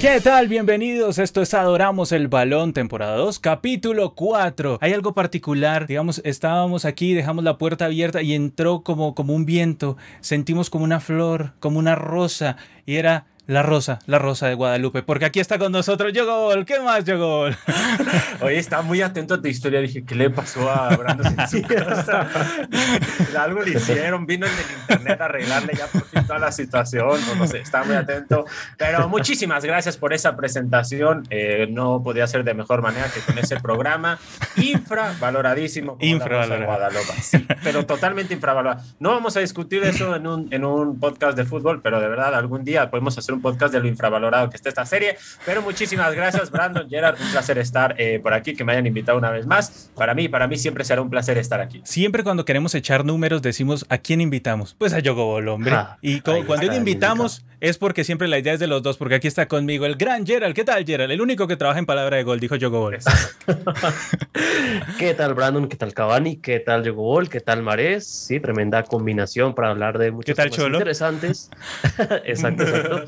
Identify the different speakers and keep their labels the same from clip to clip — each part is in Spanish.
Speaker 1: ¿Qué tal? Bienvenidos. Esto es Adoramos el Balón, temporada 2, capítulo 4. Hay algo particular, digamos, estábamos aquí, dejamos la puerta abierta y entró como, como un viento. Sentimos como una flor, como una rosa, y era la Rosa, la Rosa de Guadalupe, porque aquí está con nosotros Yogol. ¿Qué más, Yogol?
Speaker 2: Oye, estaba muy atento a tu historia. Dije, ¿qué le pasó a Brando Algo le hicieron, vino en el internet a arreglarle ya por fin toda la situación. No, sé, estaba muy atento. Pero muchísimas gracias por esa presentación. Eh, no podía ser de mejor manera que con ese programa infravaloradísimo.
Speaker 1: Infravalorado.
Speaker 2: Guadalupe. Sí, pero totalmente infravalorado. No vamos a discutir eso en un, en un podcast de fútbol, pero de verdad, algún día podemos hacer un podcast de lo infravalorado que está esta serie. Pero muchísimas gracias, Brandon, Gerard, un placer estar eh, por aquí, que me hayan invitado una vez más. Para mí, para mí siempre será un placer estar aquí.
Speaker 1: Siempre cuando queremos echar números decimos, ¿a quién invitamos? Pues a Yogobol, hombre. Ah, y cuando invitamos es porque siempre la idea es de los dos, porque aquí está conmigo el gran Gerald. ¿Qué tal, Gerald? El único que trabaja en palabra de gol, dijo Yogobol.
Speaker 3: ¿Qué tal, Brandon? ¿Qué tal, Cavani? ¿Qué tal, Yogobol? ¿Qué tal, Marés? Sí, tremenda combinación para hablar de muchos
Speaker 1: temas
Speaker 3: interesantes. exacto, exacto.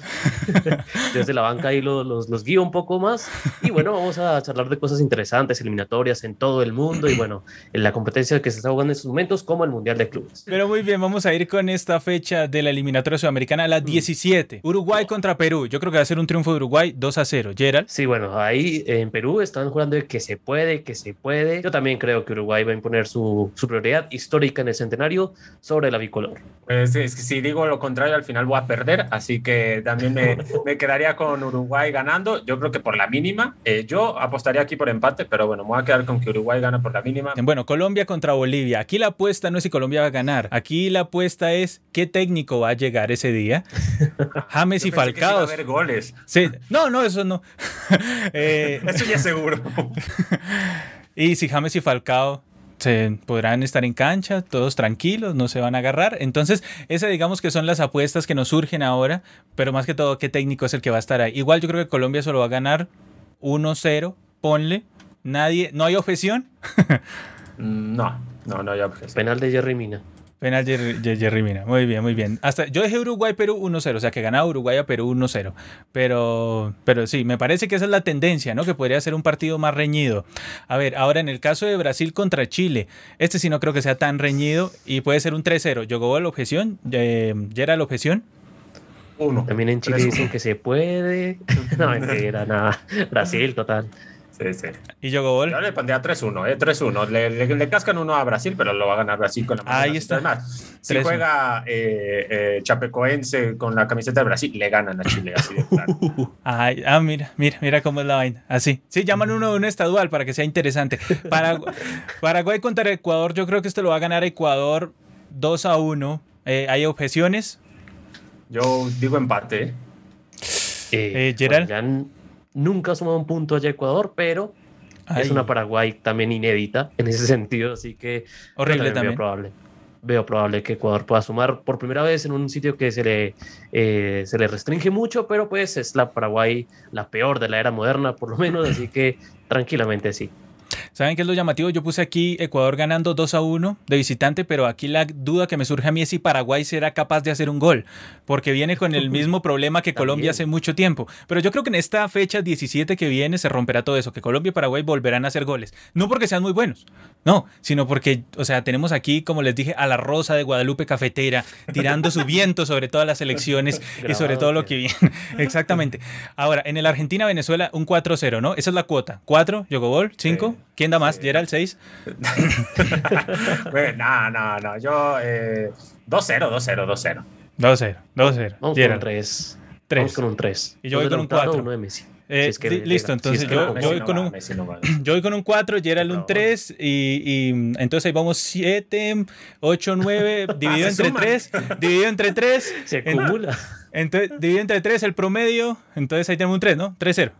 Speaker 3: Desde la banca ahí los, los, los, guío un poco más. Y bueno, vamos a charlar de cosas interesantes, eliminatorias en todo el mundo y bueno, en la competencia que se está jugando en estos momentos, como el Mundial de Clubes.
Speaker 1: Pero muy bien, vamos a ir con esta fecha de la eliminatoria sudamericana, la 17. Uruguay contra Perú. Yo creo que va a ser un triunfo de Uruguay 2 a 0. Gerald.
Speaker 3: Sí, bueno, ahí en Perú están jugando de que se puede, que se puede. Yo también creo que Uruguay va a imponer su, su prioridad histórica en el centenario sobre la bicolor.
Speaker 2: Pues es que si digo lo contrario, al final voy a perder, así que también me, me quedaría con Uruguay ganando. Yo creo que por la mínima. Eh, yo apostaría aquí por empate, pero bueno, me voy a quedar con que Uruguay gana por la mínima.
Speaker 1: Bueno, Colombia contra Bolivia. Aquí la apuesta no es si Colombia va a ganar. Aquí la apuesta es qué técnico va a llegar ese día. James y Falcao.
Speaker 2: a goles.
Speaker 1: Sí. No, no, eso no.
Speaker 2: eh... Eso ya seguro.
Speaker 1: y si James y Falcao se podrán estar en cancha, todos tranquilos, no se van a agarrar. Entonces, esas digamos que son las apuestas que nos surgen ahora, pero más que todo, ¿qué técnico es el que va a estar ahí? Igual yo creo que Colombia solo va a ganar 1-0, ponle, nadie, ¿no hay objeción?
Speaker 2: No, no, no hay objeción.
Speaker 3: Penal de Jerry Mina.
Speaker 1: Penal Jerry, Jerry Mina. Muy bien, muy bien. Hasta yo dejé Uruguay-Perú 1-0, o sea que ganaba Uruguay a Perú 1-0. Pero, pero sí, me parece que esa es la tendencia, ¿no? Que podría ser un partido más reñido. A ver, ahora en el caso de Brasil contra Chile, este sí no creo que sea tan reñido y puede ser un 3-0. ¿Jogó la objeción? Eh, ¿Ya era la objeción?
Speaker 3: Uno. También en Chile dicen que se puede. No, era nada. Brasil, total.
Speaker 1: ¿Y yo gol?
Speaker 2: Yo le pondría 3-1, ¿eh? 3-1. Le, le, cascan uno a Brasil, pero lo va a ganar Brasil con la
Speaker 1: Ahí está.
Speaker 2: Además, si juega eh, eh, Chapecoense con la camiseta de Brasil, le ganan a Chile, así de claro.
Speaker 1: Ay, ah, mira, mira, mira cómo es la vaina. Así. Sí, llaman uno de un estadual para que sea interesante. Paraguay, Paraguay contra Ecuador, yo creo que esto lo va a ganar Ecuador 2 a 1. Eh, ¿Hay objeciones?
Speaker 2: Yo digo empate.
Speaker 1: Eh, Gerald
Speaker 3: nunca ha sumado un punto allá Ecuador, pero es una Paraguay también inédita en ese sentido, así que
Speaker 1: horrible también.
Speaker 3: Veo probable, veo probable que Ecuador pueda sumar por primera vez en un sitio que se le, eh, se le restringe mucho, pero pues es la Paraguay la peor de la era moderna, por lo menos, así que tranquilamente sí.
Speaker 1: ¿Saben qué es lo llamativo? Yo puse aquí Ecuador ganando 2 a 1 de visitante, pero aquí la duda que me surge a mí es si Paraguay será capaz de hacer un gol, porque viene con el mismo problema que Colombia hace mucho tiempo. Pero yo creo que en esta fecha 17 que viene se romperá todo eso, que Colombia y Paraguay volverán a hacer goles. No porque sean muy buenos, no, sino porque, o sea, tenemos aquí, como les dije, a la Rosa de Guadalupe Cafetera tirando su viento sobre todas las elecciones y sobre todo lo que viene. Exactamente. Ahora, en el Argentina-Venezuela, un 4-0, ¿no? Esa es la cuota. 4, Gol, 5. ¿Quién da más? Sí. ¿Gerald 6?
Speaker 2: no, no, no. Yo 2-0, 2-0, 2-0.
Speaker 1: 2-0, 2-0.
Speaker 3: Vamos con un 3. 3. Vamos con un 3.
Speaker 1: Y yo voy con un 4.
Speaker 3: Uno de Messi.
Speaker 1: Eh, si es que listo, entonces si es que yo, yo, voy no con va, un, no yo voy con un 4, Gerald un 3 y, y, entonces ahí vamos 7, 8, 9, dividido entre suma. 3, dividido entre 3.
Speaker 3: Se acumula.
Speaker 1: Entonces, dividido entre 3 el promedio, entonces ahí tenemos un 3, ¿no? 3-0.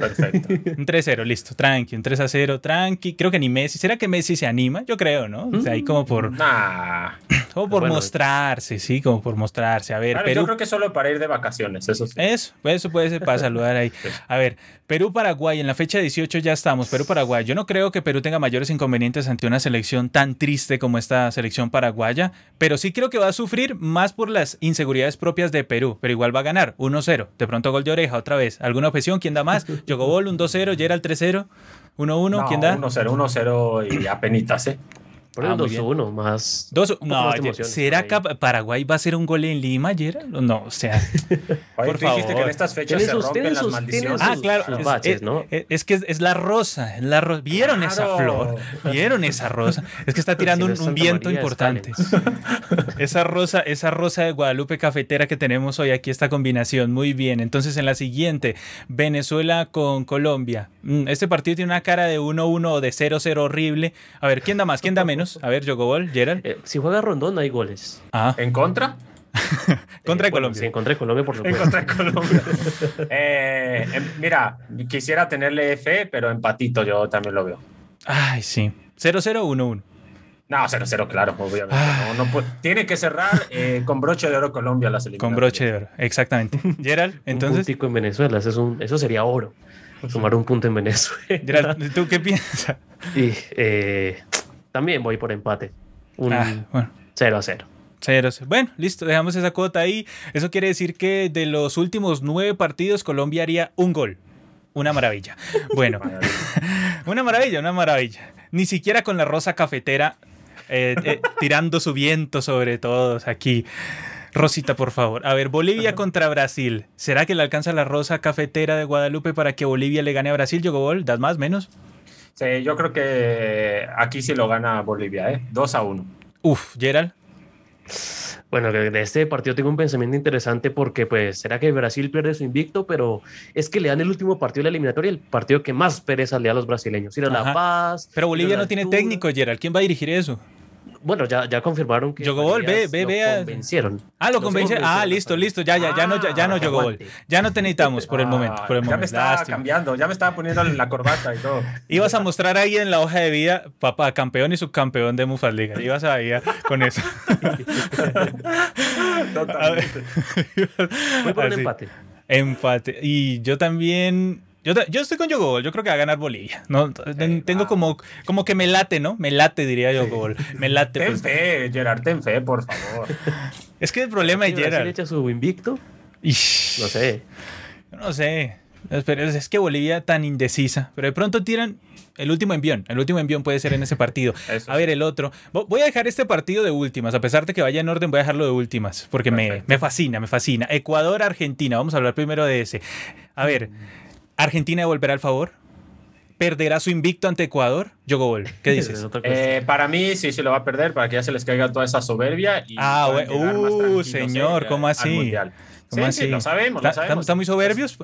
Speaker 2: Perfecto.
Speaker 1: Un 3-0, listo, tranqui, un 3-0, tranqui. Creo que ni Messi. ¿Será que Messi se anima? Yo creo, ¿no? O sea, ahí como por.
Speaker 2: Nah.
Speaker 1: Como por mostrarse, sí, como por mostrarse. A ver,
Speaker 2: Claro,
Speaker 1: Perú.
Speaker 2: Yo creo que solo para ir de vacaciones, eso sí.
Speaker 1: Eso, eso puede ser para saludar ahí. A ver, Perú-Paraguay, en la fecha 18 ya estamos. Perú-Paraguay. Yo no creo que Perú tenga mayores inconvenientes ante una selección tan triste como esta selección paraguaya, pero sí creo que va a sufrir más por las inseguridades propias de Perú, pero igual va a ganar 1-0. De pronto gol de oreja otra vez. ¿Alguna objeción? ¿Quién da más? Jogobol, un 2-0, Gerald 3-0, 1-1,
Speaker 2: No,
Speaker 1: ¿quién da?
Speaker 2: 1-0, 1-0 y apenitas, ¿eh?
Speaker 3: Por
Speaker 1: Ah,
Speaker 3: el
Speaker 1: muy bien.
Speaker 3: 2-1, más.
Speaker 1: Dos, no,
Speaker 3: más emoción
Speaker 1: ¿será que Paraguay va a hacer un gol en Lima, Gerald? No, o sea.
Speaker 2: Oye,
Speaker 1: Por
Speaker 2: tú dijiste que
Speaker 1: favor.
Speaker 2: en estas fechas
Speaker 3: Tiene
Speaker 2: se
Speaker 3: sus-
Speaker 2: rompen
Speaker 3: tiene
Speaker 2: las
Speaker 3: sus-
Speaker 2: maldiciones.
Speaker 3: tiene
Speaker 1: Ah, claro.
Speaker 3: sus
Speaker 1: Es,
Speaker 3: baches,
Speaker 1: es-
Speaker 3: ¿no?
Speaker 1: es- es que es, es la rosa. es la ro- ¿Vieron esa flor? ¿Vieron esa rosa? Es que está tirando
Speaker 3: Si
Speaker 1: un, viento
Speaker 3: María,
Speaker 1: importante. Esa rosa, esa rosa de Guadalupe cafetera que tenemos hoy aquí, esta combinación. Muy bien. Entonces, en la siguiente, Venezuela con Colombia. Mm, Este partido tiene una cara de 1-1 o de 0-0 horrible. A ver, ¿quién da más? ¿Quién da menos? A ver, Jogobol, Gerald.
Speaker 3: Eh, si juega Rondón, hay goles.
Speaker 1: Ah,
Speaker 2: ¿En contra?
Speaker 1: contra
Speaker 3: Eh, bueno,
Speaker 1: Colombia.
Speaker 3: Sí, en contra de Colombia, por
Speaker 2: En
Speaker 3: supuesto.
Speaker 2: contra de Colombia. Eh, em, mira, quisiera tenerle fe, pero empatito yo también lo veo.
Speaker 1: Ay, sí. 0-0 1-1.
Speaker 2: No, 0-0, claro, obviamente.
Speaker 1: Ah.
Speaker 2: No, no puede- tiene que cerrar eh, con broche de oro Colombia las
Speaker 1: Con
Speaker 2: eliminatorias.
Speaker 1: broche de oro, exactamente. Gerald,
Speaker 3: Un
Speaker 1: entonces.
Speaker 3: puntico en Venezuela, eso, es un- eso sería oro. Sumar un punto en Venezuela.
Speaker 1: Gerald, ¿tú qué piensas?
Speaker 3: Y eh, también voy por empate. Un
Speaker 1: Ah, bueno.
Speaker 3: 0 a 0.
Speaker 1: Ceros. Bueno, listo, dejamos esa cuota ahí. Eso quiere decir que de los últimos nueve partidos, Colombia haría un gol. Una maravilla. Bueno, una maravilla, una maravilla. Ni siquiera con la rosa cafetera eh, eh, tirando su viento sobre todos aquí. Rosita, por favor. A ver, Bolivia contra Brasil. ¿Será que le alcanza la rosa cafetera de Guadalupe para que Bolivia le gane a Brasil? Yogobol, ¿das más, menos?
Speaker 2: Sí, yo creo que aquí sí lo gana Bolivia, ¿eh? 2 a 1.
Speaker 1: Uf, Gerald.
Speaker 3: Bueno, de este partido tengo un pensamiento interesante porque, pues, será que Brasil pierde su invicto, pero es que le dan el último partido de la eliminatoria, el partido que más pereza le da a los brasileños. Ir a
Speaker 1: Ajá.
Speaker 3: La Paz.
Speaker 1: Pero Bolivia no tiene técnico, Gerald. ¿Quién va a dirigir eso?
Speaker 3: Bueno, ya, ya confirmaron que.
Speaker 1: Yogobol, ve, ve, ve
Speaker 3: convencieron.
Speaker 1: Ah, lo
Speaker 3: convencieron
Speaker 1: Ah, listo, listo. Ya, ya, ya no, ya, ya no,
Speaker 3: Ah,
Speaker 1: Yogobol. Ya no te necesitamos por el momento. Por el
Speaker 2: ya me estaba
Speaker 1: Lástima.
Speaker 2: cambiando, ya me estaba poniendo la corbata y todo.
Speaker 1: Ibas a mostrar ahí en la hoja de vida, papá, campeón y subcampeón de Mufas Liga. Ibas ahí con eso. Ver.
Speaker 3: Voy por un empate.
Speaker 1: Empate. Y yo también. Yo, yo estoy con Yogobol. Yo creo que va a ganar Bolivia. No, ten- tengo como, como que me late, ¿no? Me late, diría Yogobol. Me late.
Speaker 2: Ten
Speaker 1: Pues.
Speaker 2: fe, Gerard, ten fe, por favor.
Speaker 1: Es que el problema es Gerard.
Speaker 3: echa su invicto,
Speaker 1: Ish.
Speaker 3: no sé.
Speaker 1: No sé. Pero es que Bolivia tan indecisa. Pero de pronto tiran el último envión. El último envión puede ser en ese partido.
Speaker 2: Eso
Speaker 1: A ver, el otro. Vo- Voy a dejar este partido de últimas. A pesar de que vaya en orden, voy a dejarlo de últimas. Porque me, me fascina, me fascina. Ecuador-Argentina. Vamos a hablar primero de ese. A ver, ¿Argentina devolverá el favor? ¿Perderá su invicto ante Ecuador? Yogobol, ¿qué dices?
Speaker 2: Eh, para mí sí, sí lo va a perder, para que ya se les caiga toda esa soberbia. Y
Speaker 1: Ah, Uh,
Speaker 2: tranquilos,
Speaker 1: señor,
Speaker 2: eh,
Speaker 1: ¿cómo así?
Speaker 2: Mundial.
Speaker 1: ¿Cómo
Speaker 2: Sí,
Speaker 1: así?
Speaker 2: sí, lo sabemos, lo
Speaker 1: ¿Está-
Speaker 2: sabemos.
Speaker 1: ¿Están muy soberbios?
Speaker 2: Sí,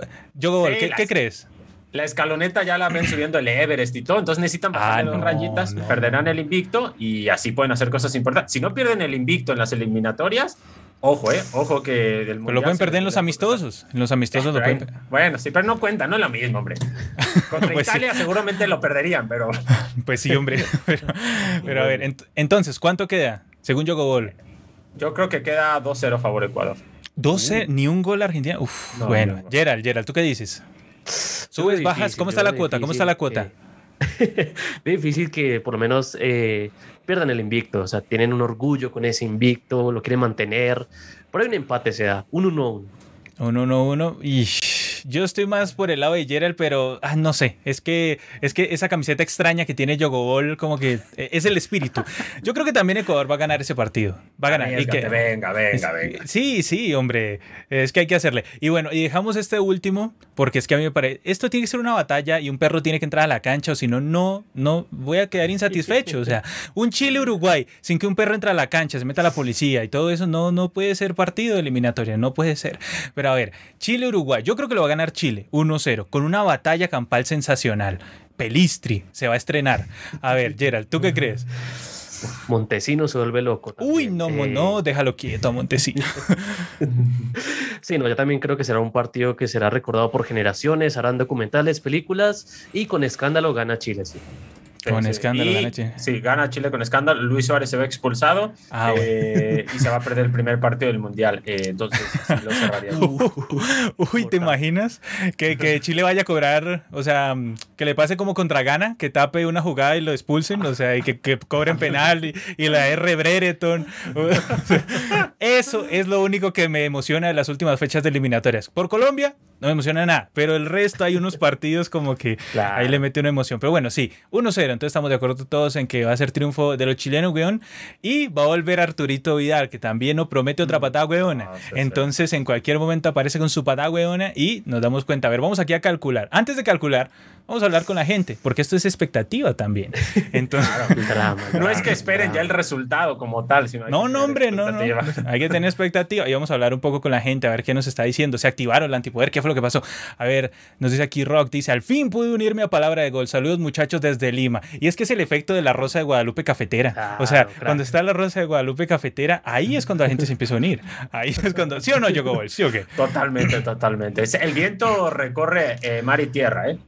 Speaker 1: ¿qué,
Speaker 2: las-
Speaker 1: qué crees?
Speaker 2: La escaloneta ya la ven subiendo el Everest y todo, entonces necesitan bajarle
Speaker 1: Ah,
Speaker 2: dos rayitas,
Speaker 1: no.
Speaker 2: perderán el invicto y así pueden hacer cosas importantes. Si no pierden el invicto en las eliminatorias, ojo, eh, ojo que del
Speaker 1: Pues
Speaker 2: mundial
Speaker 1: lo pueden perder en los amistosos. En los amistosos lo
Speaker 2: Pero
Speaker 1: pueden.
Speaker 2: Bueno, sí, pero no cuenta, no es lo mismo, hombre. Contra
Speaker 1: Pues sí.
Speaker 2: Italia seguramente lo perderían, pero
Speaker 1: Pues sí, hombre. Pero, pero a ver, ent- entonces, ¿cuánto queda? Según Yogobol.
Speaker 2: yo creo que queda 2-0 favor Ecuador.
Speaker 1: 12, ni un gol a Argentina. Uf,
Speaker 2: No,
Speaker 1: bueno.
Speaker 2: no, no.
Speaker 1: Gerald, Gerald, ¿tú qué dices? ¿Subes, bajas?
Speaker 3: difícil,
Speaker 1: ¿Cómo está la cuota? ¿Cómo está la cuota?
Speaker 3: difícil que por lo menos eh, pierdan el invicto. O sea, tienen un orgullo con ese invicto, lo quieren mantener. Por ahí un empate se da, un 1-1.
Speaker 1: Un 1-1. Y yo estoy más por el lado de Gerald, pero ah, no sé. Es que, es que esa camiseta extraña que tiene Yogobol, como que eh, es el espíritu. Yo creo que también Ecuador va a ganar ese partido. Va a ganar. Y
Speaker 2: Arriésgate,
Speaker 1: que-
Speaker 2: venga, venga,
Speaker 1: Es-
Speaker 2: venga.
Speaker 1: Sí, sí, hombre. Es que hay que hacerle. Y bueno, y dejamos este último, porque es que a mí me parece. Esto tiene que ser una batalla y un perro tiene que entrar a la cancha, o si no, no, no voy a quedar insatisfecho. O sea, un Chile-Uruguay sin que un perro entre a la cancha, se meta la policía y todo eso, no, no puede ser partido de eliminatoria, no puede ser. Pero a ver, Chile-Uruguay, yo creo que lo va a ganar Chile, 1-0, con una batalla campal sensacional. Pelistri se va a estrenar. A ver, Gerald, ¿tú qué crees?
Speaker 3: Montesino se vuelve loco.
Speaker 1: Uy, no,
Speaker 3: Eh,
Speaker 1: no, déjalo quieto, Montesino.
Speaker 3: Sí, no, yo también creo que será un partido que será recordado por generaciones, harán documentales, películas y con escándalo gana Chile. Sí.
Speaker 1: Con escándalo,
Speaker 2: y,
Speaker 1: gana Chile.
Speaker 2: Sí, gana Chile con escándalo. Luis Suárez se ve expulsado
Speaker 1: Ah,
Speaker 2: eh, y se va a perder el primer partido del Mundial. Eh, entonces, sí lo cerraría.
Speaker 1: Uy, ¿te imaginas que, que Chile vaya a cobrar, o sea, que le pase como contra Ghana, que tape una jugada y lo expulsen, o sea, y que, que cobren penal y, y la R Brereton? Eso es lo único que me emociona de las últimas fechas de eliminatorias. Por Colombia, no me emociona nada, pero el resto hay unos partidos como que
Speaker 3: Claro.
Speaker 1: ahí le mete una emoción. Pero bueno, sí, 1-0, entonces estamos de acuerdo todos en que va a ser triunfo de los chilenos, weón, y va a volver Arturito Vidal, que también nos promete otra patada, weona.
Speaker 2: Ah, sí, sí.
Speaker 1: Entonces, en cualquier momento aparece con su patada, weona, y nos damos cuenta. A ver, vamos aquí a calcular. Antes de calcular, vamos a hablar con la gente, porque esto es expectativa también. Entonces,
Speaker 3: Drama,
Speaker 2: No es que
Speaker 3: drama,
Speaker 2: esperen ya el resultado como tal, sino
Speaker 1: no,
Speaker 2: que
Speaker 1: no, hombre, no, no. Hay que tener expectativa. Y vamos a hablar un poco con la gente, a ver qué nos está diciendo. ¿Se activaron el antipoder? ¿Qué fue lo que pasó? A ver, nos dice aquí Rock, dice, al fin pude unirme a Palabra de Gol. Saludos muchachos desde Lima. Y es que es el efecto de la Rosa de Guadalupe cafetera. o sea,
Speaker 3: Claro,
Speaker 1: cuando está la Rosa de Guadalupe cafetera, ahí es cuando la gente se empieza a unir. Ahí es cuando... ¿Sí o no, Ball? ¿Sí o qué?
Speaker 2: Totalmente, totalmente. El viento recorre eh, mar y tierra, ¿eh?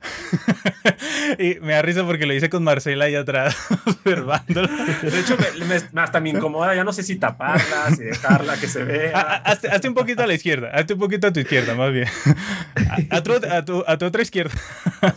Speaker 1: Y me da risa porque lo hice con Marcela ahí atrás, observándolo.
Speaker 2: De hecho, me- me- hasta me incomoda. Ya no sé si taparla, si dejarla que se vea.
Speaker 1: Hazte, hazte un poquito a la izquierda, hazte un poquito a tu izquierda, más bien. A, a tu, a tu- a tu otra izquierda.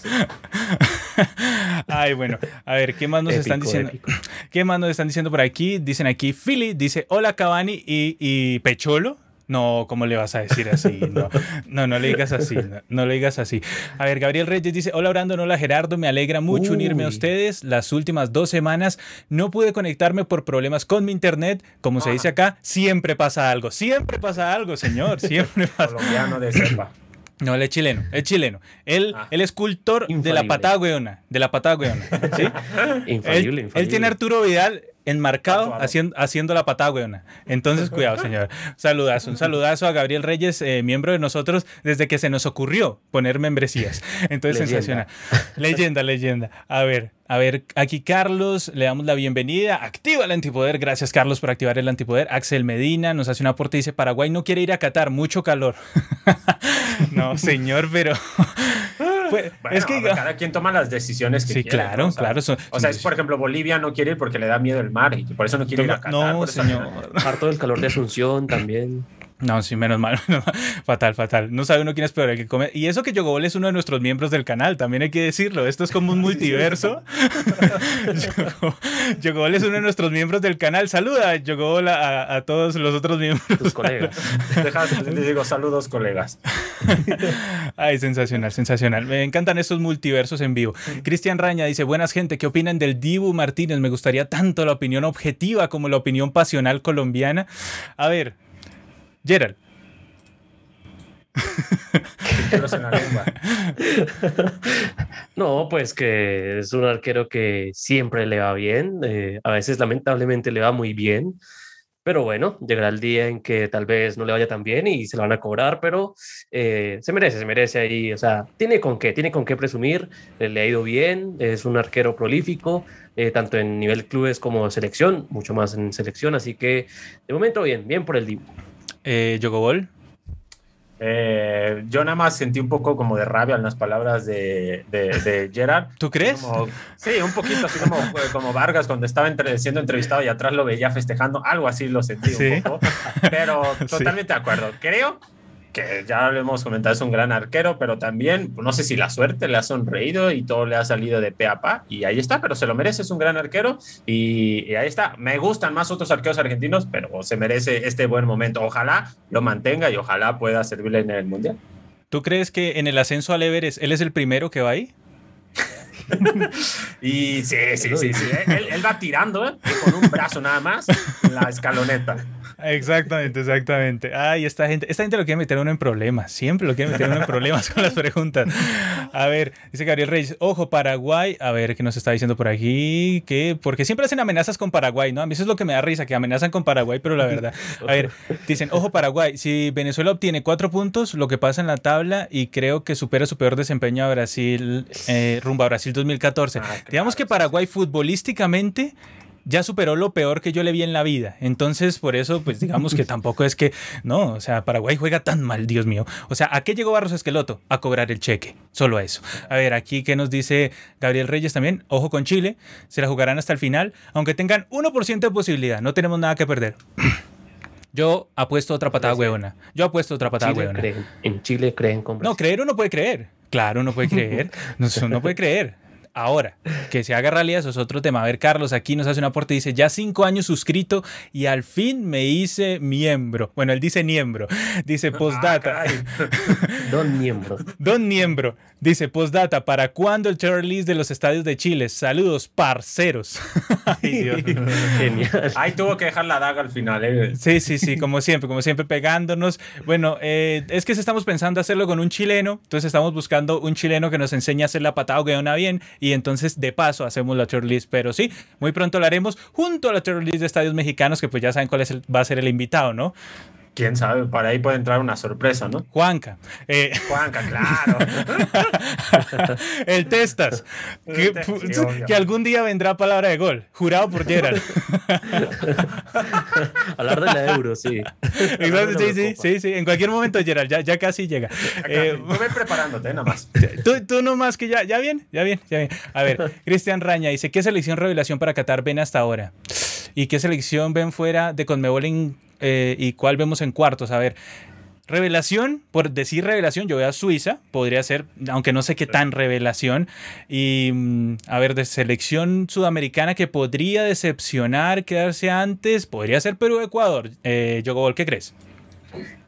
Speaker 1: Ay, bueno, a ver, ¿qué más nos están diciendo?
Speaker 3: épico.
Speaker 1: ¿Qué más nos están diciendo por aquí? Dicen aquí, Philly dice, hola Cavani y, y Pecholo. No, ¿cómo le vas a decir así? No, no, no le digas así, no, no le digas así. A ver, Gabriel Reyes dice, hola Brandon, hola Gerardo, me alegra mucho unirme a ustedes. Las últimas dos semanas no pude conectarme por problemas con mi internet. Como se dice acá, siempre pasa algo, siempre pasa algo, señor, siempre pasa.
Speaker 2: Colombiano de cepa.
Speaker 1: No, él es chileno, es chileno. Él,
Speaker 2: Ah.
Speaker 1: él es cultor de la weona, de la patada weona, ¿sí?
Speaker 3: Infalible,
Speaker 1: él,
Speaker 3: infalible.
Speaker 1: él tiene Arturo Vidal enmarcado haciendo, haciendo la patada weona. Entonces, cuidado, señor. Saludazo, un saludazo a Gabriel Reyes, eh, miembro de nosotros, desde que se nos ocurrió poner membresías. Entonces,
Speaker 3: Leyenda.
Speaker 1: sensacional. Leyenda, leyenda. A ver, a ver, aquí Carlos, le damos la bienvenida. Activa el antipoder. Gracias, Carlos, por activar el antipoder. Axel Medina nos hace un aporte y dice: Paraguay no quiere ir a Qatar, mucho calor. no, señor, pero.
Speaker 2: Bueno,
Speaker 1: es que.
Speaker 2: cada quien toma las decisiones que
Speaker 1: Sí,
Speaker 2: quiere,
Speaker 1: claro,
Speaker 2: ¿no? O sea,
Speaker 1: claro, son-
Speaker 2: o sea, es por ejemplo, Bolivia no quiere ir porque le da miedo el mar y por eso no quiere ir a Qatar.
Speaker 1: No, señor.
Speaker 3: Harto del calor de Asunción también.
Speaker 1: No, sí, menos mal. menos mal. fatal, fatal. No sabe uno quién es peor el que come. Y eso que Yogobol es uno de nuestros miembros del canal, también hay que decirlo. Esto es como un multiverso. Yogo- Yogobol es uno de nuestros miembros del canal. Saluda, Yogobol, a, a todos los otros miembros.
Speaker 3: Tus colegas.
Speaker 2: Deja, les digo saludos, colegas.
Speaker 1: Ay, sensacional, sensacional. Me encantan estos multiversos en vivo. Cristian Raña dice, buenas gente, ¿qué opinan del Dibu Martínez? Me gustaría tanto la opinión objetiva como la opinión pasional colombiana. A ver, Gerald.
Speaker 3: No, pues que es un arquero que siempre le va bien, eh, a veces lamentablemente le va muy bien, pero bueno, llegará el día en que tal vez no le vaya tan bien y se lo van a cobrar, pero eh, se merece, se merece ahí, o sea, tiene con qué, tiene con qué presumir, eh, le ha ido bien, es un arquero prolífico, eh, tanto en nivel clubes como selección, mucho más en selección, así que de momento bien, bien por el Dibu.
Speaker 1: Eh, Yogobol.
Speaker 2: Eh, yo nada más sentí un poco como de rabia en las palabras de, de, de Gerard.
Speaker 1: ¿Tú crees?
Speaker 2: Como- sí, un poquito así como, como Vargas cuando estaba entre- siendo entrevistado y atrás lo veía festejando, algo así lo sentí
Speaker 1: Sí.
Speaker 2: un poco, pero
Speaker 1: Sí.
Speaker 2: totalmente de acuerdo. Creo que ya lo hemos comentado, es un gran arquero, pero también no sé si la suerte le ha sonreído y todo le ha salido de pe a pa y ahí está, pero se lo merece, es un gran arquero y, y ahí está. Me gustan más otros arqueros argentinos, pero se merece este buen momento. Ojalá lo mantenga y ojalá pueda servirle en el Mundial.
Speaker 1: ¿Tú crees que en el ascenso al Everest él es el primero que va ahí?
Speaker 2: Y sí, sí, sí, sí. Él, él va tirando ¿eh? con un brazo nada más la escaloneta.
Speaker 1: Exactamente, exactamente. Ay, esta gente, esta gente lo quiere meter uno en problemas. Siempre lo quiere meter uno en problemas con las preguntas. A ver, dice Gabriel Reyes, ojo, Paraguay. A ver, ¿qué nos está diciendo por aquí? que Porque siempre hacen amenazas con Paraguay, ¿no? A mí eso es lo que me da risa, que amenazan con Paraguay, pero la verdad. A ver, dicen, ojo, Paraguay. Si Venezuela obtiene cuatro puntos, lo que pasa en la tabla y creo que supera su peor desempeño a Brasil, eh, rumbo a Brasil 2014.
Speaker 2: Ah, claro,
Speaker 1: Digamos que Paraguay futbolísticamente ya superó lo peor que yo le vi en la vida. Entonces, por eso, pues digamos que tampoco es que, no, o sea, Paraguay juega tan mal, Dios mío. O sea, ¿a qué llegó Barros Esqueloto? A cobrar el cheque, solo a eso. A ver, aquí que nos dice Gabriel Reyes también, ojo con Chile, se la jugarán hasta el final, aunque tengan 1% de posibilidad, no tenemos nada que perder. Yo apuesto otra patada huevona. Yo apuesto otra patada
Speaker 3: Chile
Speaker 1: huevona.
Speaker 3: creen- en Chile creen con
Speaker 1: No, creer uno puede creer. Claro, uno puede creer. No, uno puede creer. Ahora, que se haga realidad, eso es otro tema. A ver, Carlos aquí nos hace un aporte. Dice, ya cinco años suscrito y al fin me hice miembro. Bueno, él dice miembro. Dice
Speaker 2: Ah,
Speaker 1: postdata.
Speaker 3: Don miembro.
Speaker 1: Don miembro. Dice postdata. ¿Para cuándo el terror release de los estadios de Chile? Saludos, parceros. Ay, Dios.
Speaker 3: Genial.
Speaker 2: Ahí tuvo que dejar la daga al final. eh.
Speaker 1: Sí, sí, sí, como siempre, como siempre pegándonos. Bueno, eh, es que estamos pensando hacerlo con un chileno, entonces estamos buscando un chileno que nos enseñe a hacer la patada gueona bien y entonces de paso hacemos la tour list, pero sí, muy pronto lo haremos junto a la tour list de estadios mexicanos que pues ya saben cuál es el- va a ser el invitado, ¿no?
Speaker 2: Quién sabe, para ahí puede entrar una sorpresa, ¿no?
Speaker 1: Juanca, eh,
Speaker 2: Juanca, claro.
Speaker 1: el Testas, que,
Speaker 2: sí,
Speaker 1: algún día vendrá palabra de gol, jurado por Gerald.
Speaker 3: Hablar de la euro, sí.
Speaker 1: Exacto, sí, sí, sí, sí, en cualquier momento Gerald, ya, ya casi llega. Eh,
Speaker 2: Tú ve preparándote, nada más.
Speaker 1: Tú, tú nomás que ya, ya bien, ya bien, ya bien. A ver, Cristian Raña dice, ¿qué selección revelación para Qatar ven hasta ahora? ¿Y qué selección ven fuera de Conmebol en, eh, y cuál vemos en cuartos? A ver, revelación, por decir revelación, yo veo a Suiza, podría ser, aunque no sé qué tan revelación. Y, mm, a ver, de selección sudamericana que podría decepcionar, quedarse antes, podría ser Perú-Ecuador. Eh, Yogobol, ¿qué crees?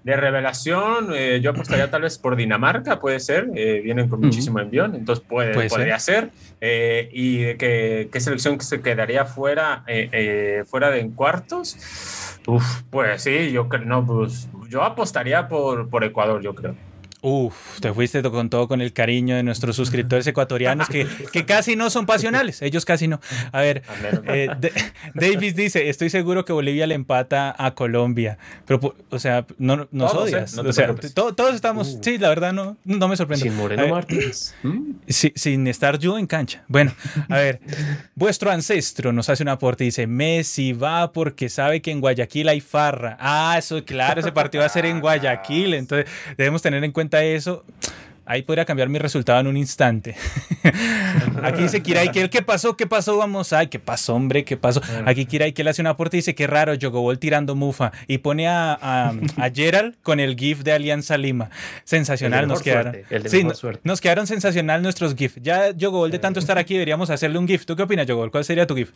Speaker 2: De revelación, eh, yo apostaría tal vez por Dinamarca, puede ser. eh, vienen con muchísimo envión, entonces puede,
Speaker 1: Puede
Speaker 2: podría ser. Eh, ¿Y de qué, qué selección que se quedaría fuera, eh, eh, fuera de en cuartos? Uf, pues sí, yo creo, no, pues yo apostaría por, por Ecuador, yo creo.
Speaker 1: Uf, te fuiste con todo con el cariño de nuestros suscriptores ecuatorianos que, que casi no son pasionales, ellos casi no. A ver, eh, De- Davis dice, estoy seguro que Bolivia le empata a Colombia, pero, o sea, no nos
Speaker 2: Todos, ¿eh?
Speaker 1: odias.
Speaker 2: No
Speaker 1: o sea, to- todos estamos,
Speaker 3: Uh.
Speaker 1: sí, la verdad no, no me sorprende.
Speaker 3: Sin Moreno Martínez. ¿Mm?
Speaker 1: Sin estar yo en cancha. Bueno, a ver, vuestro ancestro nos hace un aporte y dice, Messi va porque sabe que en Guayaquil hay farra. Ah, eso, claro, ese partido va a ser en Guayaquil, entonces debemos tener en cuenta eso. Ahí podría cambiar mi resultado en un instante. Aquí dice Kirai que ¿qué pasó? ¿Qué pasó? Vamos, ay, ¿qué pasó, hombre? ¿Qué pasó? Aquí Kirai que le hace un aporte y dice, qué raro, Jogobol tirando mufa. Y pone a, a, a Gerald con el GIF de Alianza Lima. Sensacional
Speaker 3: El
Speaker 1: nos quedaron.
Speaker 3: suerte, el
Speaker 1: Sí, nos quedaron sensacional nuestros GIF. Ya, Jogobol, de tanto estar aquí, deberíamos hacerle un GIF. ¿Tú qué opinas, Jogobol? ¿Cuál sería tu GIF?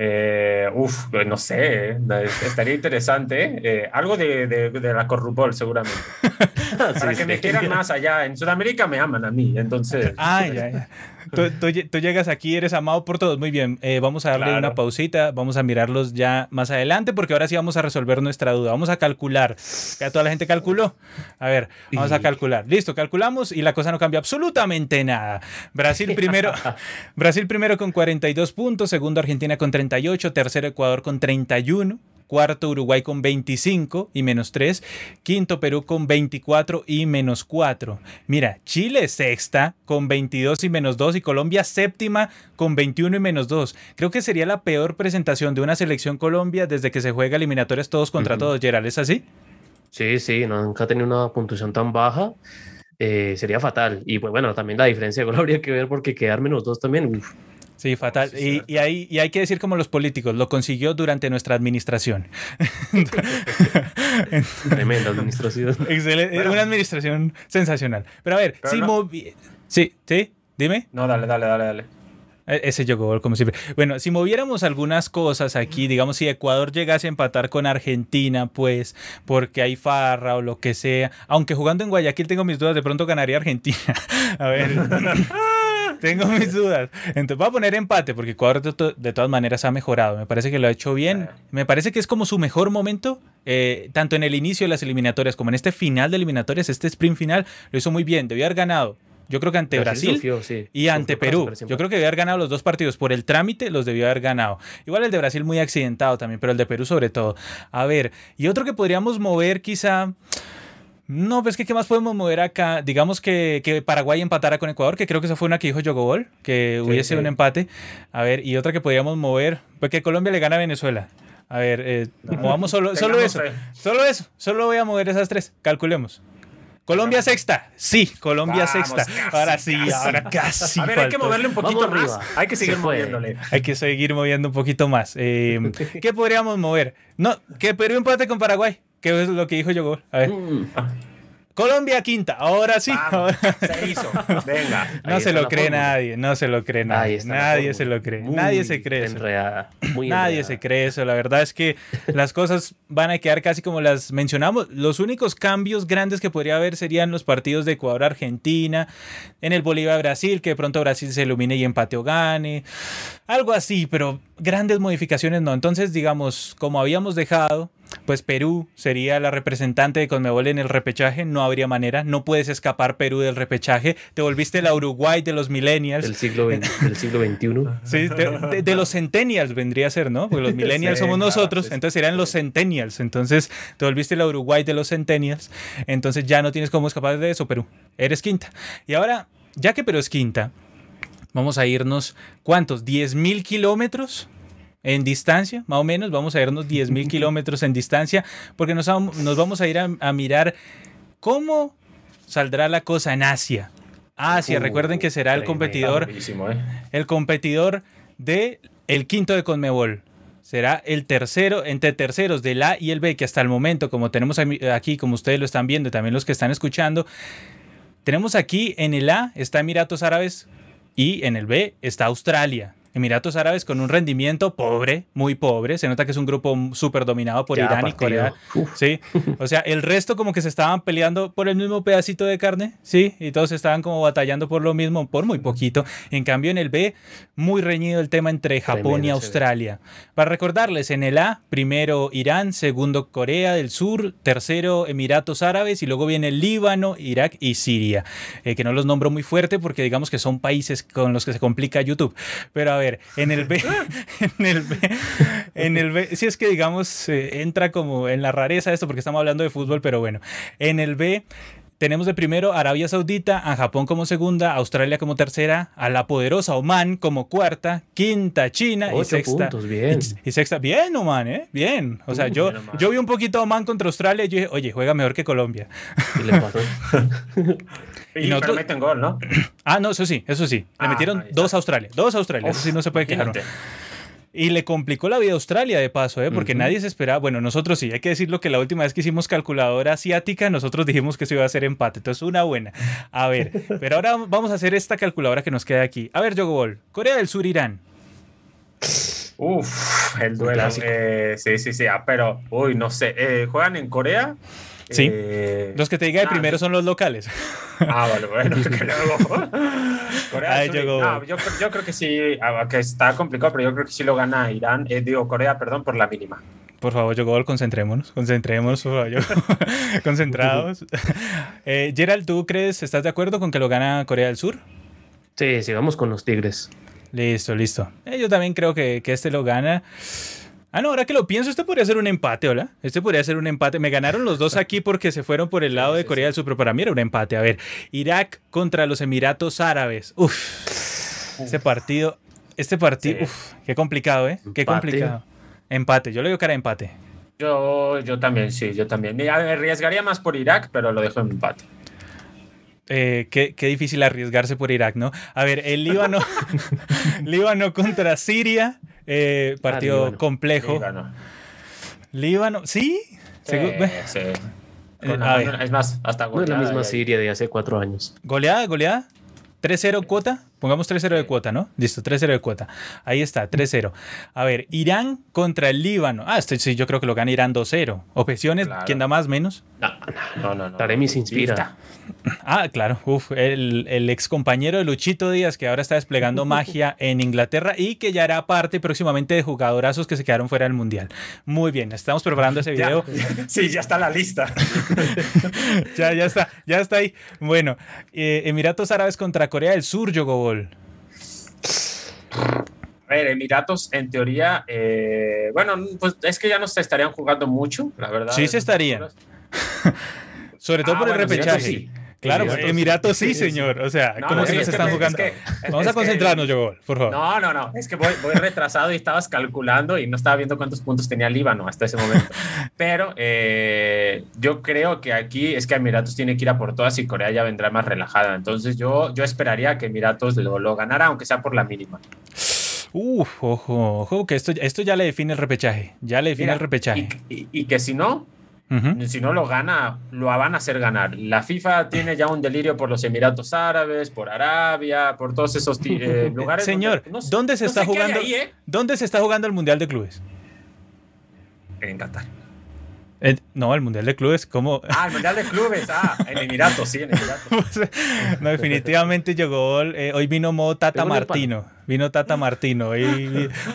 Speaker 2: Eh, uf, no sé, eh, estaría interesante. eh, eh, algo de, de, de la Corrupol, seguramente. Para
Speaker 3: Sí,
Speaker 2: que me quieran más allá. En Sudamérica me aman a mí, entonces.
Speaker 1: Ah, ya, ya. Tú, tú lle- tú llegas aquí, eres amado por todos. Muy bien, eh, vamos a darle
Speaker 2: Claro.
Speaker 1: una pausita, vamos a mirarlos ya más adelante, porque ahora sí vamos a resolver nuestra duda. Vamos a calcular. Ya toda la gente calculó. A ver, vamos a calcular. Listo, calculamos y la cosa no cambia absolutamente nada. Brasil primero, Brasil primero con 42 puntos, segundo Argentina con 38, tercero Ecuador con 31. Cuarto Uruguay con 25 y menos 3. Quinto Perú con 24 y menos 4. Mira, Chile sexta con 22 y menos 2 y Colombia séptima con 21 y menos 2. Creo que sería la peor presentación de una selección Colombia desde que se juega eliminatorias todos contra todos. Gerald, ¿es así?
Speaker 3: Sí, sí, nunca ha tenido una puntuación tan baja. eh, sería fatal. Y pues bueno, también la diferencia de gol habría que ver porque quedar menos dos también. uf,
Speaker 1: Sí, fatal.
Speaker 2: sí,
Speaker 1: y, y hay, y hay que decir como los políticos, lo consiguió durante nuestra administración.
Speaker 3: tremenda administración.
Speaker 1: Excelente,
Speaker 2: Bueno.
Speaker 1: una administración sensacional. Pero a ver,
Speaker 2: Pero
Speaker 1: si
Speaker 2: no-
Speaker 1: movi- Sí, sí, dime.
Speaker 2: No, dale, dale, dale, dale.
Speaker 1: E- Ese Jogobol, como siempre. Bueno, si moviéramos algunas cosas aquí, digamos, si Ecuador llegase a empatar con Argentina, pues, porque hay farra o lo que sea, aunque jugando en Guayaquil tengo mis dudas, de pronto ganaría Argentina. a ver, tengo mis dudas. Entonces, voy a poner empate, porque Ecuador de, to- de todas maneras ha mejorado. Me parece que lo ha hecho bien. Me parece que es como su mejor momento, eh, tanto en el inicio de las eliminatorias como en este final de eliminatorias, este sprint final, lo hizo muy bien. Debió haber ganado. Yo creo que ante Brasil
Speaker 3: sufrió, sí,
Speaker 1: y ante
Speaker 3: sufrió
Speaker 1: Perú. Yo creo que debió haber ganado los dos partidos. Por el trámite los debió haber ganado. Igual el de Brasil muy accidentado también, pero el de Perú sobre todo. A ver, y otro que podríamos mover quizá... No, pues que qué más podemos mover acá. Digamos que, que Paraguay empatara con Ecuador, que creo que esa fue una que dijo Jogobol, que
Speaker 2: Sí,
Speaker 1: hubiese
Speaker 2: sí.
Speaker 1: un empate. A ver, y otra que podríamos mover, pues que Colombia le gana a Venezuela. A ver, eh, movamos solo, solo eso. Solo eso. Solo voy a mover esas tres. Calculemos. Colombia sexta. Sí, Colombia
Speaker 2: Vamos,
Speaker 1: sexta.
Speaker 2: casi,
Speaker 1: ahora sí,
Speaker 2: casi.
Speaker 1: ahora casi.
Speaker 2: A ver, hay que moverle un poquito
Speaker 3: Vamos
Speaker 2: más.
Speaker 3: arriba.
Speaker 2: Hay que seguir moviéndole.
Speaker 1: Hay que seguir moviendo un poquito más. Eh, ¿Qué podríamos mover? No, que Perú empate con Paraguay. Que es lo que dijo Yogol. A ver.
Speaker 3: Mm,
Speaker 1: Colombia quinta. Ahora sí.
Speaker 2: Vamos, se hizo. Venga.
Speaker 1: No se lo cree
Speaker 3: fórmula.
Speaker 1: nadie, no se lo cree nadie, nadie se lo cree,
Speaker 3: Muy
Speaker 1: nadie se cree eso.
Speaker 3: Enredada, muy
Speaker 1: Nadie
Speaker 3: enredada.
Speaker 1: se cree eso, la verdad es que las cosas van a quedar casi como las mencionamos. Los únicos cambios grandes que podría haber serían los partidos de Ecuador-Argentina, en el Bolivia-Brasil, que de pronto Brasil se ilumine y empate o gane, algo así, pero grandes modificaciones no. Entonces, digamos, como habíamos dejado, pues Perú sería la representante de Conmebol en el repechaje, no habría manera, no puedes escapar Perú del repechaje, te volviste la Uruguay de los millennials.
Speaker 3: Del siglo, del siglo XXI.
Speaker 1: Sí, de, de- de los centennials vendría a ser, ¿no? Porque los millennials
Speaker 2: Sí,
Speaker 1: somos
Speaker 2: claro,
Speaker 1: nosotros,
Speaker 2: sí,
Speaker 1: entonces serían los centennials. Entonces te volviste la Uruguay de los centennials, entonces ya no tienes cómo escapar de eso, Perú. Eres quinta. Y ahora, ya que Perú es quinta, vamos a irnos, ¿cuántos? ¿10 mil kilómetros? En distancia, más o menos, vamos a irnos 10 mil kilómetros en distancia, porque nos, vam- nos vamos a ir a, a mirar cómo saldrá la cosa en Asia. Asia,
Speaker 3: Uh,
Speaker 1: recuerden que será el competidor
Speaker 2: ¿eh?
Speaker 1: el competidor de el quinto de Conmebol. Será el tercero, entre terceros del A y el B, que hasta el momento, como tenemos aquí, como ustedes lo están viendo, y también los que están escuchando, tenemos aquí en el A está Emiratos Árabes y en el B está Australia. Emiratos Árabes con un rendimiento pobre, muy pobre. Se nota que es un grupo súper dominado por
Speaker 3: Ya,
Speaker 1: Irán y. Corea.
Speaker 3: Uf.
Speaker 1: Sí, o sea, el resto como que se estaban peleando por el mismo pedacito de carne, sí, y todos estaban como batallando por lo mismo, por muy poquito. En cambio, en el B, muy reñido el tema entre Japón y. Australia. Para recordarles, en el A, primero Irán, segundo Corea del Sur, tercero Emiratos Árabes y luego viene Líbano, Irak y Siria, eh, que no los nombro muy fuerte porque digamos que son países con los que se complica YouTube. Pero a ver, en el B, en el B, en el B, si es que digamos eh, entra como en la rareza esto porque estamos hablando de fútbol, pero bueno, en el B tenemos de primero Arabia Saudita, a Japón como segunda, Australia como tercera, a la poderosa Oman como cuarta, quinta China y
Speaker 3: Ocho
Speaker 1: sexta.
Speaker 3: puntos, bien.
Speaker 1: Y, y sexta, bien Oman, ¿eh? Bien. O sea,
Speaker 3: Uh,
Speaker 1: yo,
Speaker 2: bien,
Speaker 1: yo vi un poquito a Oman contra Australia y yo dije, oye, juega mejor que Colombia.
Speaker 3: Y le pasó.
Speaker 2: Y,
Speaker 1: Y nosotros-
Speaker 2: meten gol, ¿no?
Speaker 1: Ah, no, eso sí, eso sí. Le
Speaker 2: Ah,
Speaker 1: metieron dos a Australia, dos a Australia, eso sí no se puede quejar. Y le complicó la vida a Australia de paso, ¿eh? porque nadie se esperaba. Bueno, nosotros sí, hay que decirlo que la última vez que hicimos calculadora asiática, nosotros dijimos que eso iba a ser empate. Entonces, una buena. A ver, pero ahora vamos a hacer esta calculadora que nos queda aquí. A ver, Jogobol, Corea del Sur, Irán.
Speaker 2: Uf, el duelo. eh, sí, sí, sí. Ah, pero, uy, no sé. eh, ¿Juegan en Corea?
Speaker 1: Sí.
Speaker 2: Eh,
Speaker 1: Los que te diga de
Speaker 2: ah,
Speaker 1: primero son los locales.
Speaker 2: Ah, vale, bueno, que luego. Corea
Speaker 1: Ay,
Speaker 2: del Sur,
Speaker 1: yo-
Speaker 2: no, yo, cre- yo creo que sí, ah, que está complicado, pero yo creo que sí lo gana Irán, eh, digo Corea, perdón, por la mínima.
Speaker 1: Por favor, Jogobol, concentrémonos. Concentrémonos, por favor. yo- Concentrados. Eh, Gerald, ¿tú crees, estás de acuerdo con que lo gana Corea del Sur?
Speaker 3: Sí, sigamos con los Tigres.
Speaker 1: Listo, listo. Eh, yo también creo que, que este lo gana. Ah, no, ahora que lo pienso, este podría ser un empate, ¿hola? Este podría ser un empate. Me ganaron los dos aquí porque se fueron por el lado de Corea del Sur, pero para mí era un empate. A ver, Irak contra los Emiratos Árabes. Uf, este partido, este partido,
Speaker 2: Sí.
Speaker 1: uf, qué complicado, ¿eh? Qué
Speaker 3: Empate.
Speaker 1: complicado. Empate, yo le digo cara empate.
Speaker 2: Yo, yo también, sí, yo también. Me arriesgaría más por Irak, pero lo dejo en empate.
Speaker 1: Eh, qué, qué difícil arriesgarse por Irak, ¿no? A ver, el Líbano, Líbano contra Siria, eh, partido
Speaker 3: Líbano.
Speaker 1: complejo.
Speaker 2: Líbano.
Speaker 1: Líbano, ¿sí?
Speaker 2: Sí, sí.
Speaker 1: Eh, a ver.
Speaker 2: es más, hasta
Speaker 3: No es la
Speaker 2: goleada
Speaker 3: misma. Siria de hace cuatro años.
Speaker 1: Goleada, goleada. 3-0 cuota. Pongamos 3-0 de cuota, ¿no? Listo, 3-0 de cuota. Ahí está, 3-0. A ver, Irán contra el Líbano. Ah, este sí, yo creo que lo gana Irán 2-0. Objeciones,
Speaker 2: Claro.
Speaker 1: ¿quién da más, menos?
Speaker 3: No,
Speaker 2: No, no, no.
Speaker 3: Taremi se inspira.
Speaker 1: Ah, claro. Uf, el, el ex compañero de Luchito Díaz, que ahora está desplegando magia en Inglaterra y que ya hará parte próximamente de jugadorazos que se quedaron fuera del Mundial. Muy bien, estamos preparando ese
Speaker 2: Ya.
Speaker 1: video.
Speaker 2: Sí, ya está la lista.
Speaker 1: Ya, ya está, ya está ahí. Bueno, eh, Emiratos Árabes contra Corea del Sur,
Speaker 2: A ver, Emiratos, en teoría, eh, bueno, pues es que ya no se estarían jugando mucho, la verdad.
Speaker 1: Sí se estarían. Sobre todo
Speaker 2: Ah,
Speaker 1: por el
Speaker 2: bueno,
Speaker 1: repechaje.
Speaker 3: sí.
Speaker 1: Claro,
Speaker 3: Emiratos
Speaker 1: Emiratos,
Speaker 3: sí.
Speaker 1: señor. O sea,
Speaker 2: No,
Speaker 1: ¿cómo
Speaker 2: no,
Speaker 1: se
Speaker 2: sí,
Speaker 1: nos
Speaker 2: es que
Speaker 1: están
Speaker 2: me-
Speaker 1: jugando?
Speaker 2: es que-
Speaker 1: Vamos
Speaker 2: es
Speaker 1: a
Speaker 2: que-
Speaker 1: concentrarnos, Yogol, por favor.
Speaker 2: No, no, no. Es que voy, voy retrasado y estabas calculando y no estaba viendo cuántos puntos tenía Líbano hasta ese momento. Pero eh, yo creo que aquí es que Emiratos tiene que ir a por todas y Corea ya vendrá más relajada. Entonces yo, yo esperaría que Emiratos lo, lo ganara, aunque sea por la mínima.
Speaker 1: Uf, ojo, ojo, que esto, esto ya le define el repechaje. Ya le define
Speaker 2: Mira,
Speaker 1: el repechaje.
Speaker 2: Y, y- y que si no, Si no lo gana, lo van a hacer ganar. La FIFA tiene ya un delirio por los Emiratos Árabes, por Arabia, por todos esos eh, lugares.
Speaker 1: Señor,
Speaker 2: donde- no sé-
Speaker 1: ¿dónde se
Speaker 2: no
Speaker 1: está jugando?
Speaker 2: ahí, ¿eh?
Speaker 1: ¿Dónde se está jugando el Mundial de Clubes?
Speaker 2: En Qatar.
Speaker 1: Eh, no, el Mundial de Clubes, ¿cómo?
Speaker 2: Ah, el Mundial de Clubes. Ah, en Emiratos, sí, en Emiratos.
Speaker 1: no, definitivamente llegó. eh, hoy vino modo Tata. Martino. Vino Tata Martino.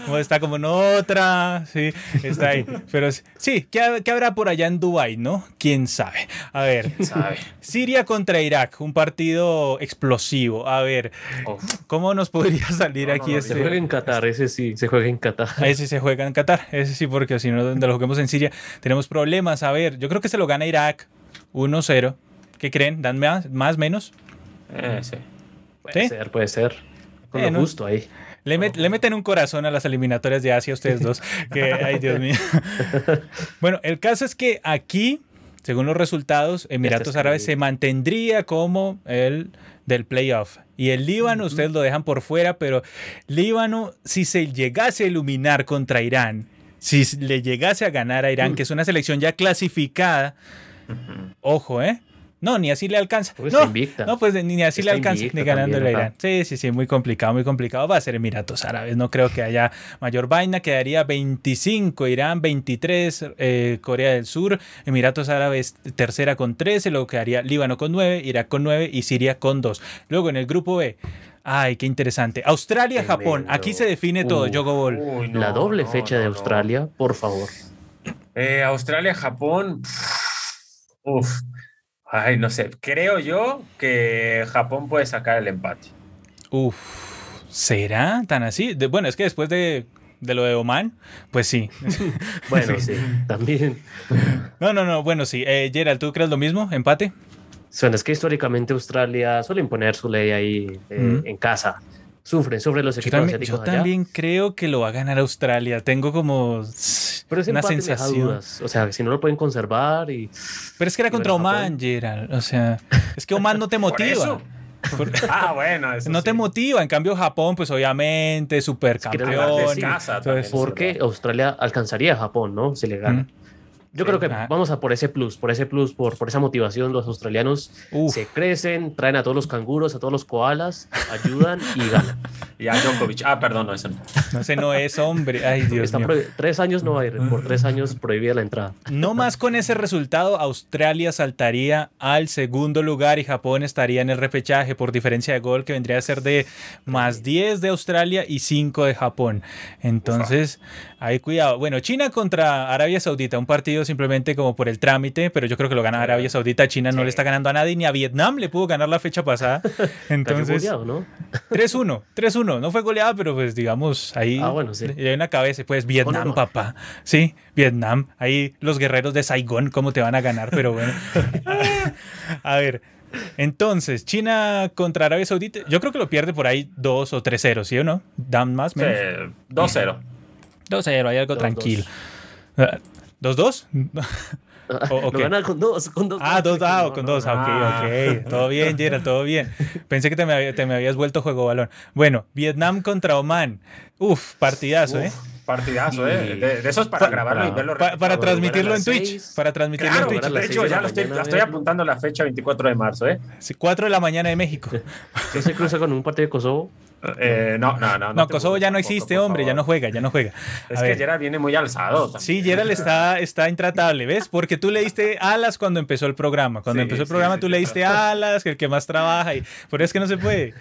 Speaker 1: Modo está como en otra. Sí, está ahí. Pero sí, ¿qué, qué habrá por allá en Dubai, no? Quién sabe. A ver,
Speaker 2: ¿Sabe?
Speaker 1: Siria contra Irak, un partido explosivo. A ver. ¿cómo nos podría salir
Speaker 2: No, no,
Speaker 1: aquí
Speaker 2: no,
Speaker 3: Se
Speaker 1: este?
Speaker 3: juega en Qatar, ese sí, se juega en Qatar.
Speaker 1: Ese se juega en Qatar, ese sí, porque si no, donde lo juguemos en Siria, tenemos problemas. A ver, yo creo que se lo gana Irak 1-0. ¿Qué creen? ¿Dan más, más menos?
Speaker 2: Eh, sí.
Speaker 3: Puede
Speaker 1: ¿Sí?
Speaker 3: ser, puede ser. Con
Speaker 1: Eh,
Speaker 3: lo
Speaker 1: no.
Speaker 3: justo ahí.
Speaker 1: Le, met- le meten un corazón a las eliminatorias de Asia ustedes dos. Que, ay, Dios mío. bueno, el caso es que aquí, según los resultados, Emiratos
Speaker 3: está
Speaker 1: Árabes se mantendría como el del playoff. Y el Líbano, ustedes lo dejan por fuera, pero Líbano, si se llegase a iluminar contra Irán, si le llegase a ganar a Irán, que es una selección ya clasificada, ojo, ¿eh? No, ni así le alcanza.
Speaker 3: Pues
Speaker 1: no,
Speaker 3: invicta.
Speaker 1: no, pues ni así le alcanza, ni ganándole a
Speaker 3: también,
Speaker 1: Irán. Sí, sí, sí, muy complicado, muy complicado. Va a ser Emiratos Árabes, no creo que haya mayor vaina. Quedaría 25, Irán 23, eh, Corea del Sur, Emiratos Árabes tercera con 13, luego quedaría Líbano con 9, Irak con 9 y Siria con 2. Luego en el grupo B, ay, qué interesante. Australia, Japón, aquí se define todo. Yogo Ball.
Speaker 2: Uy, no,
Speaker 3: la doble
Speaker 2: no,
Speaker 3: fecha
Speaker 2: no,
Speaker 3: de
Speaker 2: no.
Speaker 3: Australia, por favor.
Speaker 2: Eh, Australia, Japón. Uf. Ay, no sé. Creo yo que Japón puede sacar el empate.
Speaker 1: Uf, ¿será tan así? De- bueno, es que después de, de lo de Oman, pues sí.
Speaker 3: Bueno, sí, también.
Speaker 1: No, no, no, bueno, sí. Eh, Gerald, ¿tú crees lo mismo? ¿Empate?
Speaker 3: Bueno, es que históricamente Australia suele imponer su ley ahí eh, en casa. Sufren, sufren los
Speaker 1: Yo
Speaker 3: equipos
Speaker 1: también,
Speaker 3: asiáticos
Speaker 1: yo
Speaker 3: allá.
Speaker 1: también creo que lo va a ganar Australia. Tengo como
Speaker 3: Pero ese
Speaker 1: una
Speaker 3: empate me deja
Speaker 1: sensación.
Speaker 3: dudas. O sea, si no lo pueden conservar y...
Speaker 1: Pero es que era contra Oman, Gerald. O sea, es que Oman no te
Speaker 2: Por
Speaker 1: motiva.
Speaker 2: eso.
Speaker 1: Por-
Speaker 2: Ah, bueno. eso
Speaker 1: no te motiva. En cambio, Japón, pues obviamente,
Speaker 3: que
Speaker 1: supercampeón.
Speaker 2: Es casa
Speaker 1: Entonces,
Speaker 2: verdad.
Speaker 3: Australia alcanzaría a Japón, ¿no? Si le gana.
Speaker 1: Mm.
Speaker 3: Yo
Speaker 2: Sí.
Speaker 3: creo que
Speaker 1: Ah.
Speaker 3: vamos a por ese plus, por ese plus, por, por esa motivación. Los australianos
Speaker 1: Uf.
Speaker 3: se crecen, traen a todos los canguros, a todos los koalas, ayudan y ganan.
Speaker 2: Y a Djokovic. Ah, perdón, no, eso no.
Speaker 1: No, ese no es hombre. Ay, Dios
Speaker 3: Está
Speaker 1: mío.
Speaker 3: tres años no va a ir, por tres años prohibida la entrada.
Speaker 1: No más con ese resultado, Australia saltaría al segundo lugar y Japón estaría en el repechaje por diferencia de gol que vendría a ser de más 10 de Australia y 5 de Japón. Entonces, ahí cuidado. Bueno, China contra Arabia Saudita, un partido simplemente como por el trámite, pero yo creo que lo gana Arabia Saudita. China no
Speaker 2: Sí.
Speaker 1: le está ganando a nadie, ni a Vietnam le pudo ganar la fecha pasada. Entonces,
Speaker 3: goleado, ¿no?
Speaker 1: 3-1, 3-1. No fue goleada, pero pues digamos, ahí
Speaker 3: Ah, bueno, sí.
Speaker 1: en la cabeza. Pues Vietnam,
Speaker 3: no.
Speaker 1: papá. Sí, Vietnam. Ahí los guerreros de Saigón, ¿cómo te van a ganar? Pero bueno. a ver. Entonces, China contra Arabia Saudita, yo creo que lo pierde por ahí 2 o 3-0, ¿sí o no? Dan más,
Speaker 2: Sí,
Speaker 1: menos.
Speaker 2: 2-0.
Speaker 1: 2-0, hay algo
Speaker 3: Dos,
Speaker 1: tranquilo. Ah, ¿2-2? O- ok.
Speaker 3: Lo gana con dos, con dos.
Speaker 1: Ah, dos, ah,
Speaker 3: No,
Speaker 1: con
Speaker 3: no,
Speaker 1: dos, ah,
Speaker 2: Ah.
Speaker 1: ok, ok. Todo bien, Gerald, todo bien. Pensé que te me, te me habías vuelto juego balón. Bueno, Vietnam contra Oman. Uf, partidazo, ¿eh?
Speaker 2: Partidazo, ¿eh? De, de esos para
Speaker 1: Pa-
Speaker 2: grabarlo y verlo.
Speaker 1: Pa- para transmitirlo en Twitch.
Speaker 3: seis.
Speaker 1: Para transmitirlo
Speaker 2: Claro,
Speaker 1: en
Speaker 3: Twitch.
Speaker 2: De hecho, ya lo estoy, estoy apuntando la fecha 24 de marzo, ¿eh?
Speaker 1: Sí, 4 de la mañana de México.
Speaker 3: Si se cruza con un partido de Kosovo,
Speaker 2: Eh, no, no, no.
Speaker 1: No, Kosovo ya no existe, hombre, ya no juega, ya no juega.
Speaker 2: Es
Speaker 1: A
Speaker 2: que
Speaker 1: ver.
Speaker 2: Gerard viene muy alzado. también.
Speaker 1: Sí, Gerald está, está intratable, ¿ves? Porque tú le diste alas cuando empezó el programa. Cuando
Speaker 2: Sí,
Speaker 1: empezó el programa
Speaker 2: sí,
Speaker 1: tú
Speaker 2: sí.
Speaker 1: le diste alas, que el que más trabaja. Y, pero es que no se puede.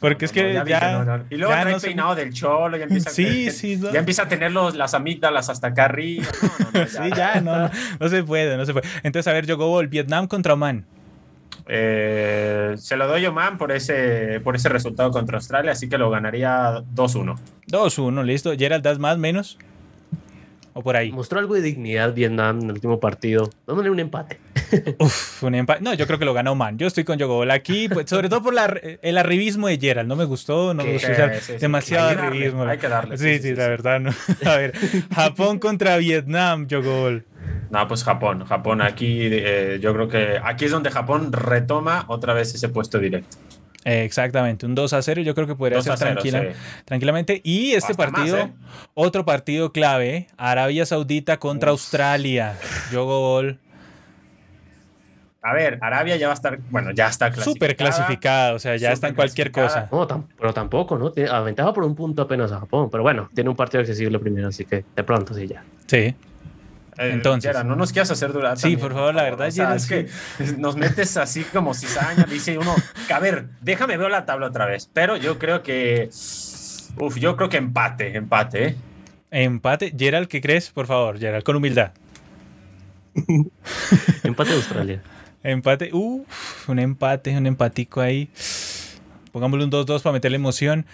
Speaker 1: Porque es que ya.
Speaker 2: que no. Y luego
Speaker 1: ya
Speaker 2: trae
Speaker 1: no se-
Speaker 2: peinado del cholo, ya empieza, a
Speaker 1: Sí,
Speaker 2: tener- ya empieza a tener los, las amígdalas hasta acá arriba. No,
Speaker 1: Sí, ya, no, no, no se puede, no se puede. Entonces, a ver, yo Gol, Vietnam contra Oman.
Speaker 2: Eh, se lo doy a Oman por ese, por ese resultado contra Australia, así que lo ganaría 2-1.
Speaker 1: 2-1, listo. Gerald, ¿das más, menos? O por ahí.
Speaker 3: mostró algo de dignidad Vietnam en el último partido, dándole un empate.
Speaker 1: Uf, un empate. No, yo creo que lo gana Oman. Yo estoy con Yogol aquí, pues, sobre todo por la, el arribismo de Gerald. No me gustó, no me gustó. o sea,
Speaker 2: Sí, sí, sí.
Speaker 1: demasiado
Speaker 2: Hay que darle,
Speaker 1: arribismo.
Speaker 2: hay que darle,
Speaker 1: Sí,
Speaker 2: sí,
Speaker 1: sí,
Speaker 2: sí,
Speaker 1: la verdad. No. A ver, Japón contra Vietnam, Yogol.
Speaker 2: No, pues Japón. Japón aquí, eh, yo creo que aquí es donde Japón retoma otra vez ese puesto directo.
Speaker 1: Eh, exactamente, un 2 a 0. Yo creo que podría
Speaker 2: 2
Speaker 1: ser
Speaker 2: a 0,
Speaker 1: tranquila,
Speaker 2: sí.
Speaker 1: tranquilamente. Y este
Speaker 2: Hasta más,
Speaker 1: partido,
Speaker 2: ¿eh?
Speaker 1: otro partido clave: Arabia Saudita contra Australia. Yogol.
Speaker 2: A ver, Arabia ya va a estar, bueno, ya está clasificada.
Speaker 1: Súper clasificada, o sea, ya está en cualquier cosa.
Speaker 3: No, tam- pero tampoco, ¿no? Tiene, aventajaba por un punto apenas a Japón. Pero bueno, tiene un partido accesible primero, así que de pronto sí ya.
Speaker 1: Sí.
Speaker 2: Eh,
Speaker 1: Entonces.
Speaker 2: No nos quieras hacer durar.
Speaker 1: Sí,
Speaker 2: también,
Speaker 1: por favor, la verdad,
Speaker 2: O sea, es que nos metes así como cizaña. Dice uno, que, a ver, déjame ver la tabla otra vez. Pero yo creo que. Uf, yo creo que empate, empate, ¿eh?
Speaker 1: Empate. Gerald, ¿qué crees? Por favor, Gerald, con humildad.
Speaker 3: Empate de Australia.
Speaker 1: Empate. Uf, un empate, un empatico ahí. Pongámosle un 2-2 para meterle emoción.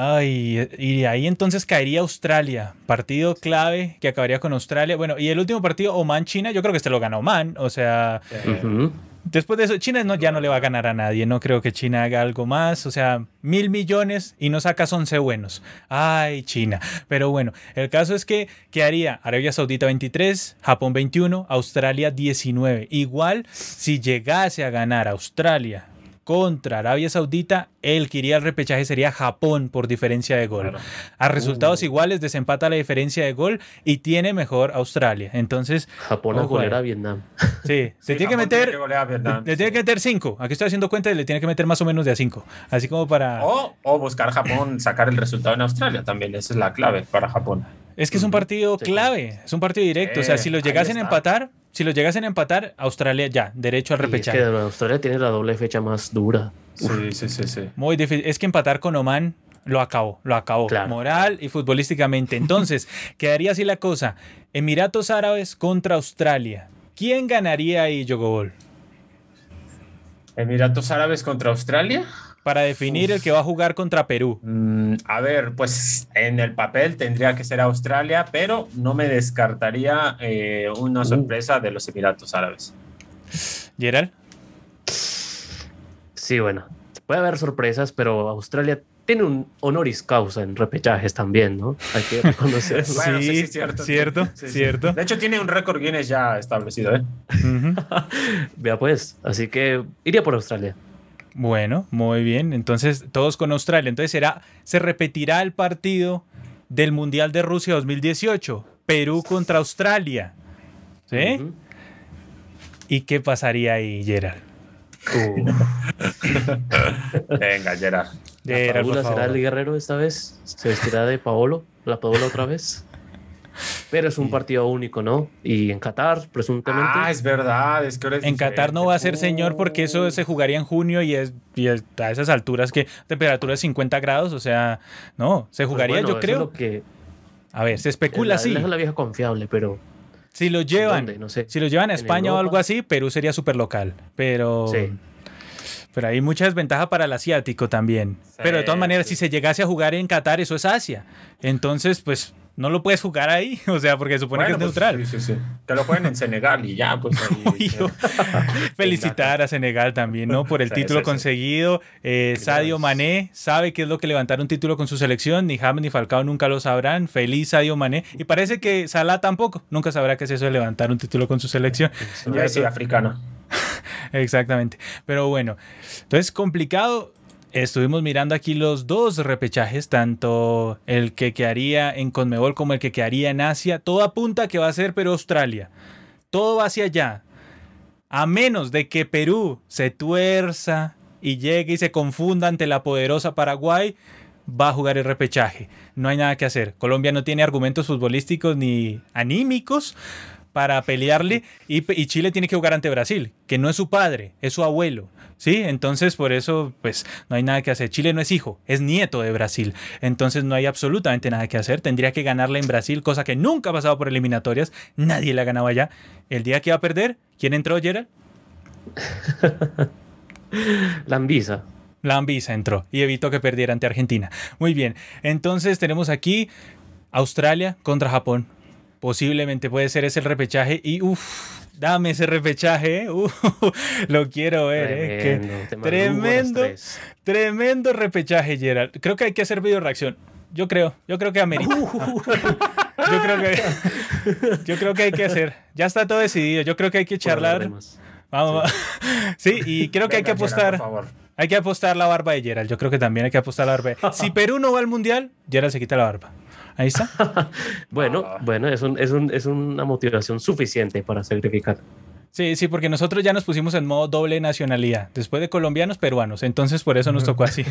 Speaker 1: Ay, y ahí entonces caería Australia. Partido clave que acabaría con Australia. Bueno, y el último partido, Oman-China, yo creo que este lo gana Oman. O sea, después de eso, China no, ya no le va a ganar a nadie. No creo que China haga algo más. O sea, mil millones y no sacas 11 buenos. Ay, China. Pero bueno, el caso es que quedaría Arabia Saudita 23, Japón 21, Australia 19. Igual, si llegase a ganar Australia contra Arabia Saudita, el que iría al repechaje sería Japón por diferencia de gol.
Speaker 2: Claro.
Speaker 1: A resultados
Speaker 3: Uh.
Speaker 1: iguales desempata la diferencia de gol y tiene mejor Australia. Entonces,
Speaker 3: Japón a
Speaker 1: Ojo
Speaker 3: golear
Speaker 1: ahí.
Speaker 3: a Vietnam.
Speaker 1: sí, se
Speaker 2: Sí,
Speaker 1: tiene que meter
Speaker 2: a Vietnam,
Speaker 1: le tiene
Speaker 2: sí.
Speaker 1: que meter 5. Aquí estoy haciendo cuenta y le tiene que meter más o menos de a 5. Así como para.
Speaker 2: O, o buscar Japón, sacar el resultado en Australia también. Esa es la clave para Japón.
Speaker 1: Es que es un partido
Speaker 3: Sí,
Speaker 1: clave, es un partido directo. o sea, si los
Speaker 2: ahí
Speaker 1: llegasen a empatar, si los llegasen a empatar, Australia ya, derecho al
Speaker 3: Y es
Speaker 1: repechaje.
Speaker 3: que Australia tiene la doble fecha más dura.
Speaker 2: Sí, sí, sí, sí.
Speaker 1: Muy difícil. Es que empatar con Oman lo acabó, lo acabó.
Speaker 3: Claro.
Speaker 1: Moral y futbolísticamente. Entonces, quedaría así la cosa. Emiratos Árabes contra Australia. ¿Quién ganaría ahí, Yogobol?
Speaker 2: Emiratos Árabes contra Australia.
Speaker 1: Para definir el que va a jugar contra Perú.
Speaker 2: Mm, a ver, pues en el papel tendría que ser Australia, pero no me descartaría eh, una
Speaker 3: Uh.
Speaker 2: sorpresa de los Emiratos Árabes.
Speaker 1: Gerald.
Speaker 3: Sí, bueno. Puede haber sorpresas, pero Australia tiene un honoris causa en repechajes también, ¿no? Hay que reconocerlo.
Speaker 2: Bueno,
Speaker 1: Sí,
Speaker 2: es cierto.
Speaker 1: cierto,
Speaker 2: Sí, sí.
Speaker 1: cierto.
Speaker 2: De hecho, tiene un récord Guinness ya establecido, ¿eh?
Speaker 3: Vea pues, así que iría por Australia.
Speaker 1: Bueno, muy bien. Entonces, todos con Australia. Entonces, será, se repetirá el partido del Mundial de Rusia 2018. Perú contra Australia. ¿Sí? ¿Y qué pasaría ahí, Gerald?
Speaker 3: Uh,
Speaker 2: Venga, Gerard.
Speaker 3: ¿La
Speaker 1: Gerald, por
Speaker 3: Paola será el guerrero esta vez? ¿Se vestirá de Paolo? ¿La Paola otra vez? Pero es un partido único, ¿no? Y en Qatar, presuntamente.
Speaker 2: Ah, es verdad. Es que ahora es
Speaker 1: En Qatar no va a ser señor porque eso se jugaría en junio y es, y es a esas alturas que temperatura de 50 grados, o sea, no, se
Speaker 3: Pues
Speaker 1: jugaría
Speaker 3: bueno,
Speaker 1: yo
Speaker 3: es
Speaker 1: creo.
Speaker 3: lo que
Speaker 1: A ver, se especula
Speaker 3: es la,
Speaker 1: así.
Speaker 3: es la vieja confiable, pero
Speaker 1: Si lo llevan,
Speaker 3: ¿dónde? No sé.
Speaker 1: si lo llevan a
Speaker 3: ¿En
Speaker 1: España o algo así, Perú sería súper local, pero
Speaker 3: Sí.
Speaker 1: pero hay mucha desventaja para el asiático también.
Speaker 2: Sí,
Speaker 1: pero de todas maneras,
Speaker 2: sí.
Speaker 1: si se llegase a jugar en Qatar, eso es Asia. Entonces, pues no lo puedes jugar ahí, o sea, porque se supone
Speaker 2: Bueno,
Speaker 1: que es
Speaker 2: pues,
Speaker 1: neutral.
Speaker 2: Sí, sí, sí. Que lo jueguen en Senegal y ya, pues. ahí-
Speaker 1: yo- Felicitar a Senegal también, ¿no? Por el
Speaker 2: Sí,
Speaker 1: título
Speaker 2: sí, sí.
Speaker 1: conseguido. Eh, Sadio Mané sabe qué es lo que levantar un título con su selección. Ni James ni Falcao nunca lo sabrán. Feliz Sadio Mané. Y parece que Salah tampoco. Nunca sabrá qué es eso de levantar un título con su selección. Ya eso-
Speaker 2: africano.
Speaker 1: Exactamente. Pero bueno, entonces complicado. Estuvimos mirando aquí los dos repechajes, tanto el que quedaría en Conmebol como el que quedaría en Asia. Todo apunta que va a ser pero Australia. Todo va hacia allá. A menos de que Perú se tuerza y llegue y se confunda ante la poderosa Paraguay, va a jugar el repechaje. No hay nada que hacer. Colombia no tiene argumentos futbolísticos ni anímicos para pelearle y, y Chile tiene que jugar ante Brasil, que no es su padre, es su abuelo. ¿Sí? Entonces, por eso, pues, no hay nada que hacer. Chile no es hijo, es nieto de Brasil. Entonces, no hay absolutamente nada que hacer. Tendría que ganarle en Brasil, cosa que nunca ha pasado por eliminatorias. Nadie la ganaba allá. El día que va a perder, ¿quién entró, Gerald?
Speaker 3: La Anvisa.
Speaker 1: La Anvisa entró y evitó que perdiera ante Argentina. Muy bien. Entonces, tenemos aquí Australia contra Japón. Posiblemente puede ser ese el repechaje y uff. Dame ese repechaje, ¿eh? uh, lo quiero ver, ¿eh? tremendo, tremendo repechaje, Gerald. Creo que hay que hacer video reacción. Yo creo, yo creo que amerita. yo creo que yo creo que hay que hacer. Ya está todo decidido. Yo creo que hay que charlar. Vamos, sí. y creo que hay que apostar. hay que apostar la barba de Gerald. Yo creo que también hay que apostar la barba. Si Perú no va al mundial, Gerald se quita la barba. Ahí está.
Speaker 3: bueno, ah. bueno, es, un, es, un, es una motivación suficiente para sacrificar.
Speaker 1: Sí, sí, porque nosotros ya nos pusimos en modo doble nacionalidad, después de colombianos, peruanos, entonces por eso nos tocó así.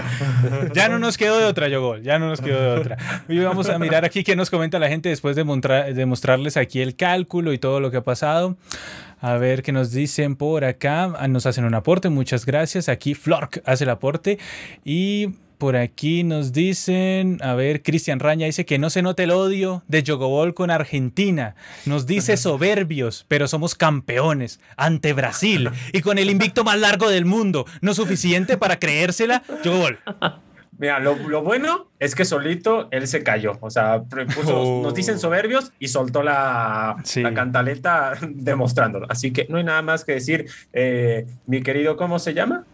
Speaker 1: ya no nos quedó de otra, Yogol, ya no nos quedó de otra. Y vamos a mirar aquí qué nos comenta la gente después de, de mostrarles aquí el cálculo y todo lo que ha pasado. A ver qué nos dicen por acá. Ah, nos hacen un aporte, muchas gracias. Aquí Flork hace el aporte y por aquí nos dicen, a ver, Cristian Raña dice que no se note el odio de Jogobol con Argentina. Nos dice soberbios, pero somos campeones ante Brasil y con el invicto más largo del mundo. No suficiente para creérsela, Jogobol.
Speaker 2: Mira, lo, bueno es que solito él se cayó. O sea, oh. nos dicen soberbios y soltó la, la, cantaleta demostrándolo. Así que no hay nada más que decir. Eh, mi querido, ¿cómo se llama?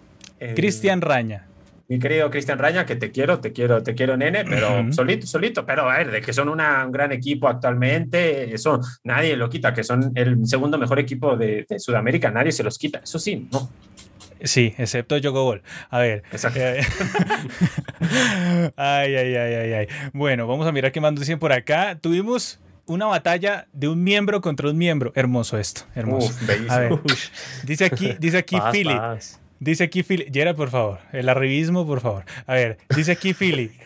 Speaker 1: Cristian Raña
Speaker 2: mi querido Cristian Raña, que te quiero, te quiero, te quiero, nene, pero solito, solito. Pero a ver, de que son un gran equipo actualmente, eso nadie lo quita, que son el segundo mejor equipo de, Sudamérica, nadie se los quita. Eso sí, no.
Speaker 1: Sí, excepto Gol. A ver.
Speaker 2: Exacto.
Speaker 1: Eh, ay, ay, ay, ay, ay. Bueno, vamos a mirar qué más dicen por acá. Tuvimos una batalla de un miembro contra un miembro. Hermoso esto, hermoso. a ver, dice aquí, dice aquí Philly. Dice aquí Philly. Yera, por favor. El arribismo, por favor. A ver, dice aquí Philly.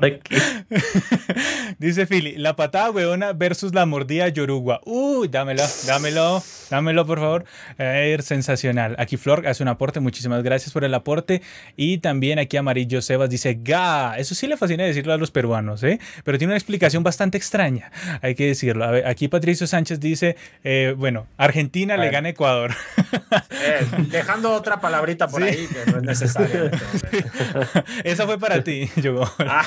Speaker 1: dice Philly. La patada hueona versus la mordida Yoruba. Uy, dámelo, dámelo, dámelo, por favor. ver, sensacional. Aquí Flor hace un aporte. Muchísimas gracias por el aporte. Y también aquí Amarillo Sebas dice ga. Eso sí le fascina decirlo a los peruanos, ¿eh? Pero tiene una explicación bastante extraña. Hay que decirlo. A ver, aquí Patricio Sánchez dice, eh, bueno, Argentina le gana a Ecuador.
Speaker 2: Eh, dejando otra palabrita por ahí que no es necesaria.
Speaker 1: Esa fue para ti,
Speaker 2: yo. Ah,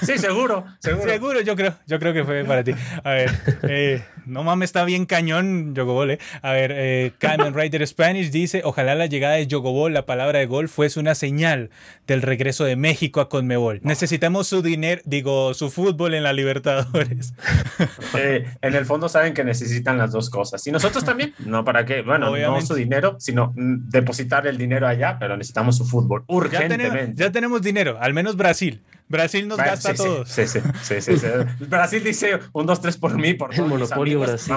Speaker 2: sí, seguro, seguro.
Speaker 1: Seguro, yo creo, yo creo que fue para ti. A ver, eh, no mames, está bien cañón Yogobol, eh. A ver, eh, Carmen Rider Spanish dice, ojalá la llegada de Yogobol, la palabra de gol, fuese una señal del regreso de México a Conmebol. Necesitamos su dinero, digo, su fútbol en la Libertadores.
Speaker 2: Eh, en el fondo saben que necesitan las dos cosas. Y nosotros también, no para qué, bueno, no su dinero, sino mm, depositar el dinero dinero allá, pero necesitamos su fútbol urgentemente.
Speaker 1: Ya tenemos, dinero, al menos Brasil. Brasil nos gasta a todos.
Speaker 2: Sí, sí, sí, Brasil dice un, dos, tres por mí, por
Speaker 3: el monopolio Brasil.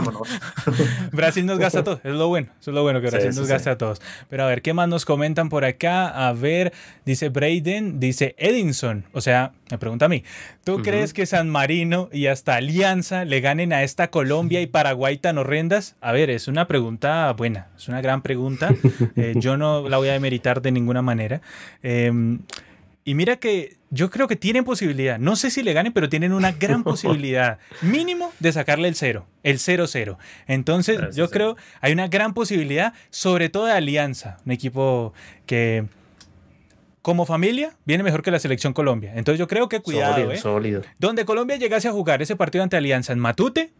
Speaker 1: Brasil nos gasta a todos. Es lo bueno. Eso es lo bueno que Brasil nos gasta a todos. Pero a ver, ¿qué más nos comentan por acá? A ver, dice Braden, dice Edinson. O sea, me pregunta a mí. ¿Tú crees que San Marino y hasta Alianza le ganen a esta Colombia y Paraguay tan horrendas? A ver, es una pregunta buena. Es una gran pregunta. Eh, yo no la voy a demeritar de ninguna manera. Eh, y mira que yo creo que tienen posibilidad. No sé si le ganen, pero tienen una gran posibilidad. Mínimo de sacarle el cero, el 0-0. Entonces, yo creo hay una gran posibilidad, sobre todo de Alianza, un equipo que como familia viene mejor que la selección Colombia. Entonces, yo creo que cuidado. ¿eh?
Speaker 3: sólido.
Speaker 1: Donde Colombia llegase a jugar ese partido ante Alianza en Matute,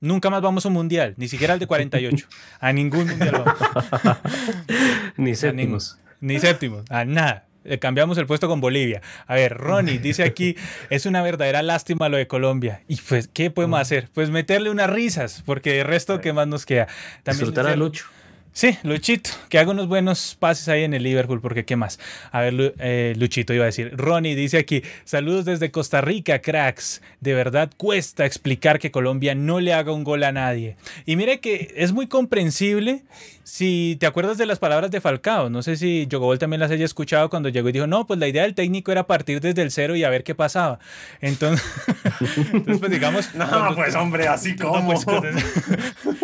Speaker 1: Nunca más vamos a un mundial, ni siquiera al de 48. A ningún mundial vamos.
Speaker 3: ni séptimos.
Speaker 1: ni séptimos, a nada. Eh, cambiamos el puesto con Bolivia. A ver, Ronnie dice aquí, es una verdadera lástima lo de Colombia. Y pues, ¿qué podemos hacer? Pues meterle unas risas, porque el resto, ¿qué más nos queda?
Speaker 3: También Disfrutar a Lucho.
Speaker 1: Sí, Luchito, que haga unos buenos pases ahí en el Liverpool, porque ¿qué más? A ver, eh, Luchito iba a decir. Ronnie dice aquí, saludos desde Costa Rica, cracks. De verdad cuesta explicar que Colombia no le haga un gol a nadie. Y mire que es muy comprensible si te acuerdas de las palabras de Falcao. No sé si Jogobol también las haya escuchado cuando llegó y dijo, no, pues la idea del técnico era partir desde el cero y a ver qué pasaba. Entonces, pues digamos...
Speaker 2: No, pues hombre, así como... Pues,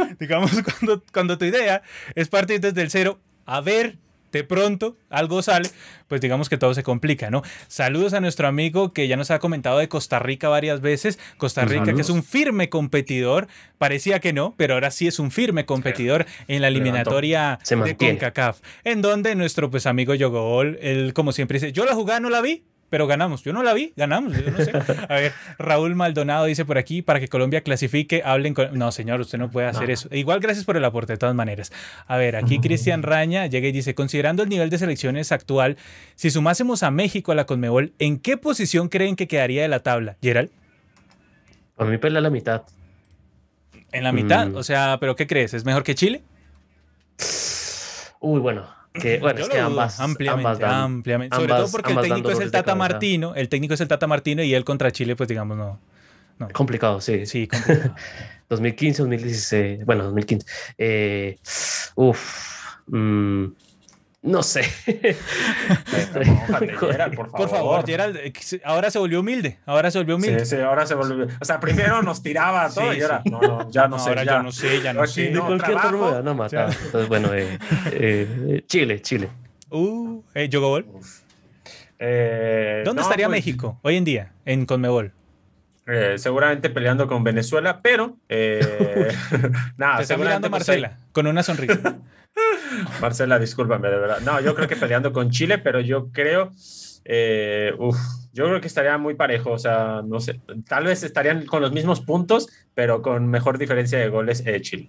Speaker 1: digamos, cuando, cuando tu idea es partir desde el cero, a ver, de pronto algo sale, pues digamos que todo se complica, ¿no? Saludos a nuestro amigo que ya nos ha comentado de Costa Rica varias veces. Costa Rica, que es un firme competidor, parecía que no, pero ahora sí es un firme competidor en la eliminatoria de CONCACAF, en donde nuestro pues amigo Yogol, él como siempre dice, yo la jugada no la vi, pero ganamos. Yo no la vi, ganamos. Yo no sé. A ver, Raúl Maldonado dice por aquí, para que Colombia clasifique, hablen con... No, señor, usted no puede hacer eso. Igual gracias por el aporte, de todas maneras. A ver, aquí Cristian Raña llega y dice, considerando el nivel de selecciones actual, si sumásemos a México a la Conmebol, ¿en qué posición creen que quedaría de la tabla? Gerald.
Speaker 3: A mí pelea la mitad.
Speaker 1: En la mitad, mm. o sea, ¿pero qué crees? ¿Es mejor que Chile?
Speaker 3: Uy, bueno, que, bueno, es que ambas,
Speaker 1: ampliamente, ampliamente. Sobre todo porque el técnico es el Tata Martino, el técnico es el Tata Martino y él contra Chile, pues digamos, no.
Speaker 3: Complicado, sí.
Speaker 1: Sí, complicado.
Speaker 3: 2015, 2016, bueno, 2015. Eh, uf, mmm, no sé.
Speaker 1: Gerald, por, favor. por favor. Gerald, eh, ahora se volvió humilde. Ahora se volvió humilde.
Speaker 2: Sí, sí, ahora se volvió. O sea, primero nos tiraba todo y ahora, no, no, ya no, sé.
Speaker 1: Ahora ya. no sé, ya no sé.
Speaker 3: De cualquier forma, no mata. Entonces, bueno, eh, eh, Chile, Chile.
Speaker 1: Uh, eh, Yogobol. ¿Dónde estaría pues, México hoy en día en Conmebol?
Speaker 2: Seguramente peleando con Venezuela, pero
Speaker 1: nada. Te está mirando pues, Marcela con una sonrisa.
Speaker 2: Marcela, discúlpame, de verdad. No, yo creo que peleando con Chile, pero yo creo, eh, yo creo que estaría muy parejo. O sea, no sé, tal vez estarían con los mismos puntos, pero con mejor diferencia de goles eh, Chile.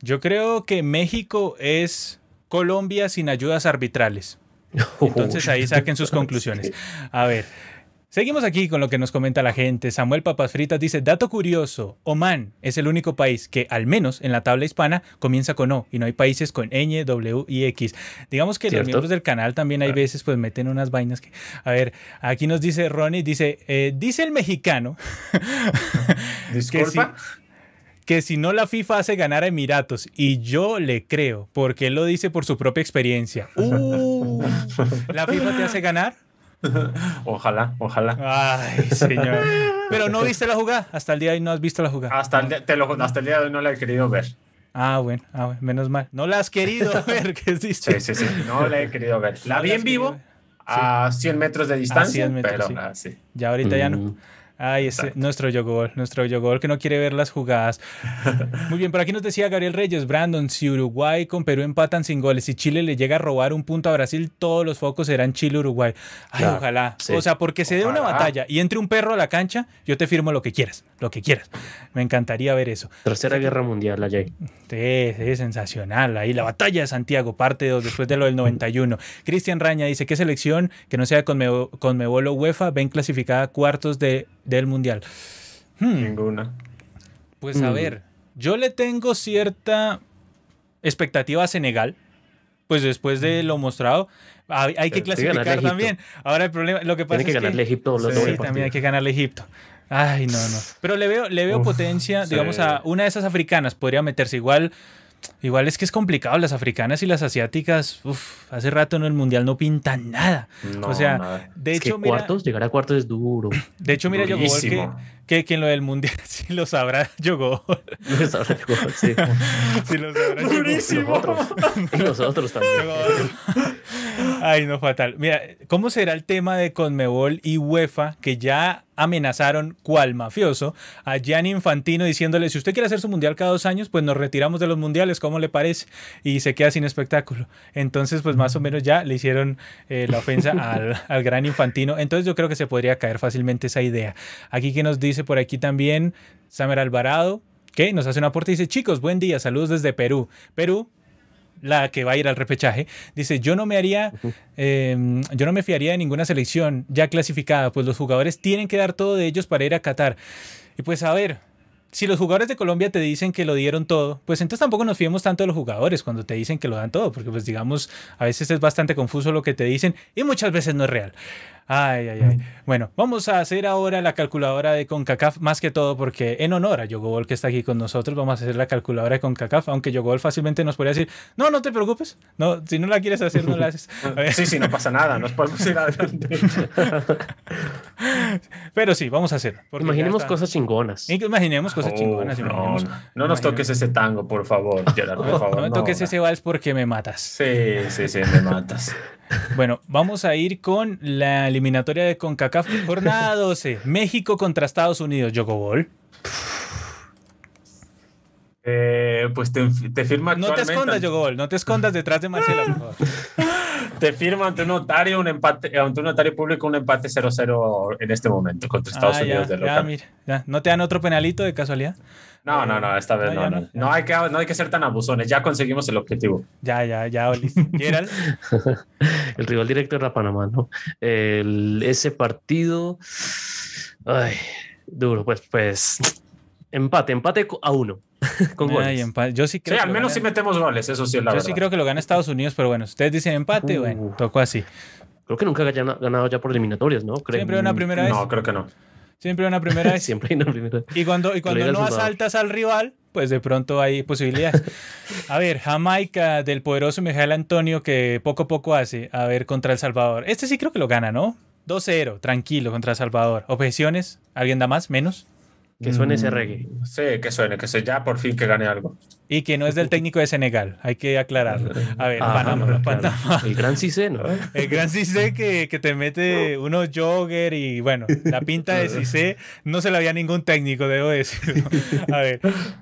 Speaker 1: Yo creo que México es Colombia sin ayudas arbitrales. Entonces ahí saquen sus conclusiones. A ver, Seguimos aquí con lo que nos comenta la gente. Samuel Papas Fritas dice, dato curioso, Oman es el único país que, al menos en la tabla hispana, comienza con O y no hay países con ñ, W y X. Digamos que los miembros del canal también hay veces pues meten unas vainas que... A ver, aquí nos dice Ronnie, dice, eh, dice el mexicano...
Speaker 2: Disculpa.
Speaker 1: Que si, no la FIFA hace ganar a Emiratos y yo le creo porque él lo dice por su propia experiencia. Uh, ¿La FIFA te hace ganar?
Speaker 2: ojalá, ojalá.
Speaker 1: Ay, señor. Pero no viste la jugada. Hasta el día de hoy no has visto la jugada.
Speaker 2: Hasta el, día, hasta el día de hoy no la he querido ver.
Speaker 1: Ah bueno, ah, menos mal. No la has querido ver, ¿qué
Speaker 2: Sí, sí, sí. No la he querido ver. La vi en vivo a 100 metros de distancia, pero ah, sí.
Speaker 1: Ya ahorita ya no. Ay, ese, nuestro Yogol, nuestro Yogol que no quiere ver las jugadas. Muy bien, por aquí nos decía Gabriel Reyes, Brandon, si Uruguay con Perú empatan sin goles, si Chile le llega a robar un punto a Brasil, todos los focos serán Chile-Uruguay. Ay, ojalá. O sea, porque se dé una batalla y entre un perro a la cancha, yo te firmo lo que quieras, lo que quieras. Me encantaría ver eso.
Speaker 3: Tercera Guerra Mundial, la Jay.
Speaker 1: Sí, sí, sensacional. Ahí la batalla de Santiago, parte 2, después de lo del 91. Cristian Raña dice, ¿qué selección que no sea con, Mebolo UEFA ven clasificada a cuartos de del Mundial?
Speaker 2: Hmm. Ninguna.
Speaker 1: Pues a hmm. ver, yo le tengo cierta expectativa a Senegal, pues después de lo mostrado, hay, que clasificar también. Ahora el problema, lo que pasa
Speaker 3: Tiene que
Speaker 1: es
Speaker 3: ganarle Egipto.
Speaker 1: sí, también hay que ganarle Egipto. Ay, no, no. Pero le veo, le veo potencia, digamos, a una de esas africanas podría meterse igual. Igual es que es complicado, las africanas y las asiáticas, uf, hace rato en el mundial no pintan nada. o sea, de hecho,
Speaker 3: mira, cuartos, llegar a cuartos es duro.
Speaker 1: De hecho, mira, yo que, que, que en lo del mundial sí lo sabrá Yogol.
Speaker 3: Lo sabrá Yogol, sí.
Speaker 1: sí lo sabrá
Speaker 3: Nosotros. Y nosotros también.
Speaker 1: Ay, no, fatal. Mira, ¿cómo será el tema de Conmebol y UEFA que ya amenazaron cual mafioso a Gianni Infantino diciéndole, si usted quiere hacer su mundial cada dos años, pues nos retiramos de los mundiales, ¿cómo le parece? Y se queda sin espectáculo. Entonces, pues más o menos ya le hicieron eh, la ofensa al, al, gran Infantino. Entonces yo creo que se podría caer fácilmente esa idea. Aquí que nos dice por aquí también Samer Alvarado, que nos hace un aporte y dice, chicos, buen día, saludos desde Perú. Perú, la que va a ir al repechaje, dice, yo no me haría, em, yo no me fiaría de ninguna selección ya clasificada, pues los jugadores tienen que dar todo de ellos para ir a Qatar. Y pues a ver, si los jugadores de Colombia te dicen que lo dieron todo, pues entonces tampoco nos fiemos tanto de los jugadores cuando te dicen que lo dan todo, porque pues digamos, a veces es bastante confuso lo que te dicen y muchas veces no es real. Ay, ay, ay. Bueno, vamos a hacer ahora la calculadora de CONCACAF, más que todo porque en honor a Yogobol que está aquí con nosotros, vamos a hacer la calculadora de CONCACAF, aunque Yogobol fácilmente nos podría decir, no, no te preocupes, no, si no la quieres hacer, no la haces.
Speaker 2: Sí, sí, no pasa nada, nos podemos ir adelante.
Speaker 1: Pero sí, vamos a hacer.
Speaker 3: Imaginemos cosas chingonas.
Speaker 1: Imaginemos cosas chingonas.
Speaker 2: no, no, nos toques ese tango, por favor, Gerard, por favor.
Speaker 1: No, me toques ese vals porque me matas.
Speaker 2: Sí, sí, sí, me matas.
Speaker 1: Bueno, vamos a ir con la eliminatoria de CONCACAF, jornada 12. México contra Estados Unidos, Jogobol.
Speaker 2: Eh, pues te, te firma
Speaker 1: No te escondas, Yogol, no te escondas detrás de Marcela, por favor.
Speaker 2: te firmo ante un notario un empate, ante un notario público un empate 0-0 en este momento contra Estados
Speaker 1: Ah,
Speaker 2: Unidos
Speaker 1: ya,
Speaker 2: de
Speaker 1: ya,
Speaker 2: local.
Speaker 1: mira, ya. ¿No te dan otro penalito de casualidad?
Speaker 2: No, no, no, esta vez
Speaker 1: No,
Speaker 2: no, no.
Speaker 1: no.
Speaker 2: No hay que, no hay que ser tan abusones. Ya conseguimos el objetivo.
Speaker 1: Ya, ya, ya. Gerald,
Speaker 3: El rival directo era Panamá, ¿no? El- ese partido. Ay, duro, pues, pues. Empate, empate a uno. con
Speaker 1: ay,
Speaker 3: goles.
Speaker 1: empate. Yo sí
Speaker 2: Sí,
Speaker 1: creo que
Speaker 2: al menos
Speaker 1: gana-
Speaker 2: sí metemos goles, eso sí es la
Speaker 1: Yo
Speaker 2: verdad.
Speaker 1: sí creo que lo gana Estados Unidos, pero bueno, ustedes dicen empate,
Speaker 3: Uh.
Speaker 1: bueno, tocó así.
Speaker 3: Creo que nunca haya ganado ya por eliminatorias, ¿no? Creo-
Speaker 1: Siempre una primera vez.
Speaker 2: No, creo que no.
Speaker 1: Siempre una primera vez.
Speaker 3: Siempre hay una primera.
Speaker 1: Y cuando, y cuando no asaltas al rival, pues de pronto hay posibilidades. A ver, Jamaica del poderoso Miguel Antonio que poco a poco hace. A ver, contra El Salvador. Este sí creo que lo gana, ¿no? 2-0, tranquilo contra El Salvador. ¿Objeciones? ¿Alguien da más? ¿Menos?
Speaker 3: Que suene
Speaker 1: Mm.
Speaker 3: ese reggae.
Speaker 2: Sí, que suene, que se ya por fin que gane algo.
Speaker 1: Y que no es del técnico de Senegal, hay que aclararlo. A ver,
Speaker 3: Ajá,
Speaker 1: Panamá,
Speaker 3: claro.
Speaker 1: Panamá.
Speaker 3: El gran Cise, ¿no?
Speaker 1: El gran Cissé que, que te mete unos jogger y bueno, la pinta de Cissé no se la había ningún técnico, debo decirlo. A ver,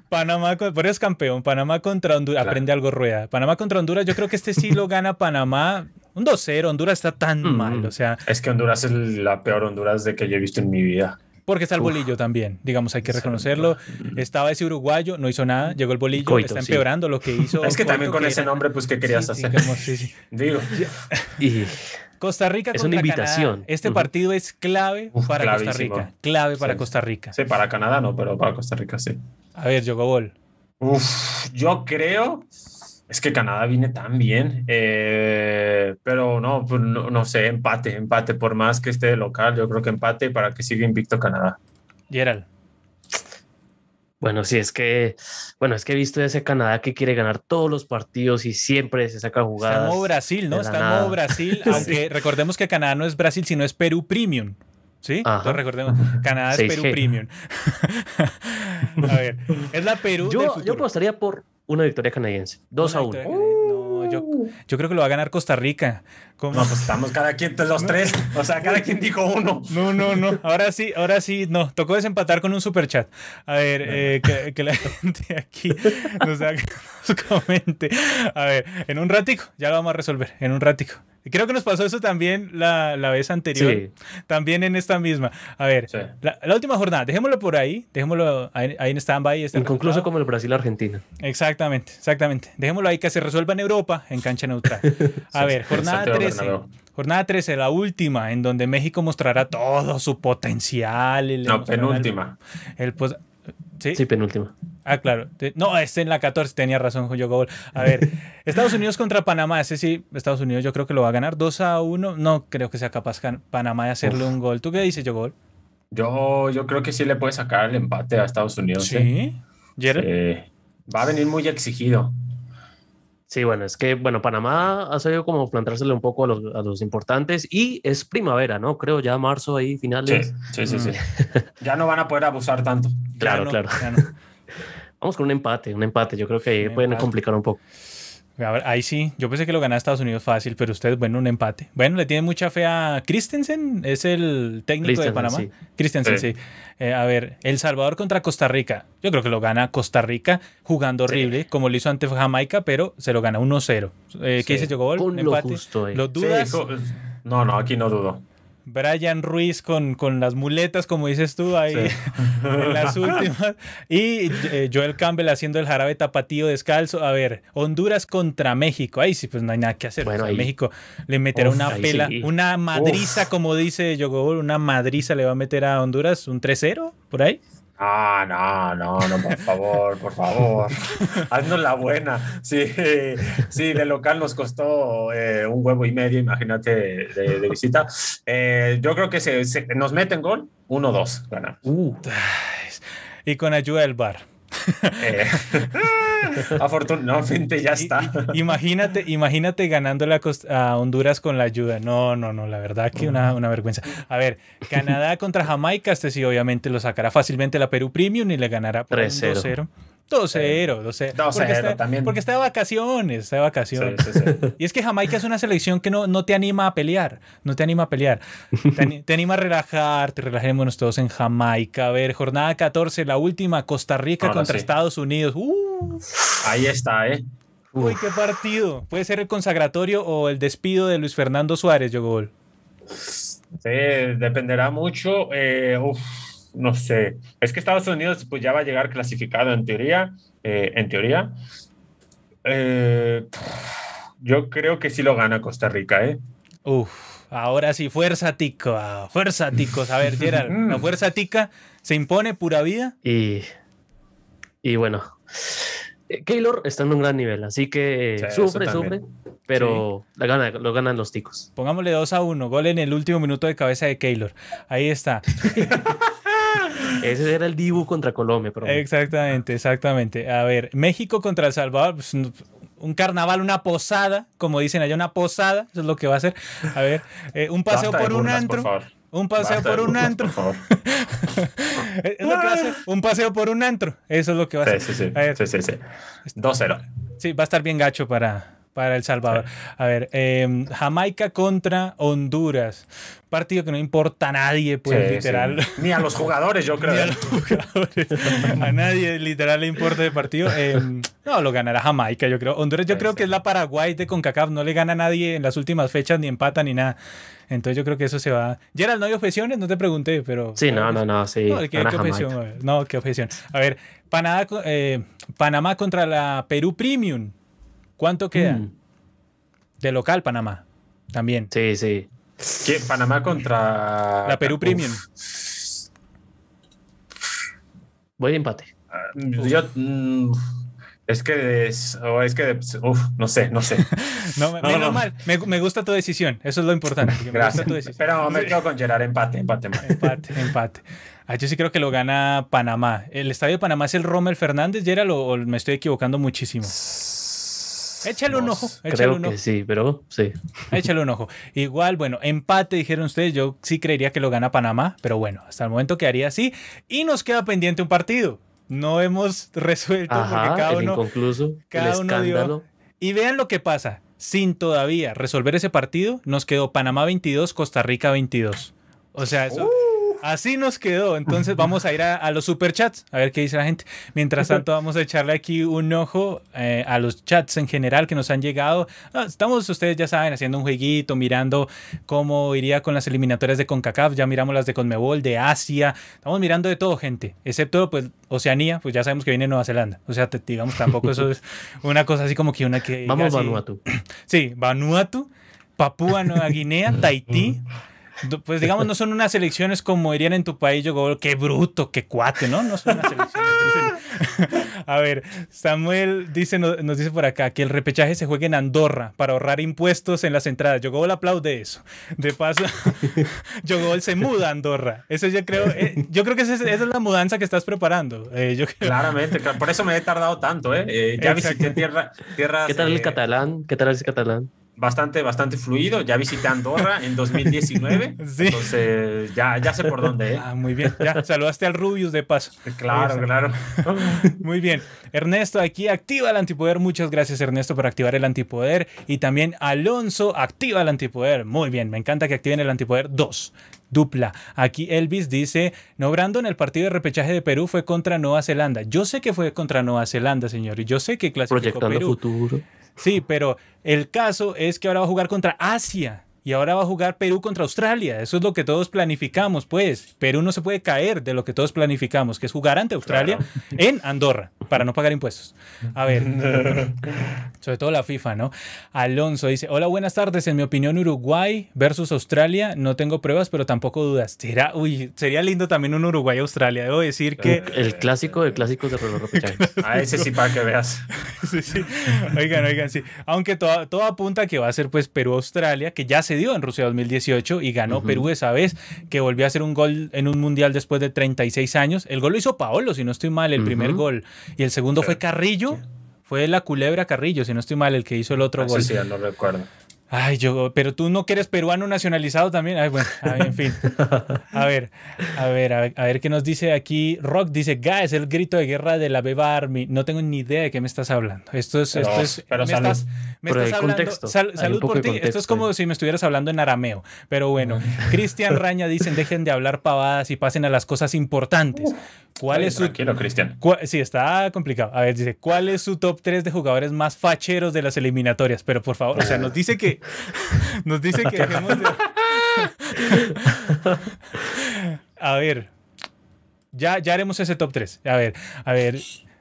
Speaker 1: Panamá, por eso es campeón, Panamá contra Honduras,
Speaker 2: Claro.
Speaker 1: aprende algo rueda. Panamá contra Honduras, yo creo que este sí lo gana Panamá. Un 2-0, Honduras está tan
Speaker 3: Mm.
Speaker 1: mal, o sea,
Speaker 2: Es que Honduras es la peor Honduras de que yo he visto en mi vida.
Speaker 1: Porque está el
Speaker 3: Uf.
Speaker 1: bolillo también, digamos, hay que reconocerlo. Estaba ese uruguayo, no hizo nada, llegó el bolillo,
Speaker 3: Coito,
Speaker 1: está
Speaker 3: sí.
Speaker 1: empeorando lo que hizo.
Speaker 2: Es que también con ese
Speaker 1: era-
Speaker 2: nombre, pues, ¿qué querías
Speaker 1: Sí,
Speaker 2: hacer?
Speaker 1: como- sí, sí.
Speaker 2: Digo,
Speaker 3: Y
Speaker 1: Costa Rica
Speaker 3: Es
Speaker 1: contra
Speaker 3: una
Speaker 1: Canadá.
Speaker 3: invitación.
Speaker 1: Este partido es clave
Speaker 2: Uf,
Speaker 1: para Costa. Rica. Clave para
Speaker 2: Sí.
Speaker 1: Costa Rica.
Speaker 2: sí, para Canadá no, pero para Costa Rica sí.
Speaker 1: A ver, Jogobol.
Speaker 2: Uf, yo creo. Es que Canadá viene tan bien, eh, pero no, pues no, no sé, empate, empate, por más que esté de local, yo creo que empate para que siga invicto Canadá.
Speaker 1: Gerald.
Speaker 3: bueno, sí, es que, bueno, es que he visto ese Canadá que quiere ganar todos los partidos y siempre se saca
Speaker 1: Está en
Speaker 3: jugadas.
Speaker 1: modo Brasil, ¿no? Está en modo. Brasil, aunque recordemos que Canadá no es Brasil, sino es Perú Premium. ¿Sí?
Speaker 3: Ajá.
Speaker 1: Entonces recordemos, Canadá es
Speaker 3: 6G.
Speaker 1: Perú Premium. A ver, es la Perú del
Speaker 3: Yo, yo
Speaker 1: futuro.
Speaker 3: apostaría por una victoria canadiense. 2 a
Speaker 1: Una
Speaker 3: 1.
Speaker 1: victoria canadiense. No, yo, yo creo que lo va a ganar Costa Rica. ¿Cómo?
Speaker 2: No, pues estamos cada quien, los tres, o sea, cada quien dijo uno.
Speaker 1: No, no, no. Ahora sí, ahora sí, no. Tocó desempatar con un super chat. A ver, eh, que, que la gente aquí nos, haga- nos comente. A ver, en un ratico, ya lo vamos a resolver, en un ratico. Creo que nos pasó eso también la, la vez anterior,
Speaker 3: Sí.
Speaker 1: también en esta misma. A ver,
Speaker 2: Sí.
Speaker 1: la, la última jornada, dejémoslo por ahí, dejémoslo ahí, ahí en stand-by. este
Speaker 3: Inconcluso como el Brasil-Argentina.
Speaker 1: Exactamente, exactamente. Dejémoslo ahí que se resuelva en Europa, en cancha neutral. A ver, jornada
Speaker 2: Santiago
Speaker 1: 13.
Speaker 2: Bernabéu.
Speaker 1: Jornada 13, la última, en donde México mostrará todo su potencial.
Speaker 2: No, penúltima.
Speaker 1: El, el ¿Sí?
Speaker 3: Sí, penúltima.
Speaker 1: Ah, claro. No, este en la 14 tenía razón, Joyo Gol. A ver, Estados Unidos contra Panamá. Ese sí, Estados Unidos yo creo que lo va a ganar 2 a 1. No creo que sea capaz Panamá de hacerle
Speaker 2: Uf.
Speaker 1: un gol. ¿Tú qué dices, Yogol?
Speaker 2: Yo, yo creo que sí le puede sacar el empate a Estados Unidos. ¿eh?
Speaker 1: Sí. Gerald?
Speaker 2: Eh, va a venir muy exigido.
Speaker 3: Sí, bueno, es que, bueno, Panamá ha sabido como plantársele un poco a los, a los importantes y es primavera, ¿no? Creo ya marzo ahí, finales.
Speaker 2: sí, sí,
Speaker 1: Mm.
Speaker 2: sí. Ya no van a poder abusar tanto.
Speaker 1: Ya
Speaker 3: Claro,
Speaker 1: no,
Speaker 3: claro.
Speaker 1: ya no.
Speaker 3: Vamos con un empate, un empate. Yo creo que ahí pueden
Speaker 1: empate.
Speaker 3: complicar un poco.
Speaker 1: A ver, ahí sí, yo pensé que lo ganaba Estados Unidos fácil, pero ustedes, bueno, un empate. Bueno, le tienen mucha fe a Christensen, es el técnico de Panamá.
Speaker 3: sí.
Speaker 1: Christensen, sí.
Speaker 2: Sí.
Speaker 1: Eh, a ver, El Salvador contra Costa Rica. Yo creo que lo gana Costa Rica jugando horrible, como lo hizo ante Jamaica, pero se lo gana 1-0. Eh, ¿Qué
Speaker 2: Sí.
Speaker 1: dice?
Speaker 3: Con
Speaker 1: ¿Un
Speaker 3: lo
Speaker 1: empate?
Speaker 3: justo ahí.
Speaker 1: ¿Lo dudas?
Speaker 2: no, no, aquí no dudo.
Speaker 1: Brian Ruiz con, con las muletas, como dices tú, ahí
Speaker 2: Sí.
Speaker 1: en las últimas. Y eh, Joel Campbell haciendo el jarabe tapatío descalzo. A ver, Honduras contra México. Ahí sí, pues no hay nada que hacer.
Speaker 3: Bueno,
Speaker 1: O sea,
Speaker 3: ahí-
Speaker 1: México le meterá
Speaker 3: Uf,
Speaker 1: una pela,
Speaker 3: sí.
Speaker 1: una madriza, como dice Yogol, una madriza le va a meter a Honduras, un 3-0 por ahí.
Speaker 2: Ah, no, no, no, por favor, por favor. Haznos la buena. Sí, sí, de local nos costó eh, un huevo y medio, imagínate, de, de visita. Eh, yo creo que se, se- nos meten gol, 1-2, ganamos.
Speaker 3: Uh,
Speaker 1: Y con ayuda del bar.
Speaker 2: Eh, afortunadamente ya está.
Speaker 1: Imagínate, imagínate ganándole a, Cost- a Honduras con la ayuda. No, no, no, la verdad que una, una vergüenza. A ver, Canadá contra Jamaica, este sí obviamente lo sacará fácilmente la Perú Premium y le ganará por un
Speaker 3: 3-0.
Speaker 1: 2-0. 2-0, 2-0.
Speaker 2: 2-0
Speaker 1: Porque está-
Speaker 2: también.
Speaker 1: Porque está de vacaciones, está de vacaciones.
Speaker 2: sí, sí.
Speaker 1: Y es que Jamaica es una selección que no, no te anima a pelear, no te anima a pelear. Te, ani- te anima a relajarte, relajémonos todos en Jamaica. A ver, jornada 14, la última, Costa Rica
Speaker 2: Ahora
Speaker 1: contra. Estados Unidos. Uh,
Speaker 2: Ahí está, ¿eh?
Speaker 1: Uy, qué partido. Puede ser el consagratorio o el despido de Luis Fernando Suárez, Yogol.
Speaker 2: Sí, dependerá mucho. Eh, no sé. Es que Estados Unidos pues ya va a llegar clasificado en teoría. Eh, en teoría. Eh, yo creo que sí lo gana Costa Rica, ¿eh?
Speaker 1: Uf, ahora sí, fuerza tico, fuerza ticos. A ver, Gerald, la fuerza tica se impone pura vida.
Speaker 3: Y, y bueno, Keylor está en un gran nivel, así que sufre, sufre, pero gana, lo ganan los ticos.
Speaker 1: Pongámosle 2 a 1, gol en el último minuto de cabeza de Keylor. Ahí está.
Speaker 3: Ese era el Dibu contra Colombia.
Speaker 1: Exactamente, exactamente. A ver, México contra El Salvador, pues, un carnaval, una posada, como dicen allá, una posada, eso es lo que va a ser. A ver, eh, un paseo por un antro. Un paseo por un antro. es lo que va a ser. Un paseo por un antro. Eso es lo que va a ser.
Speaker 2: Sí, sí, sí. sí, sí, sí. 2-0.
Speaker 1: Sí, va a estar bien gacho para, para El Salvador. A ver, em, Jamaica contra Honduras. Partido que no importa a nadie, pues literal.
Speaker 2: Ni a los jugadores, yo creo. Ni a los jugadores.
Speaker 1: a nadie literal le importa el partido. Em, no, lo ganará Jamaica, yo creo. Honduras yo creo que es la Paraguay de CONCACAF. No le gana a nadie en las últimas fechas, ni empata, ni nada. Entonces yo creo que eso se va. Gerald, ¿no hay objeciones? No te pregunté, pero.
Speaker 3: Sí, no, no, no, sí.
Speaker 1: No, ¿qué, objeción? No, qué objeción. A ver, Panamá, eh, Panamá contra la Perú Premium. ¿Cuánto queda? Mm. De local, Panamá. También.
Speaker 3: Sí, sí.
Speaker 2: ¿Qué? Panamá contra.
Speaker 1: La Perú Premium.
Speaker 3: Voy de empate.
Speaker 2: Ah, yo. Mm, es que es, es que, uf, no sé, no sé.
Speaker 1: no, menos mal, me, me, gusta tu decisión, eso es lo importante.
Speaker 2: Gracias. Pero me quedo con Gerard, empate, empate,
Speaker 1: empate. Empate, ah, yo sí creo que lo gana Panamá. ¿El estadio de Panamá es el Rommel Fernández, Gerald, o, me estoy equivocando muchísimo? Échale un ojo. Échale
Speaker 3: creo
Speaker 1: un ojo.
Speaker 3: que sí, pero sí.
Speaker 1: Échale un ojo. Igual, bueno, empate dijeron ustedes. Yo sí creería que lo gana Panamá, pero bueno, hasta el momento quedaría así. Y nos queda pendiente un partido no hemos resuelto porque cada uno,
Speaker 3: inconcluso, cada uno dio.
Speaker 1: Y vean lo que pasa. Sin todavía resolver ese partido, nos quedó Panamá 22, Costa Rica 22. O sea, eso. Uh. Así nos quedó. Entonces vamos a ir a, los superchats, a ver qué dice la gente. Mientras tanto, vamos a echarle aquí un ojo eh, a los chats en general que nos han llegado. Ah, estamos, ustedes ya saben, haciendo un jueguito, mirando cómo iría con las eliminatorias de CONCACAF. Ya miramos las de CONMEBOL, de Asia. Estamos mirando de todo, gente. Excepto, pues, Oceanía, pues ya sabemos que viene Nueva Zelanda. O sea, digamos, tampoco eso es una cosa así como que una que.
Speaker 3: Vamos, Vanuatu.
Speaker 1: Sí, Vanuatu, Papúa Nueva Guinea, Tahití pues digamos, no son unas elecciones como irían en tu país, yo qué bruto, qué cuate, ¿no? No son unas elecciones. A ver, Samuel dice, nos dice por acá que el repechaje se juegue en Andorra para ahorrar impuestos en las entradas. Yo le aplaude eso. De paso, Yogol se muda a Andorra. Eso yo creo, eh, yo creo que esa es, la mudanza que estás preparando. Eh, yo
Speaker 2: Claramente, por eso me he tardado tanto, ¿eh? eh ya visité tierra, tierras,
Speaker 3: ¿Qué tal el catalán? ¿Qué tal el catalán?
Speaker 2: Bastante, bastante fluido. Ya visité Andorra en 2019. Sí. Entonces, ya, ya sé por dónde. ¿eh?
Speaker 1: Ah, muy bien. Ya saludaste al Rubius de paso.
Speaker 2: Claro, claro.
Speaker 1: Muy bien. Ernesto, aquí activa el antipoder. Muchas gracias, Ernesto, por activar el antipoder. Y también Alonso, activa el antipoder. Muy bien. Me encanta que activen el antipoder 2 dupla. Aquí Elvis dice, no, Brandon, el partido de repechaje de Perú fue contra Nueva Zelanda. Yo sé que fue contra Nueva Zelanda, señor, y yo sé que clasificó
Speaker 3: Proyectando
Speaker 1: Perú.
Speaker 3: futuro.
Speaker 1: Sí, pero el caso es que ahora va a jugar contra Asia. Y ahora va a jugar Perú contra Australia. Eso es lo que todos planificamos, pues. Perú no se puede caer de lo que todos planificamos, que es jugar ante Australia en Andorra, para no pagar impuestos. A ver, sobre todo la FIFA, ¿no? Alonso dice, hola, buenas tardes. En mi opinión, Uruguay versus Australia, no tengo pruebas, pero tampoco dudas. Será, uy, sería lindo también un Uruguay-Australia. Debo decir que...
Speaker 3: El clásico de clásicos de repechaje.
Speaker 2: A ese sí para que veas.
Speaker 1: sí, sí. Oigan, oigan, sí. Aunque todo, todo apunta que va a ser pues Perú-Australia, que ya se dio en Rusia 2018 y ganó Perú esa vez, que volvió a hacer un gol en un mundial después de 36 años. El gol lo hizo Paolo, si no estoy mal, el primer gol. Y el segundo fue Carrillo. Fue la culebra Carrillo, si no estoy mal, el que hizo el otro
Speaker 2: ah,
Speaker 1: gol.
Speaker 2: Sí, sí, no recuerdo.
Speaker 1: Ay, yo, pero tú no que eres peruano nacionalizado también. Ay, bueno, en fin. A ver, a ver, a ver, a ver qué nos dice aquí. Rock dice, Ga, es el grito de guerra de la Beba Army. No tengo ni idea de qué me estás hablando. Esto es, esto es,
Speaker 2: pero
Speaker 1: me
Speaker 2: salud.
Speaker 1: estás, me estás hablando. sal- salud por ti. Esto es como si me estuvieras hablando en arameo. Pero bueno, Cristian Raña dicen, dejen de hablar pavadas y pasen a las cosas importantes. ¿Cuál
Speaker 2: Ay,
Speaker 1: es su
Speaker 2: Cristian.
Speaker 1: ¿Cuál- Sí, está complicado. A ver, dice, ¿cuál es su top 3 de jugadores más facheros de las eliminatorias? Pero por favor, o sea, nos dice que nos dice que dejemos de... A ver, ya, ya haremos ese top 3. A ver, a ver,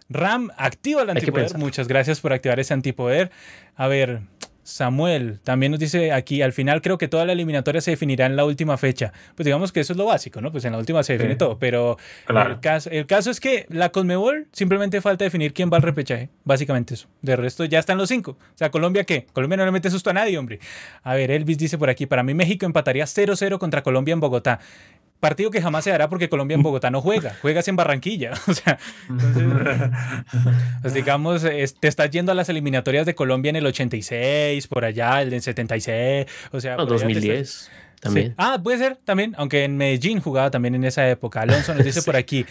Speaker 1: Ram, activa el antipoder. Muchas gracias por activar ese antipoder. A ver, Samuel también nos dice aquí, al final creo que toda la eliminatoria se definirá en la última fecha. Pues digamos que eso es lo básico, ¿no? Pues en la última se define
Speaker 2: Sí.
Speaker 1: todo, pero
Speaker 2: Claro.
Speaker 1: el, caso, el caso es que la Conmebol simplemente falta definir quién va al repechaje, básicamente eso. De resto ya están los cinco. O sea, Colombia qué? Colombia no le mete susto a nadie, hombre. A ver, Elvis dice por aquí, para mí México empataría 0-0 contra Colombia en Bogotá. Partido que jamás se hará porque Colombia en Bogotá no juega, juegas en Barranquilla. O sea, entonces, pues digamos, es- te estás yendo a las eliminatorias de Colombia en el 86, por allá, el del 76, o sea,
Speaker 3: No,
Speaker 1: por allá te estás-
Speaker 3: 2010 también.
Speaker 1: Sí. Ah, puede ser también, aunque en Medellín jugaba también en esa época. Alonso nos dice por aquí.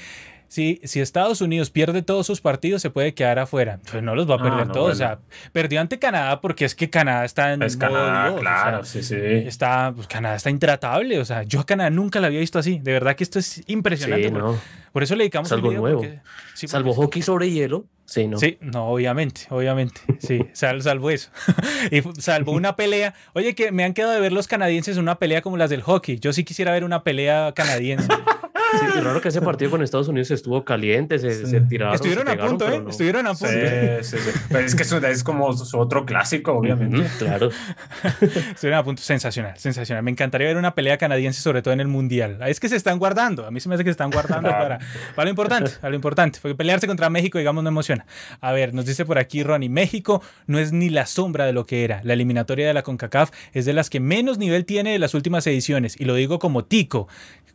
Speaker 1: Si, si Estados Unidos pierde todos sus partidos, se puede quedar afuera. Pues no los va a
Speaker 2: Ah,
Speaker 1: perder
Speaker 2: no,
Speaker 1: todos. O sea, perdió ante Canadá porque es que Canadá está en
Speaker 2: Es
Speaker 1: modo
Speaker 2: Canadá,
Speaker 1: Dios, o
Speaker 2: claro,
Speaker 1: sea,
Speaker 2: sí, sí.
Speaker 1: Está, pues, Canadá está intratable. O sea, yo a Canadá nunca la había visto así. De verdad que esto es impresionante.
Speaker 3: Sí,
Speaker 1: por,
Speaker 3: no.
Speaker 1: por eso le dedicamos
Speaker 3: Es algo
Speaker 1: video,
Speaker 3: nuevo.
Speaker 1: porque- sí,
Speaker 3: Salvo
Speaker 1: porque-
Speaker 3: hockey sobre hielo. Sí, no.
Speaker 1: Sí, no, obviamente, obviamente. Sí, sal- salvo eso. y salvo una pelea. Oye, que me han quedado de ver los canadienses en una pelea como las del hockey. Yo sí quisiera ver una pelea canadiense.
Speaker 3: Sí, raro que ese partido con Estados Unidos estuvo caliente, se, se tiraron.
Speaker 1: Estuvieron
Speaker 3: se
Speaker 1: a punto, ¿eh?
Speaker 3: no.
Speaker 1: Estuvieron a
Speaker 2: Sí,
Speaker 1: punto.
Speaker 2: sí, sí. Pero es que es, un- es como su otro clásico, obviamente.
Speaker 3: Claro.
Speaker 1: Estuvieron a punto. Sensacional, sensacional. Me encantaría ver una pelea canadiense, sobre todo en el mundial. Es que se están guardando. A mí se me hace que se están guardando para, para lo importante, para lo importante. Porque pelearse contra México, digamos, no emociona. A ver, nos dice por aquí Ronnie, México no es ni la sombra de lo que era. La eliminatoria de la CONCACAF es de las que menos nivel tiene de las últimas ediciones. Y lo digo como tico.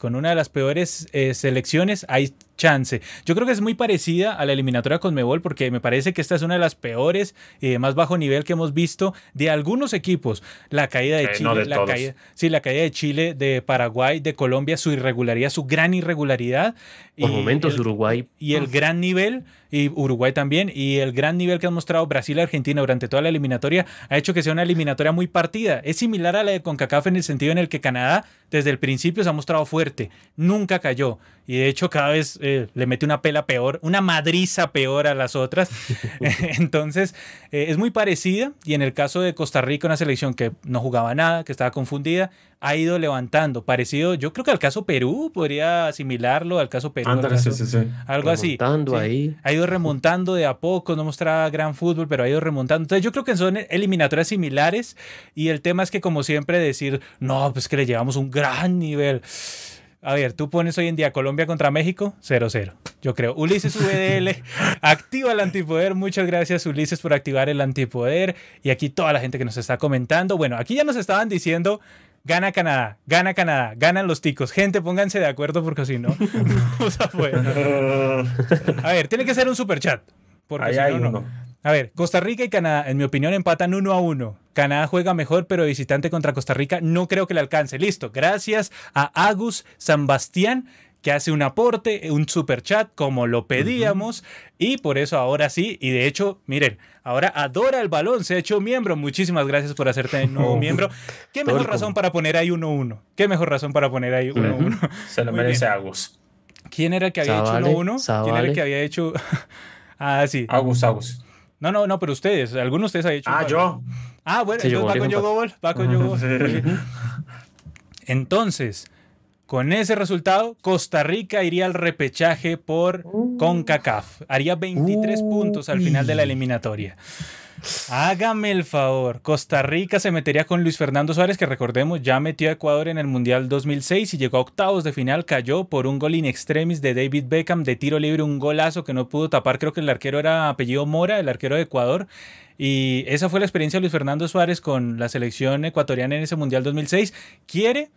Speaker 1: Con una de las peores eh, selecciones hay chance. Yo creo que es muy parecida a la eliminatoria con Mebol porque me parece que esta es una de las peores y de más bajo nivel que hemos visto de algunos equipos. La caída de
Speaker 2: Sí,
Speaker 1: Chile,
Speaker 2: no de
Speaker 1: la
Speaker 2: todos.
Speaker 1: caída, sí, la caída de Chile, de Paraguay, de Colombia, su irregularidad, su gran irregularidad.
Speaker 3: Por
Speaker 1: y
Speaker 3: momentos
Speaker 1: el-
Speaker 3: Uruguay.
Speaker 1: y el gran nivel, y Uruguay también, y el gran nivel que han mostrado Brasil y Argentina durante toda la eliminatoria ha hecho que sea una eliminatoria muy partida. Es similar a la de CONCACAF en el sentido en el que Canadá desde el principio se ha mostrado fuerte, nunca cayó, y de hecho cada vez eh, le mete una pela peor, una madriza peor a las otras. Entonces eh, es muy parecida, y en el caso de Costa Rica, una selección que no jugaba nada, que estaba confundida, ha ido levantando, parecido, yo creo que al caso Perú, podría asimilarlo al caso Perú. al
Speaker 2: Ándale, sí, sí, sí.
Speaker 1: algo así.
Speaker 3: Remontando ahí.
Speaker 1: Ha ido remontando de a poco, no mostraba gran fútbol, pero ha ido remontando. Entonces yo creo que son eliminatorias similares y el tema es que como siempre decir, no, pues que le llevamos un gran nivel. A ver, tú pones hoy en día Colombia contra México, 0-0. Yo creo. Ulises VDL activa el antipoder. Muchas gracias, Ulises, por activar el antipoder. Y aquí toda la gente que nos está comentando. Bueno, aquí ya nos estaban diciendo. Gana Canadá, gana Canadá, ganan los ticos. Gente, pónganse de acuerdo porque si no, o sea, pues. A ver, tiene que ser un super chat. Porque
Speaker 2: Ahí
Speaker 1: si
Speaker 2: hay
Speaker 1: no, no. A ver, Costa Rica y Canadá, en mi opinión, empatan uno a uno. Canadá juega mejor, pero visitante contra Costa Rica no creo que le alcance. Listo. Gracias a Agus San Bastián que hace un aporte, un super chat como lo pedíamos y por eso ahora sí, y de hecho, miren, ahora adora el balón, se ha hecho miembro, muchísimas gracias por hacerte nuevo
Speaker 2: Oh.
Speaker 1: miembro. ¿Qué mejor razón para poner ahí 1-1? ¿Qué mejor razón para poner ahí 1-1?
Speaker 2: Se lo merece Agus.
Speaker 1: ¿Quién era el que había
Speaker 3: Zavale,
Speaker 1: hecho 1-1? ¿Quién era el que había hecho...? ah, sí.
Speaker 2: Agus, Agus.
Speaker 1: No, no, no, pero ustedes, algunos de ustedes han hecho.
Speaker 2: Ah, yo.
Speaker 1: Ah, bueno,
Speaker 3: Sí,
Speaker 1: entonces
Speaker 3: yo
Speaker 1: va con. Yogobol, va con Yogobol.
Speaker 2: Sí.
Speaker 1: Entonces, con ese resultado, Costa Rica iría al repechaje por CONCACAF. Haría 23
Speaker 3: Uy.
Speaker 1: puntos al final de la eliminatoria. Hágame el favor. Costa Rica se metería con Luis Fernando Suárez, que recordemos ya metió a Ecuador en el Mundial 2006 y llegó a octavos de final. Cayó por un gol in extremis de David Beckham de tiro libre, un golazo que no pudo tapar. Creo que el arquero era apellido Mora, el arquero de Ecuador. Y esa fue la experiencia de Luis Fernando Suárez con la selección ecuatoriana en ese Mundial 2006. Quiere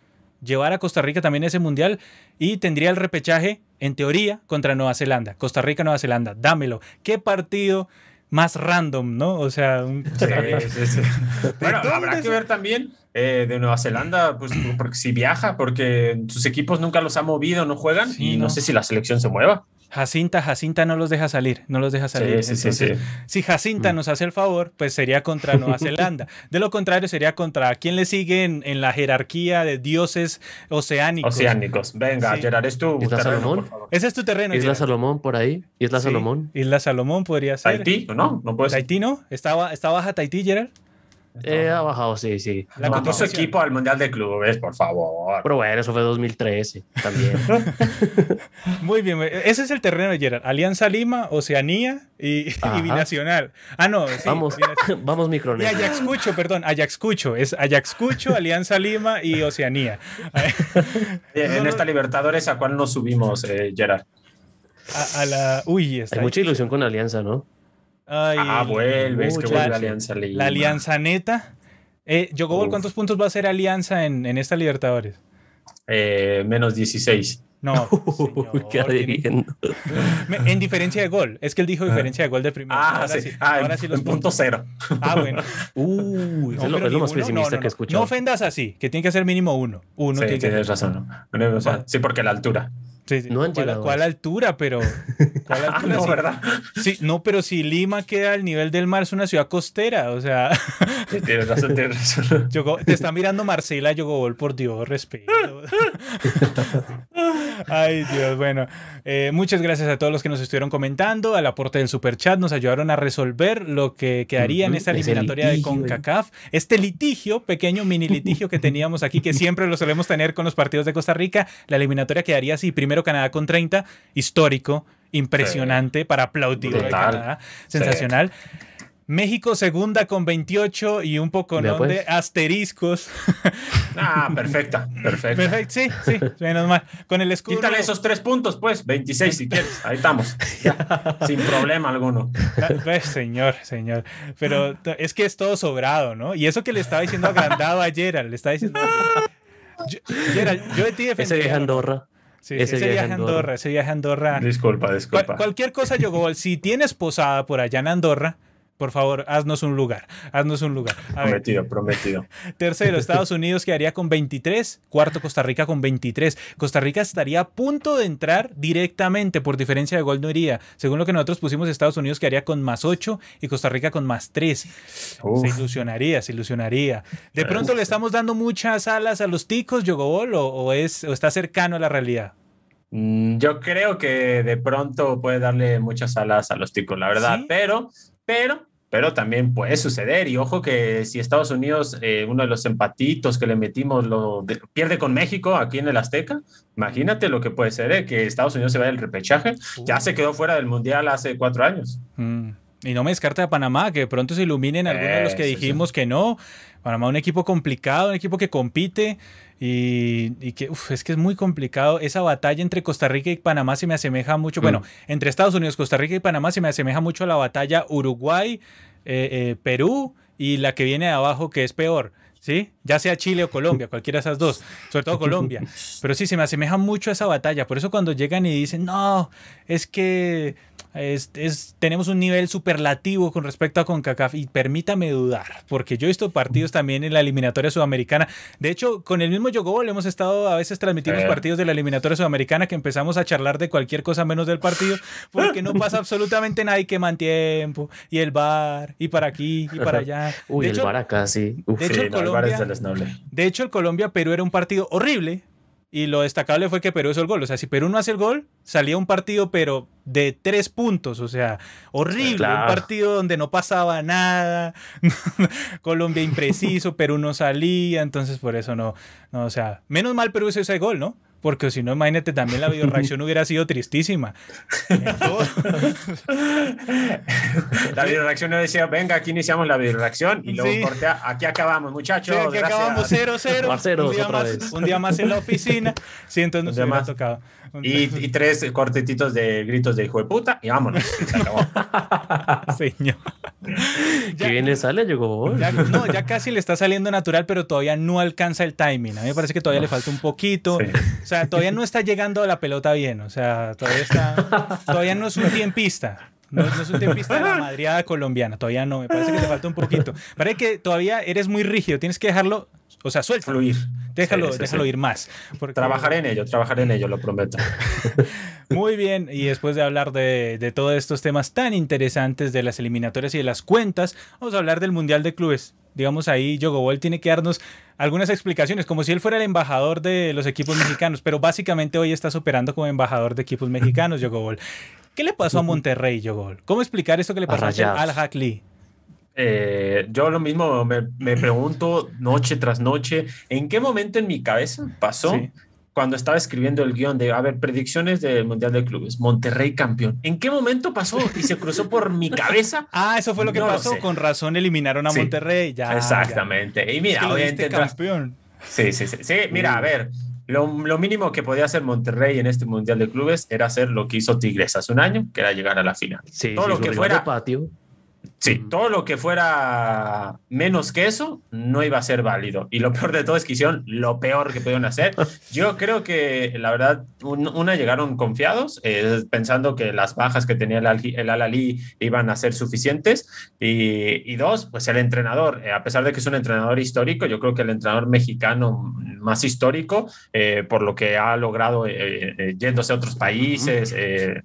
Speaker 1: llevar a Costa Rica también ese mundial y tendría el repechaje, en teoría, contra Nueva Zelanda. Costa Rica, Nueva Zelanda, dámelo. ¿Qué partido más random, ¿no? O sea, un...
Speaker 2: bueno, habrá que ver también eh, de Nueva Zelanda, pues porque si viaja, porque sus equipos nunca los ha movido, no juegan y no sé si la selección se mueva.
Speaker 1: Jacinta, Jacinta no los deja salir, no los deja salir. si Jacinta mm. nos hace el favor, pues sería contra Nueva Zelanda. De lo contrario, sería contra quien le sigue en, la jerarquía de dioses oceánicos.
Speaker 2: Oceánicos. Venga, Gerard, es tu
Speaker 3: Isla Salomón.
Speaker 1: Ese es tu terreno.
Speaker 3: Isla Salomón por ahí. Isla Salomón.
Speaker 1: Isla Salomón podría ser.
Speaker 2: Tahití, ¿no? No puede ser.
Speaker 1: Tahití no. ¿Está, está baja Tahití, Gerard?
Speaker 3: Eh, ha bajado, sí, sí.
Speaker 2: La no, su equipo al Mundial de Clubes, por favor.
Speaker 3: Pero bueno, eso fue 2013 también.
Speaker 1: Muy bien, ese es el terreno de Gerard. Alianza Lima, Oceanía y, Binacional. Ah, no,
Speaker 3: Vamos, vamos
Speaker 1: Y Ajaxcucho, perdón, Ajaxcucho. Es Ajaxcucho, Alianza Lima y Oceanía.
Speaker 2: en esta Libertadores, ¿a cuál nos subimos, eh, Gerard?
Speaker 1: A, la. Uy,
Speaker 3: está Hay mucha ilusión con Alianza, ¿no?
Speaker 2: Ah, vuelve, es que vuelve la Alianza Lima.
Speaker 1: La Alianza Neta. Eh, ¿cuántos puntos va a hacer Alianza en, en esta Libertadores?
Speaker 2: Eh, menos 16.
Speaker 1: No. en diferencia de gol. Es que él dijo ah. diferencia de gol del primero.
Speaker 2: Ah, ahora sí. Ah, ahora sí los punto cero.
Speaker 1: Ah, bueno.
Speaker 3: Uh, es, lo, más pesimista que he escuchado.
Speaker 1: No ofendas así, que tiene que ser mínimo uno. uno
Speaker 2: sí, tienes razón. sí, porque la altura.
Speaker 1: No han ¿Cuál, ¿Cuál, altura? Pero. ¿cuál
Speaker 2: ah, altura? no, ¿verdad?
Speaker 1: Sí, no, pero si Lima queda al nivel del mar, es una ciudad costera. O sea.
Speaker 2: tienes razón, tienes razón.
Speaker 1: te está mirando Marcela Yogobol, por Dios, respeto. Ay, Dios, bueno. Eh, muchas gracias a todos los que nos estuvieron comentando. Al aporte del super chat nos ayudaron a resolver lo que quedaría en esta eliminatoria de CONCACAF. Este litigio, pequeño mini litigio que teníamos aquí, que siempre lo solemos tener con los partidos de Costa Rica. La eliminatoria quedaría así: primero Canadá con 30, histórico, impresionante para aplaudir Canadá. Sensacional. México segunda con 28 y un poco ¿no? de pues. asteriscos.
Speaker 2: Ah, perfecta, perfecto.
Speaker 1: Perfecto, sí, sí, menos mal. Con el escudo.
Speaker 2: Quítale esos tres puntos, pues, 26 si quieres. Ahí estamos. sin problema alguno.
Speaker 1: Ah, pues, señor, señor. Pero es que es todo sobrado, ¿no? Y eso que le estaba diciendo agrandado a Gerald, le estaba diciendo. Gerald, yo de ti
Speaker 3: Ese viaje Andorra.
Speaker 1: Sí, ese, viaje a Andorra, ese viaje a Andorra.
Speaker 2: Disculpa, disculpa.
Speaker 1: cualquier cosa, Yogobol, si tienes posada por allá en Andorra, por favor, haznos un lugar. Haznos un lugar.
Speaker 2: prometido, prometido.
Speaker 1: Tercero, Estados Unidos quedaría con 23. Cuarto, Costa Rica con 23. Costa Rica estaría a punto de entrar directamente. Por diferencia de gol no iría. Según lo que nosotros pusimos, Estados Unidos quedaría con más 8 y Costa Rica con más 3. Se ilusionaría, se ilusionaría. ¿De pronto le estamos dando muchas alas a los ticos, Yogobol, o, es, o está cercano a la realidad?
Speaker 2: Mm, yo creo que de pronto puede darle muchas alas a los ticos, la verdad, pero pero, pero también puede suceder. Y ojo que si Estados Unidos, eh, uno de los empatitos que le metimos, lo pierde con México aquí en el Azteca, imagínate lo que puede ser, ¿eh? que Estados Unidos se vaya al repechaje. Ya se quedó fuera del Mundial hace cuatro años.
Speaker 1: Mm. Y no me descarta a Panamá, que pronto se iluminen algunos de los que dijimos que no. Panamá un equipo complicado, un equipo que compite y, que es que es muy complicado. Esa batalla entre Costa Rica y Panamá se me asemeja mucho, bueno, mm. entre Estados Unidos, Costa Rica y Panamá se me asemeja mucho a la batalla Uruguay, eh, eh, Perú y la que viene de abajo que es peor. ¿sí? Ya sea Chile o Colombia, cualquiera de esas dos, sobre todo Colombia. Pero sí, se me asemeja mucho a esa batalla. Por eso cuando llegan y dicen, no, es que es, tenemos un nivel superlativo con respecto a CONCACAF y permítame dudar, porque yo he visto partidos también en la eliminatoria sudamericana. De hecho, con el mismo Yogobol hemos estado, a veces transmitimos eh. partidos de la eliminatoria sudamericana que empezamos a charlar de cualquier cosa menos del partido, porque no pasa absolutamente nada y queman tiempo, y el bar, y para aquí, y para allá.
Speaker 3: Uy, el bar acá, sí.
Speaker 1: de hecho, el Colombia, de hecho, el Colombia-Perú era un partido horrible, y lo destacable fue que Perú hizo el gol. O sea, si Perú no hace el gol, salía un partido, pero de tres puntos. O sea, horrible. Un partido donde no pasaba nada. Colombia impreciso, Perú no salía. Entonces, por eso no. no o sea, menos mal Perú hizo ese gol, ¿no? Porque si no, imagínate, también la videoreacción hubiera sido tristísima.
Speaker 2: la videoreacción no decía, venga, aquí iniciamos la videoreacción y luego aquí acabamos, muchachos.
Speaker 1: aquí acabamos 0-0. Un, un, día más en la oficina. Sí, entonces nos hubiera tocado.
Speaker 2: Y, tres cortetitos de gritos de hijo de puta y vámonos.
Speaker 1: Señor.
Speaker 3: ¿Qué bien le sale, llegó.
Speaker 1: Ya, no, ya casi le está saliendo natural, pero todavía no alcanza el timing. A mí me parece que todavía le falta un poquito. O sea, todavía no está llegando a la pelota bien. O sea, todavía está. Todavía no es un tiempista. No, no es un tempista de la madriada colombiana, todavía no, me parece que te falta un poquito. Parece que todavía eres muy rígido, tienes que dejarlo, o sea, suelto.
Speaker 2: Fluir.
Speaker 1: Déjalo,
Speaker 2: Sí, sí,
Speaker 1: déjalo
Speaker 2: sí.
Speaker 1: ir más. porque-
Speaker 2: Trabajaré en ello, trabajaré en ello, lo prometo.
Speaker 1: Muy bien, y después de hablar de, de todos estos temas tan interesantes de las eliminatorias y de las cuentas, vamos a hablar del Mundial de Clubes. Digamos ahí, Yogobol tiene que darnos algunas explicaciones, como si él fuera el embajador de los equipos mexicanos, pero básicamente hoy estás operando como embajador de equipos mexicanos, Yogobol. ¿Qué le pasó a Monterrey, Yogobol? ¿Cómo explicar esto que le pasó a. Al Hakli?
Speaker 2: Eh, yo lo mismo me, me pregunto noche tras noche, ¿en qué momento en mi cabeza pasó
Speaker 1: Sí.
Speaker 2: Cuando estaba escribiendo el guion de, a ver, predicciones del Mundial de Clubes, Monterrey campeón? ¿En qué momento pasó y se cruzó por mi cabeza?
Speaker 1: Ah, eso fue lo que
Speaker 2: No
Speaker 1: pasó. Con razón eliminaron a
Speaker 2: Sí.
Speaker 1: Monterrey. Ya, ya.
Speaker 2: Exactamente. Y
Speaker 1: Es
Speaker 2: mira,
Speaker 1: que
Speaker 2: obviamente
Speaker 1: campeón.
Speaker 2: Sí, sí, sí. Sí, mira, a ver, lo, lo mínimo que podía hacer Monterrey en este Mundial de Clubes era hacer lo que hizo Tigres hace un año, que era llegar a la final.
Speaker 3: Sí,
Speaker 2: Todo
Speaker 3: sí,
Speaker 2: lo que fuera-
Speaker 3: de patio.
Speaker 2: Sí,
Speaker 3: Ujú.
Speaker 2: todo lo que fuera menos que eso no iba a ser válido. Y lo peor de todo es que hicieron lo peor que pudieron hacer. Yo creo que, la verdad, un- una llegaron confiados, eh, pensando que las bajas que tenía el, Al- el Al-Ali iban a ser suficientes. Y, y dos, pues el entrenador, eh, a pesar de que es un entrenador histórico, yo creo que el entrenador mexicano más histórico, eh, por lo que ha logrado yéndose a otros países,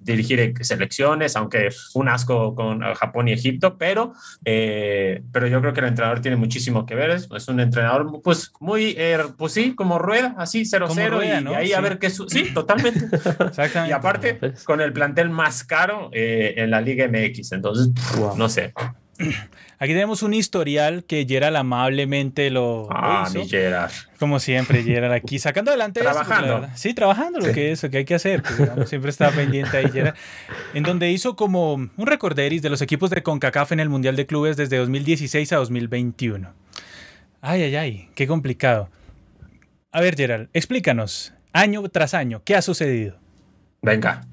Speaker 2: dirigir eh, selecciones, aunque un asco con Japón y Egipto, pero, eh, pero yo creo que el entrenador tiene muchísimo que ver. Es, es un entrenador, pues, muy, eh, pues sí, como rueda, así, 0-0,
Speaker 1: Como Rueda,
Speaker 2: y,
Speaker 1: ¿no?
Speaker 2: y ahí a
Speaker 1: Sí.
Speaker 2: ver qué. su- Sí, totalmente.
Speaker 1: Exactamente.
Speaker 2: y aparte,
Speaker 3: Pues.
Speaker 2: con el plantel más caro eh, en la Liga MX. Entonces,
Speaker 3: Wow.
Speaker 2: no sé.
Speaker 1: Aquí tenemos un historial que Gerald amablemente lo, lo
Speaker 2: Ah,
Speaker 1: hizo.
Speaker 2: mi Gerard.
Speaker 1: Como siempre, Gerald aquí sacando adelante
Speaker 2: Trabajando.
Speaker 1: verdad. sí, trabajando lo
Speaker 2: Sí.
Speaker 1: que es, lo que hay que hacer. pues, digamos, siempre está pendiente ahí, Gerald. En donde hizo como un recorderis de los equipos de CONCACAF en el Mundial de Clubes desde 2016 a 2021. Ay, ay, ay, qué complicado. A ver, Gerald, explícanos, año tras año, ¿qué ha sucedido?
Speaker 2: Venga.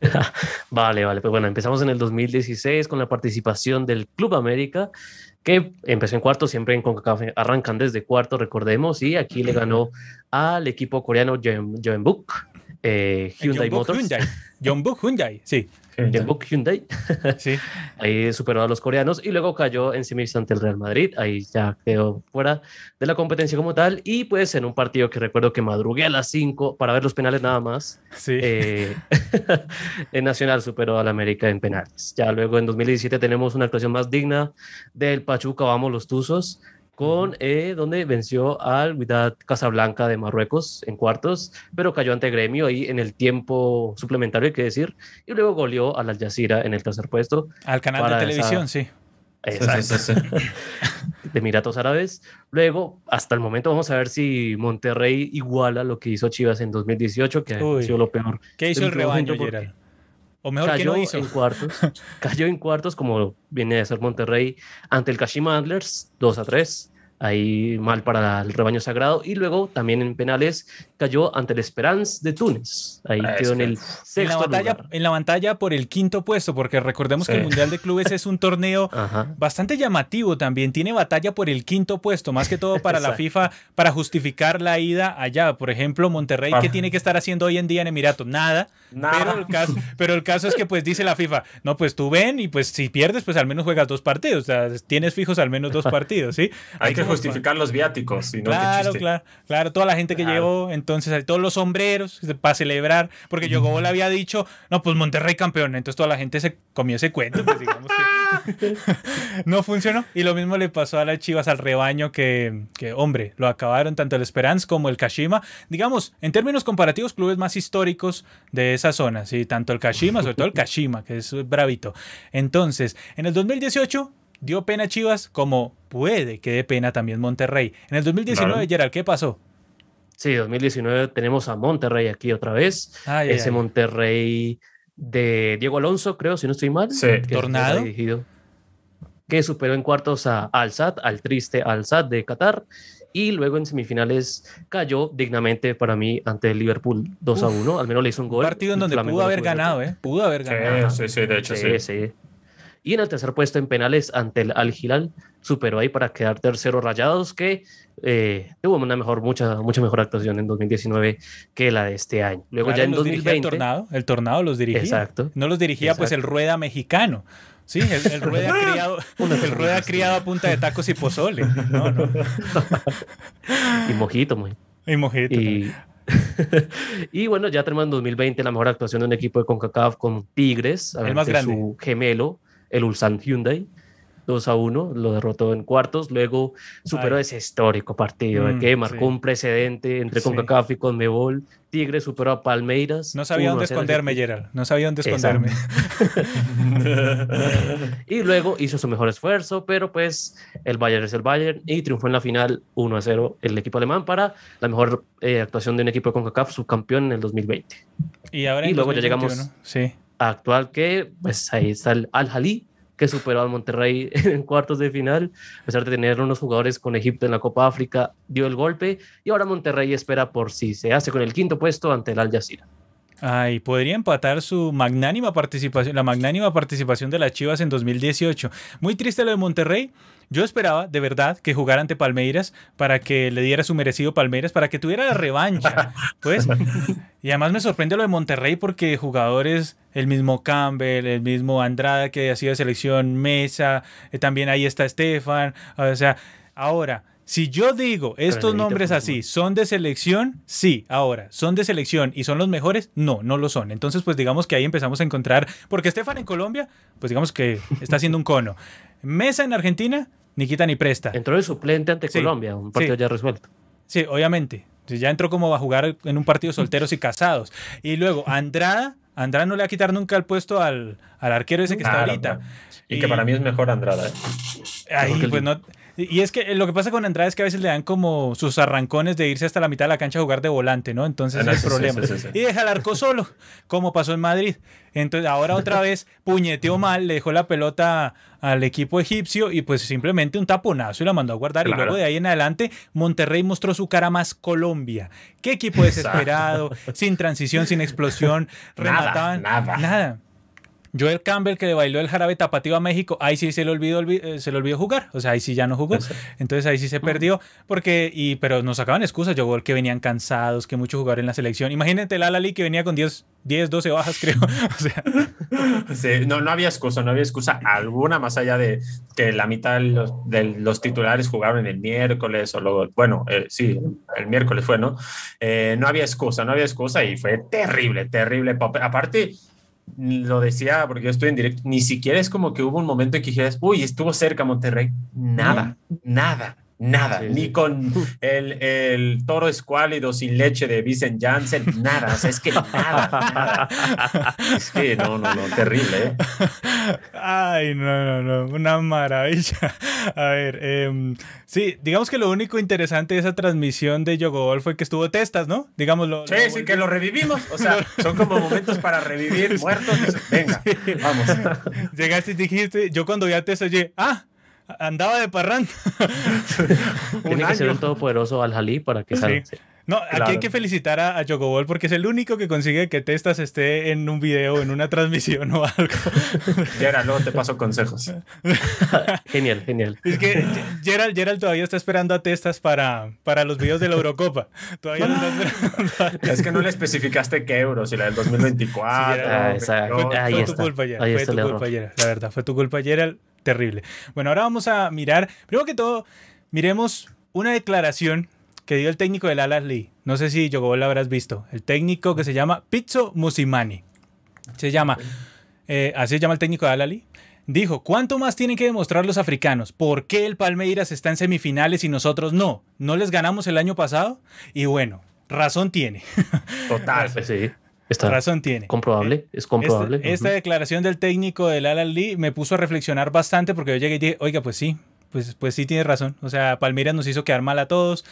Speaker 3: Vale, vale. Pues bueno, empezamos en el 2016 con la participación del Club América, que empezó en cuarto, siempre en CONCACAF arrancan desde cuarto, recordemos, y aquí le ganó al equipo coreano Jeonbuk, eh, Hyundai
Speaker 1: Jeonbuk
Speaker 3: Motors.
Speaker 1: Hyundai. Hyundai, sí.
Speaker 3: Jeonbuk Hyundai.
Speaker 1: sí.
Speaker 3: Ahí superó a los coreanos y luego cayó en semis ante el Real Madrid. Ahí ya quedó fuera de la competencia como tal. Y pues en un partido que recuerdo que madrugué a las 5 para ver los penales nada más.
Speaker 1: Sí.
Speaker 3: eh, en Nacional superó al América en penales. Ya luego en 2017 tenemos una actuación más digna del Pachuca, vamos los Tuzos, con eh, donde venció al Wydad Casablanca de Marruecos en cuartos, pero cayó ante Gremio ahí en el tiempo suplementario, hay que decir, y luego goleó al Al Jazeera en el tercer puesto.
Speaker 1: Al canal de televisión, sí.
Speaker 2: Sí,
Speaker 3: Exacto,
Speaker 2: sí, sí, sí.
Speaker 3: de Emiratos Árabes. Luego, hasta el momento, vamos a ver si Monterrey iguala lo que hizo Chivas en 2018, que
Speaker 1: Uy.
Speaker 3: ha sido lo peor
Speaker 1: ¿Qué hizo el rebaño,
Speaker 3: porque?
Speaker 1: O mejor, ¿qué
Speaker 3: cayó
Speaker 1: no hizo?
Speaker 3: en cuartos. cayó en cuartos, como viene a ser Monterrey, ante el Kashima Antlers, 2 a 3. Ahí mal para el rebaño sagrado. Y luego también en penales cayó ante el Esperance de Túnez. Ahí
Speaker 2: Ah,
Speaker 3: quedó en el sexto
Speaker 1: en la, batalla,
Speaker 3: lugar.
Speaker 1: en la batalla por el quinto puesto, porque recordemos que el Mundial de Clubes es un torneo
Speaker 3: Ajá.
Speaker 1: bastante llamativo también. Tiene batalla por el quinto puesto, más que todo para la. FIFA, para justificar la ida allá. Por ejemplo, Monterrey, ¿qué
Speaker 2: Ah.
Speaker 1: tiene que estar haciendo hoy en día en Emiratos? Nada.
Speaker 2: Nada.
Speaker 1: Pero el, caso, pero el caso es que pues dice la FIFA, no, pues tú ven y pues si pierdes, pues al menos juegas dos partidos. O sea, tienes fijos al menos dos partidos, ¿sí?
Speaker 2: Hay que justificar los viáticos, si no, qué
Speaker 1: Claro, claro, claro, toda la gente que
Speaker 2: Claro.
Speaker 1: llegó, entonces todos los sombreros para celebrar, porque Yogobol había dicho, no, pues Monterrey campeón, entonces toda la gente se comió ese cuento, pues digamos que no funcionó. Y lo mismo le pasó a las Chivas, al rebaño, que, que, hombre, lo acabaron tanto el Esperance como el Kashima. Digamos, en términos comparativos, clubes más históricos de esa zona, sí, tanto el Kashima, sobre todo el Kashima, que es bravito. Entonces, en el 2018 dio pena Chivas, como puede que dé pena también Monterrey. En el 2019,
Speaker 2: Claro.
Speaker 1: Gerald, ¿qué pasó?
Speaker 3: Sí, 2019 tenemos a Monterrey aquí otra vez.
Speaker 1: Ay,
Speaker 3: Ese
Speaker 1: ay.
Speaker 3: Monterrey de Diego Alonso, creo, si no estoy mal.
Speaker 2: Sí.
Speaker 3: que
Speaker 1: ¿Tornado?
Speaker 3: dirigido, que superó en cuartos a Al Sadd, al triste Al Sadd de Qatar. Y luego en semifinales cayó dignamente para mí ante el Liverpool 2 a
Speaker 1: Uf.
Speaker 3: 1. Al menos le hizo un
Speaker 1: Un
Speaker 3: gol.
Speaker 1: partido en donde pudo haber ganado, ¿eh? Pudo haber ganado.
Speaker 2: Sí, sí, sí, de hecho,
Speaker 3: Sí,
Speaker 2: sí.
Speaker 3: sí. Y en el tercer puesto en penales ante el Al Hilal, superó ahí para quedar tercero Rayados, que eh, tuvo una mejor, mucha, mucha mejor actuación en 2019 que la de este año. Luego ya en 2020...
Speaker 1: El tornado, el tornado los dirigía.
Speaker 3: Exacto.
Speaker 1: No los dirigía pues el Rueda mexicano. Sí, el, Rueda criado, el Rueda criado a punta de tacos y pozole. No, no.
Speaker 3: y mojito, muy.
Speaker 1: Y mojito.
Speaker 3: Y, y bueno, ya tenemos en 2020 la mejor actuación de un equipo de CONCACAF con Tigres,
Speaker 1: el más grande.
Speaker 3: su gemelo, el Ulsan Hyundai. 2 a 1, lo derrotó en cuartos, luego superó ese histórico partido mm, que marcó un precedente entre CONCACAF y CONMEBOL. Tigres superó a Palmeiras.
Speaker 1: No sabía dónde esconderme, Gerald. No sabía dónde esconderme.
Speaker 3: y luego hizo su mejor esfuerzo, pero pues el Bayern es el Bayern y triunfó en la final 1 a 0 el equipo alemán para la mejor eh, actuación de un equipo de CONCACAF subcampeón en el 2020.
Speaker 1: Y ahora
Speaker 3: luego ya llegamos
Speaker 1: sí.
Speaker 3: Actual que pues ahí está el Al-Jalí que superó al Monterrey en cuartos de final, a pesar de tener unos jugadores con Egipto en la Copa África, dio el golpe y ahora Monterrey espera por si se hace con el quinto puesto ante el Al Jazeera.
Speaker 1: Ay, podría empatar su magnánima participación, la magnánima participación de las Chivas en 2018. Muy triste lo de Monterrey. Yo esperaba, de verdad, que jugara ante Palmeiras para que le diera su merecido Palmeiras, para que tuviera la revancha. Pues, y además me sorprende lo de Monterrey porque jugadores, el mismo Campbell, el mismo Andrada que ha sido de selección, Mesa, eh, también ahí está Estefan. O sea, ahora si yo digo estos nombres así son de selección, sí, ahora, son de selección y son los mejores, no, no lo son. Entonces, pues digamos que ahí empezamos a encontrar, porque Estefan en Colombia, pues digamos que está haciendo un cono. Mesa en Argentina, ni quita ni presta.
Speaker 3: Entró de suplente ante Colombia, un partido ya resuelto.
Speaker 1: Sí, obviamente. Ya entró como va a jugar en un partido solteros y casados. Y luego, Andrada, Andrada no le va a quitar nunca el puesto al, arquero ese que está ahorita.
Speaker 2: Y, que para mí es mejor Andrada. ¿eh?
Speaker 1: Ahí, pues no. Y es que lo que pasa con Andrade es que a veces le dan como sus arrancones de irse hasta la mitad de la cancha a jugar de volante, ¿no? Entonces es el problema. y deja el arco solo, como pasó en Madrid. Entonces ahora otra vez puñeteó mal, le dejó la pelota al equipo egipcio y pues simplemente un taponazo y la mandó a guardar. Y luego de ahí en adelante Monterrey mostró su cara más Colombia. Qué equipo desesperado, sin transición, sin explosión, remataban.
Speaker 2: nada.
Speaker 1: nada. Joel Campbell que le bailó el jarabe tapatío a México, ahí sí se le olvidó, eh, se le olvidó jugar, o sea, ahí sí ya no jugó. Entonces ahí sí se perdió, porque, y, pero nos sacaban excusas, yo que venían cansados, que mucho jugador en la selección. Imagínate el Alali que venía con 10, 10 12 bajas, creo.
Speaker 2: o sea. no, no había excusa, no había excusa alguna más allá de que la mitad de los, titulares jugaron el miércoles, o luego, bueno, eh, sí, el miércoles fue, ¿no? Eh, no había excusa, no había excusa y fue terrible, terrible. Aparte, lo decía porque yo estoy en directo, ni siquiera es como que hubo un momento en que dijeras, uy, estuvo cerca Monterrey. Nada, nada, nada. Ni con el, el, toro escuálido sin leche de Vincent Janssen, nada. O sea, es que nada, nada. Es que no, no, no, terrible. ¿eh?
Speaker 1: Ay, no, no, no, una maravilla. A ver, eh, sí, digamos que lo único interesante de esa transmisión de Yogol fue que estuvo testas, ¿no? Digámoslo.
Speaker 2: Sí, sí, que lo revivimos. O sea, son como momentos para revivir muertos. Venga, vamos.
Speaker 1: Llegaste y dijiste, yo cuando vi a testas, oye, ah, andaba de parranda.
Speaker 3: Tiene que ser un todopoderoso al Jalí para que salga.
Speaker 1: No, aquí hay que felicitar a, a Chocobol porque es el único que consigue que Testas esté en un video, en una transmisión o algo.
Speaker 2: Gerald, luego te paso consejos.
Speaker 3: genial, genial.
Speaker 1: Es que Gerald, Gerald, todavía está esperando a Testas para, para los videos de la Eurocopa. Todavía no
Speaker 2: está Es que no le especificaste qué euros, si la del 2024.
Speaker 1: fue, tu culpa, Gerald. Fue tu culpa, Gerald. La verdad, fue tu culpa, Gerald. Terrible. Bueno, ahora vamos a mirar, primero que todo, miremos una declaración que dio el técnico del Al Lee. No sé si Yogobol lo habrás visto. El técnico que se llama Pizzo Musimani. Se llama, eh, así se llama el técnico de Al Lee. Dijo, ¿cuánto más tienen que demostrar los africanos? ¿Por qué el Palmeiras está en semifinales y nosotros no? ¿No les ganamos el año pasado? Y bueno, razón tiene.
Speaker 2: Total.
Speaker 3: sí. Está razón tiene. Comprobable, es comprobable.
Speaker 1: Esta, declaración del técnico del Al Lee me puso a reflexionar bastante porque yo llegué y dije, oiga, pues sí, pues, pues sí tiene razón. O sea, Palmeiras nos hizo quedar mal a todos.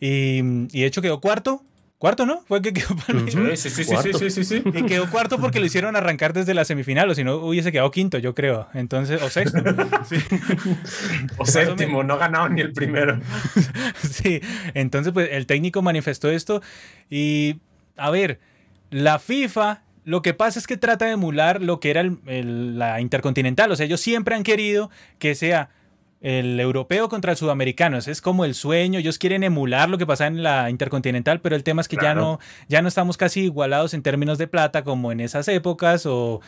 Speaker 1: Y, y de hecho quedó cuarto. Cuarto, ¿no? Fue el que quedó
Speaker 2: Palmeiras. Sí, sí, sí, sí, sí,
Speaker 1: Y quedó cuarto porque lo hicieron arrancar desde la semifinal, o si no hubiese quedado quinto, yo creo. Entonces, o sexto.
Speaker 2: O séptimo, no ganado ni el primero.
Speaker 1: sí, entonces pues el técnico manifestó esto y, a ver, la FIFA lo que pasa es que trata de emular lo que era la Intercontinental. O sea, ellos siempre han querido que sea el europeo contra el sudamericano. es como el sueño. Ellos quieren emular lo que pasa en la Intercontinental, pero el tema es que ya, no, ya no estamos casi igualados en términos de plata como en esas épocas o,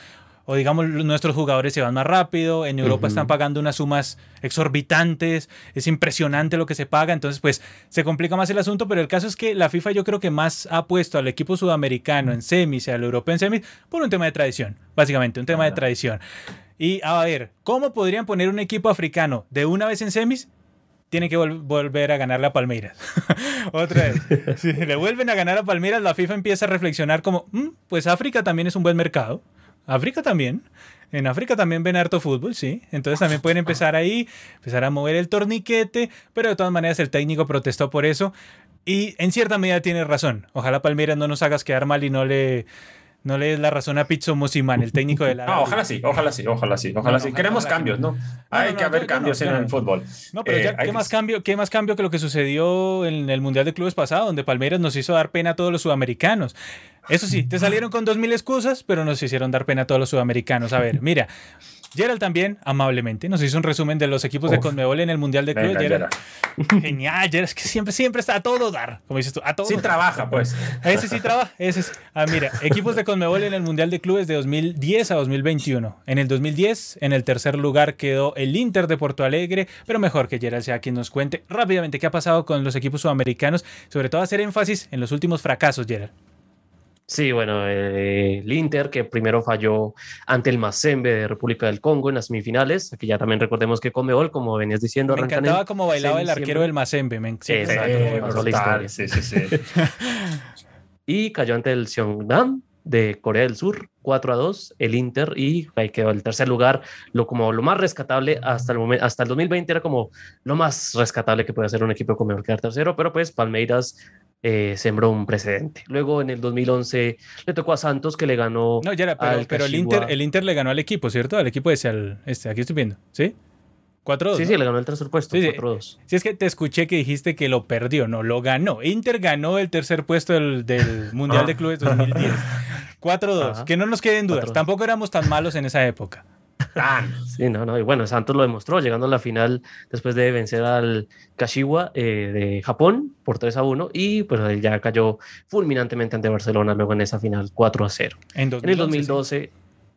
Speaker 1: o digamos nuestros jugadores se van más rápido, en Europa están pagando unas sumas exorbitantes, es impresionante lo que se paga, entonces pues se complica más el asunto, pero el caso es que la FIFA yo creo que más ha puesto al equipo sudamericano en semis y al europeo en semis por un tema de tradición, básicamente, un tema de tradición. Y a ver, ¿cómo podrían poner un equipo africano de una vez en semis? Tiene que volver a ganar a Palmeiras. Otra vez. Si le vuelven a ganar a Palmeiras, la FIFA empieza a reflexionar como, mm, pues África también es un buen mercado. África también. En África también ven harto fútbol, sí. Entonces también pueden empezar ahí, empezar a mover el torniquete, pero de todas maneras el técnico protestó por eso. Y en cierta medida tiene razón. Ojalá Palmeiras no nos hagas quedar mal y no le no le des la razón a Pizzo Musiman, el técnico de la.
Speaker 2: No, ojalá sí, ojalá sí, ojalá sí, ojalá sí. Queremos cambios, ¿no? Hay que haber cambios en el fútbol.
Speaker 1: No, pero ya, eh, ¿qué, más cambio, ¿qué más cambio que lo que sucedió en el Mundial de Clubes pasado, donde Palmeiras nos hizo dar pena a todos los sudamericanos? Eso sí, te salieron con dos mil excusas, pero nos hicieron dar pena a todos los sudamericanos. A ver, mira, Gerald también, amablemente, nos hizo un resumen de los equipos de Conmebol en el Mundial de Clubes. Gerald. Genial, Gerald, es que siempre, siempre está a todo dar, como dices tú, a todo
Speaker 2: Sí trabaja, pues.
Speaker 1: Ese sí trabaja, ese es. Ah, mira, equipos de Conmebol en el Mundial de Clubes de 2010 a 2021. En el 2010, en el tercer lugar quedó el Inter de Porto Alegre, pero mejor que Gerald sea quien nos cuente rápidamente qué ha pasado con los equipos sudamericanos, sobre todo hacer énfasis en los últimos fracasos, Gerald.
Speaker 3: Sí, bueno, eh, el Inter que primero falló ante el Mazembe de República del Congo en las semifinales. Aquí ya también recordemos que Conmebol, como venías diciendo,
Speaker 1: me encantaba cómo bailaba el arquero del Mazembe. Me
Speaker 3: sí, sí, sí, sí. y cayó ante el Seongnam de Corea del Sur, 4 a 2, el Inter, y ahí quedó el tercer lugar, lo, como lo más rescatable hasta el momento, hasta el 2020 era como lo más rescatable que puede hacer un equipo como quedar tercero, pero pues Palmeiras eh, sembró un precedente. Luego en el 2011 le tocó a Santos que le ganó.
Speaker 1: No, ya era, pero, el, Inter, el Inter le ganó al equipo, ¿cierto? Al equipo ese, al, este, aquí estoy viendo, ¿sí? 4-2.
Speaker 3: Sí, sí, le ganó el tercer puesto. Sí, 4-2.
Speaker 1: Sí, es que te escuché que dijiste que lo perdió, no, lo ganó. Inter ganó el tercer puesto del, del Mundial de Clubes 2010. 4-2. Que no nos queden dudas. Tampoco éramos tan malos en esa época.
Speaker 3: Sí, no, no. Y bueno, Santos lo demostró llegando a la final después de vencer al Kashiwa eh, de Japón por 3 a 1 y pues ya cayó fulminantemente ante Barcelona luego en esa final 4 a 0. En, el 2012,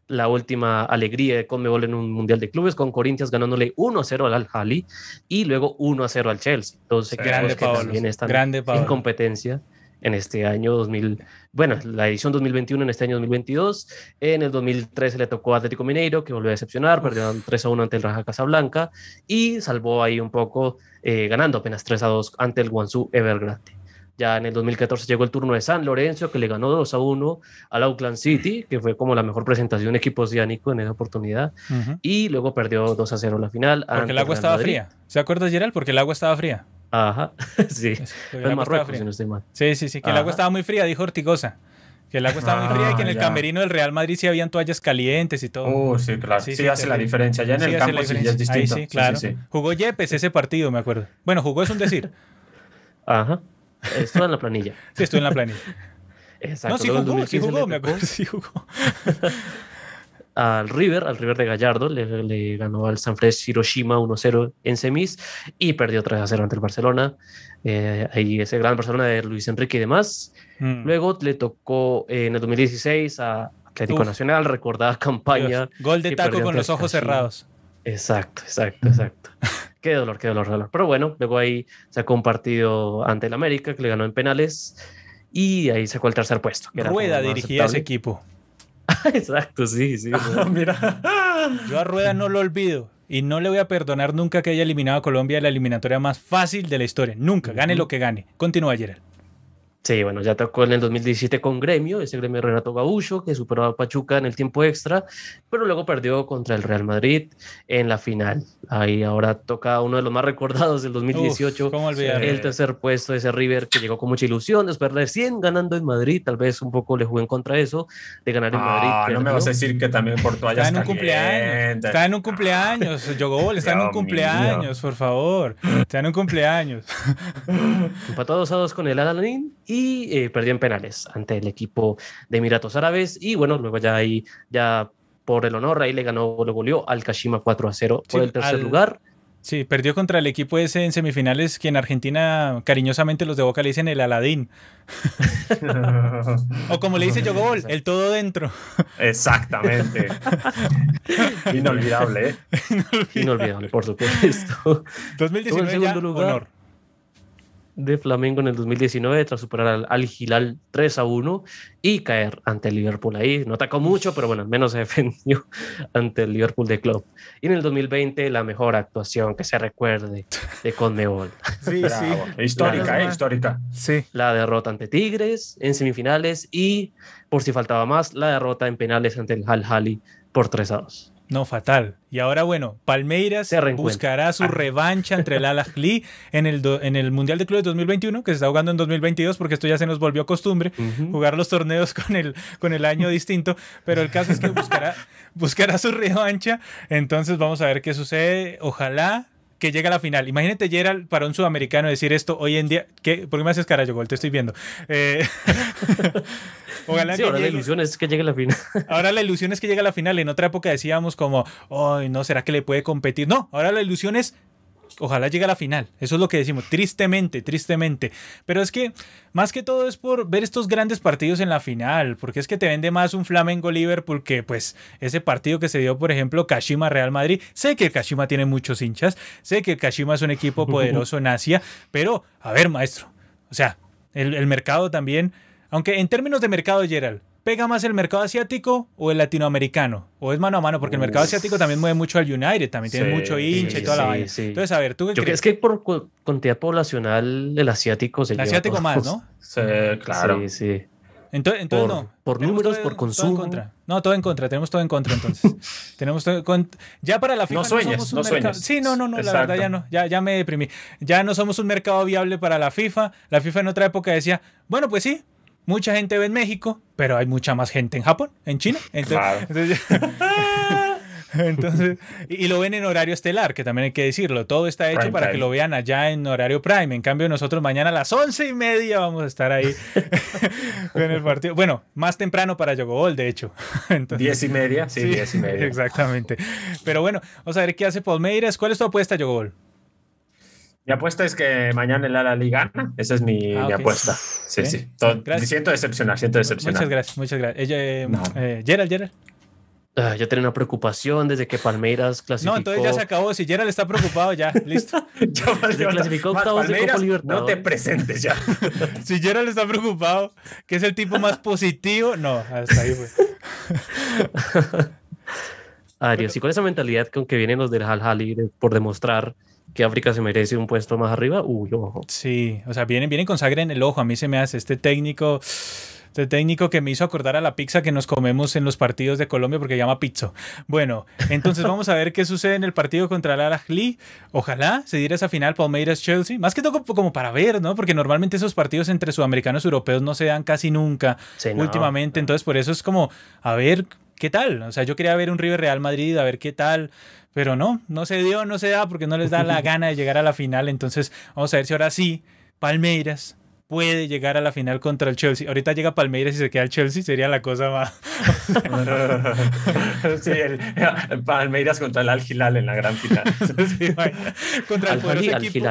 Speaker 3: la última alegría de Conmebol en un Mundial de Clubes con Corinthians ganándole 1 a 0 al Al-Hali y luego 1 a 0 al Chelsea. Entonces, grande que también están en competencia en este año 2000, bueno, la edición 2021 en este año 2022. En el 2013 le tocó a Atlético Mineiro, que volvió a decepcionar, perdió 3 a 1 ante el Raja Casablanca y salvó ahí un poco, eh, ganando apenas 3 a 2 ante el Guangzhou Evergrande. Ya en el 2014 llegó el turno de San Lorenzo, que le ganó 2 a 1 al Auckland City, que fue como la mejor presentación de equipo oceánico en esa oportunidad. Y luego perdió 2 a 0 la final.
Speaker 1: Porque el agua estaba fría. ¿Se acuerda, Gerald? Porque el agua estaba fría.
Speaker 3: Ajá, sí. En Marruecos, si no estoy mal.
Speaker 1: Sí, sí, sí, que el agua estaba muy fría, dijo Ortigosa. Que el agua estaba muy fría y que en el ah, camerino del Real Madrid sí habían toallas calientes y todo.
Speaker 2: Uh, sí, claro. Sí, hace la diferencia. Ya en el campo sí ya es distinto.
Speaker 1: sí, claro. Jugó Yepes ese partido, me acuerdo. Bueno, jugó es un decir.
Speaker 3: Ajá. Estuvo en la planilla.
Speaker 1: Sí, estuvo en la planilla. Exacto. No, sí jugó, sí jugó, me acuerdo, sí jugó
Speaker 3: al River, al River de Gallardo, le, ganó al San Francisco Hiroshima 1-0 en semis y perdió 3-0 ante el Barcelona. Eh, ahí ese gran Barcelona de Luis Enrique y demás. Mm. Luego le tocó en el 2016 a Atlético Nacional, recordada campaña.
Speaker 1: Gol de taco con los ojos cerrados.
Speaker 3: Exacto, exacto, exacto. qué dolor, qué dolor, qué dolor. Pero bueno, luego ahí sacó un partido ante el América que le ganó en penales y ahí sacó el tercer puesto.
Speaker 1: Rueda dirigía ese equipo.
Speaker 3: Exacto, sí, sí.
Speaker 1: Mira. Yo a Rueda no lo olvido. Y no le voy a perdonar nunca que haya eliminado a Colombia de la eliminatoria más fácil de la historia. Nunca, gane lo que gane. Continúa, Gerald.
Speaker 3: Sí, bueno, ya tocó en el 2017 con Gremio, ese Gremio Renato Gaúcho, que superó a Pachuca en el tiempo extra, pero luego perdió contra el Real Madrid en la final. Ahí ahora toca uno de los más recordados del 2018, el tercer puesto de ese River que llegó con mucha ilusión, después de recién ganando en Madrid, tal vez un poco le jugó en contra eso, de ganar en Madrid.
Speaker 2: Ah, no me vas a decir que también por toallas
Speaker 1: Está en un cumpleaños, está en un cumpleaños, Yogol, está en un cumpleaños, por favor, está en un cumpleaños.
Speaker 3: Empatados a dos con el Alanin y eh, perdió en penales ante el equipo de Emiratos Árabes. Y bueno, luego ya ahí, ya por el honor, ahí le ganó, le goleó al Kashima 4 a 0 por
Speaker 1: Sí,
Speaker 3: el tercer
Speaker 1: al-
Speaker 3: lugar.
Speaker 1: Sí, perdió contra el equipo ese en semifinales, que en Argentina cariñosamente los de Boca le dicen el Aladín. O como le dice Yogol, el todo dentro.
Speaker 2: Exactamente. Inolvidable, ¿eh?
Speaker 3: Inolvidable, por supuesto.
Speaker 1: 2019 ya,
Speaker 3: segundo lugar.
Speaker 1: honor.
Speaker 3: De Flamengo en el 2019 tras superar al, al Hilal 3 a 1 y caer ante el Liverpool ahí. No atacó mucho, pero bueno, al menos se defendió ante el Liverpool de Club. Y en el 2020 la mejor actuación que se recuerde de Conmebol.
Speaker 1: Sí,
Speaker 2: Bravo. Histórica. ¿eh? Histórica.
Speaker 1: Sí.
Speaker 3: La derrota ante Tigres en semifinales y, por si faltaba más, la derrota en penales ante el Al Hali por 3 a 2.
Speaker 1: No, fatal. Y ahora, bueno, Palmeiras buscará su revancha entre el Al Ahly en el, do- en el Mundial de Clubes 2021, que se está jugando en 2022, porque esto ya se nos volvió costumbre, jugar los torneos con el, con el año distinto. Pero el caso es que buscará, buscará su revancha. Entonces vamos a ver qué sucede. Ojalá que llegue a la final. Imagínate, Gerald, para un sudamericano decir esto hoy en día. ¿qué? ¿Por qué me haces cara? Te estoy viendo. Eh, ojalá
Speaker 3: Sí,
Speaker 1: que
Speaker 3: ahora la ilusión es que llegue la final.
Speaker 1: Ahora la ilusión es que llegue a la final. En otra época decíamos como, ay, no, ¿será que le puede competir? No, ahora la ilusión es, ojalá llegue a la final. Eso es lo que decimos, tristemente, tristemente. Pero es que, más que todo es por ver estos grandes partidos en la final, porque es que te vende más un Flamengo Liverpool que, pues, ese partido que se dio, por ejemplo, Kashima Real Madrid. Sé que el Kashima tiene muchos hinchas, sé que el Kashima es un equipo poderoso en Asia, pero, a ver, maestro, o sea, el, el mercado también, aunque en términos de mercado, Gerald, ¿pega más el mercado asiático o el latinoamericano? ¿O es mano a mano? Porque el mercado asiático también mueve mucho al United, también tiene mucho hincha y
Speaker 3: sí,
Speaker 1: toda la vaina.
Speaker 3: sí.
Speaker 1: Entonces, a ver, ¿tú qué
Speaker 3: Yo creo
Speaker 1: crees?
Speaker 3: es que por cu- cantidad poblacional el asiático se
Speaker 1: El
Speaker 3: lleva
Speaker 1: asiático más, ¿no?
Speaker 2: Sí, claro.
Speaker 3: Sí, sí.
Speaker 1: Entonces, entonces
Speaker 3: Por-
Speaker 1: no.
Speaker 3: por
Speaker 1: Tenemos
Speaker 3: números,
Speaker 1: todo-
Speaker 3: por
Speaker 1: todo en
Speaker 3: consumo.
Speaker 1: contra. No, todo en contra. Tenemos todo en contra entonces. tenemos todo en con- Ya para la FIFA
Speaker 2: No sueñes,
Speaker 1: somos un
Speaker 2: no
Speaker 1: mercado-
Speaker 2: sueñes.
Speaker 1: Sí, no, no, no, la verdad ya no. Ya, ya me deprimí. Ya no somos un mercado viable para la FIFA. La FIFA en otra época decía, bueno, pues sí. Mucha gente ve en México, pero hay mucha más gente en Japón, en China. Entonces,
Speaker 2: Claro.
Speaker 1: entonces- entonces, y, lo ven en horario estelar, que también hay que decirlo. Todo está hecho
Speaker 2: Prime
Speaker 1: para
Speaker 2: time.
Speaker 1: que lo vean allá en horario prime. En cambio, nosotros mañana a las once y media vamos a estar ahí con el partido. Bueno, más temprano para Yogobol, de hecho. Entonces,
Speaker 2: Diez y media, sí,
Speaker 1: sí,
Speaker 2: diez y media.
Speaker 1: Exactamente. Pero bueno, vamos a ver qué hace Palmeiras. ¿Cuál es tu apuesta, Yogobol?
Speaker 2: Mi apuesta es que mañana el Ala Liga gana. Esa es mi,
Speaker 1: Ah,
Speaker 2: mi apuesta. Sí, sí. To-
Speaker 1: Gracias.
Speaker 2: siento decepcionar, siento decepcionar.
Speaker 1: Muchas gracias, muchas gracias. Ella, eh,
Speaker 2: No.
Speaker 1: eh, Gerald, Gerald.
Speaker 3: Ah, yo tenía una preocupación desde que Palmeiras clasificó.
Speaker 1: No, entonces ya se acabó. Si Gerald está preocupado, ya, listo.
Speaker 2: Ya
Speaker 3: Se
Speaker 2: la-
Speaker 3: clasificó
Speaker 2: Más
Speaker 3: octavos de Copa
Speaker 2: Palmeiras,
Speaker 3: Libertadores.
Speaker 2: No te presentes ya.
Speaker 1: Si Gerald está preocupado, que es el tipo más positivo, no, hasta ahí fue.
Speaker 3: Arias, y con esa mentalidad con que vienen los del Al Hali de- por demostrar que África se merece un puesto más arriba, uy, ojo.
Speaker 1: Sí, o sea, vienen, vienen con sangre en el ojo. A mí se me hace este técnico, este técnico que me hizo acordar a la pizza que nos comemos en los partidos de Colombia porque llama pizzo. Bueno, entonces vamos a ver qué sucede en el partido contra el Al Ahly. Ojalá se diera esa final Palmeiras-Chelsea. Más que todo como- para ver, ¿no? Porque normalmente esos partidos entre sudamericanos y europeos no se dan casi nunca
Speaker 3: Sí, no.
Speaker 1: últimamente. Entonces por eso es como, a ver qué tal. O sea, yo quería ver un River Real Madrid, a ver qué tal. Pero no, no se dio, no se da porque no les da la gana de llegar a la final. Entonces vamos a ver si ahora sí Palmeiras puede llegar a la final contra el Chelsea. Ahorita llega Palmeiras y se queda el Chelsea, sería la cosa más...
Speaker 2: sí, el, el Palmeiras contra el Al Hilal en la gran final.
Speaker 1: Sí, contra, el poderoso
Speaker 3: al
Speaker 1: equipo,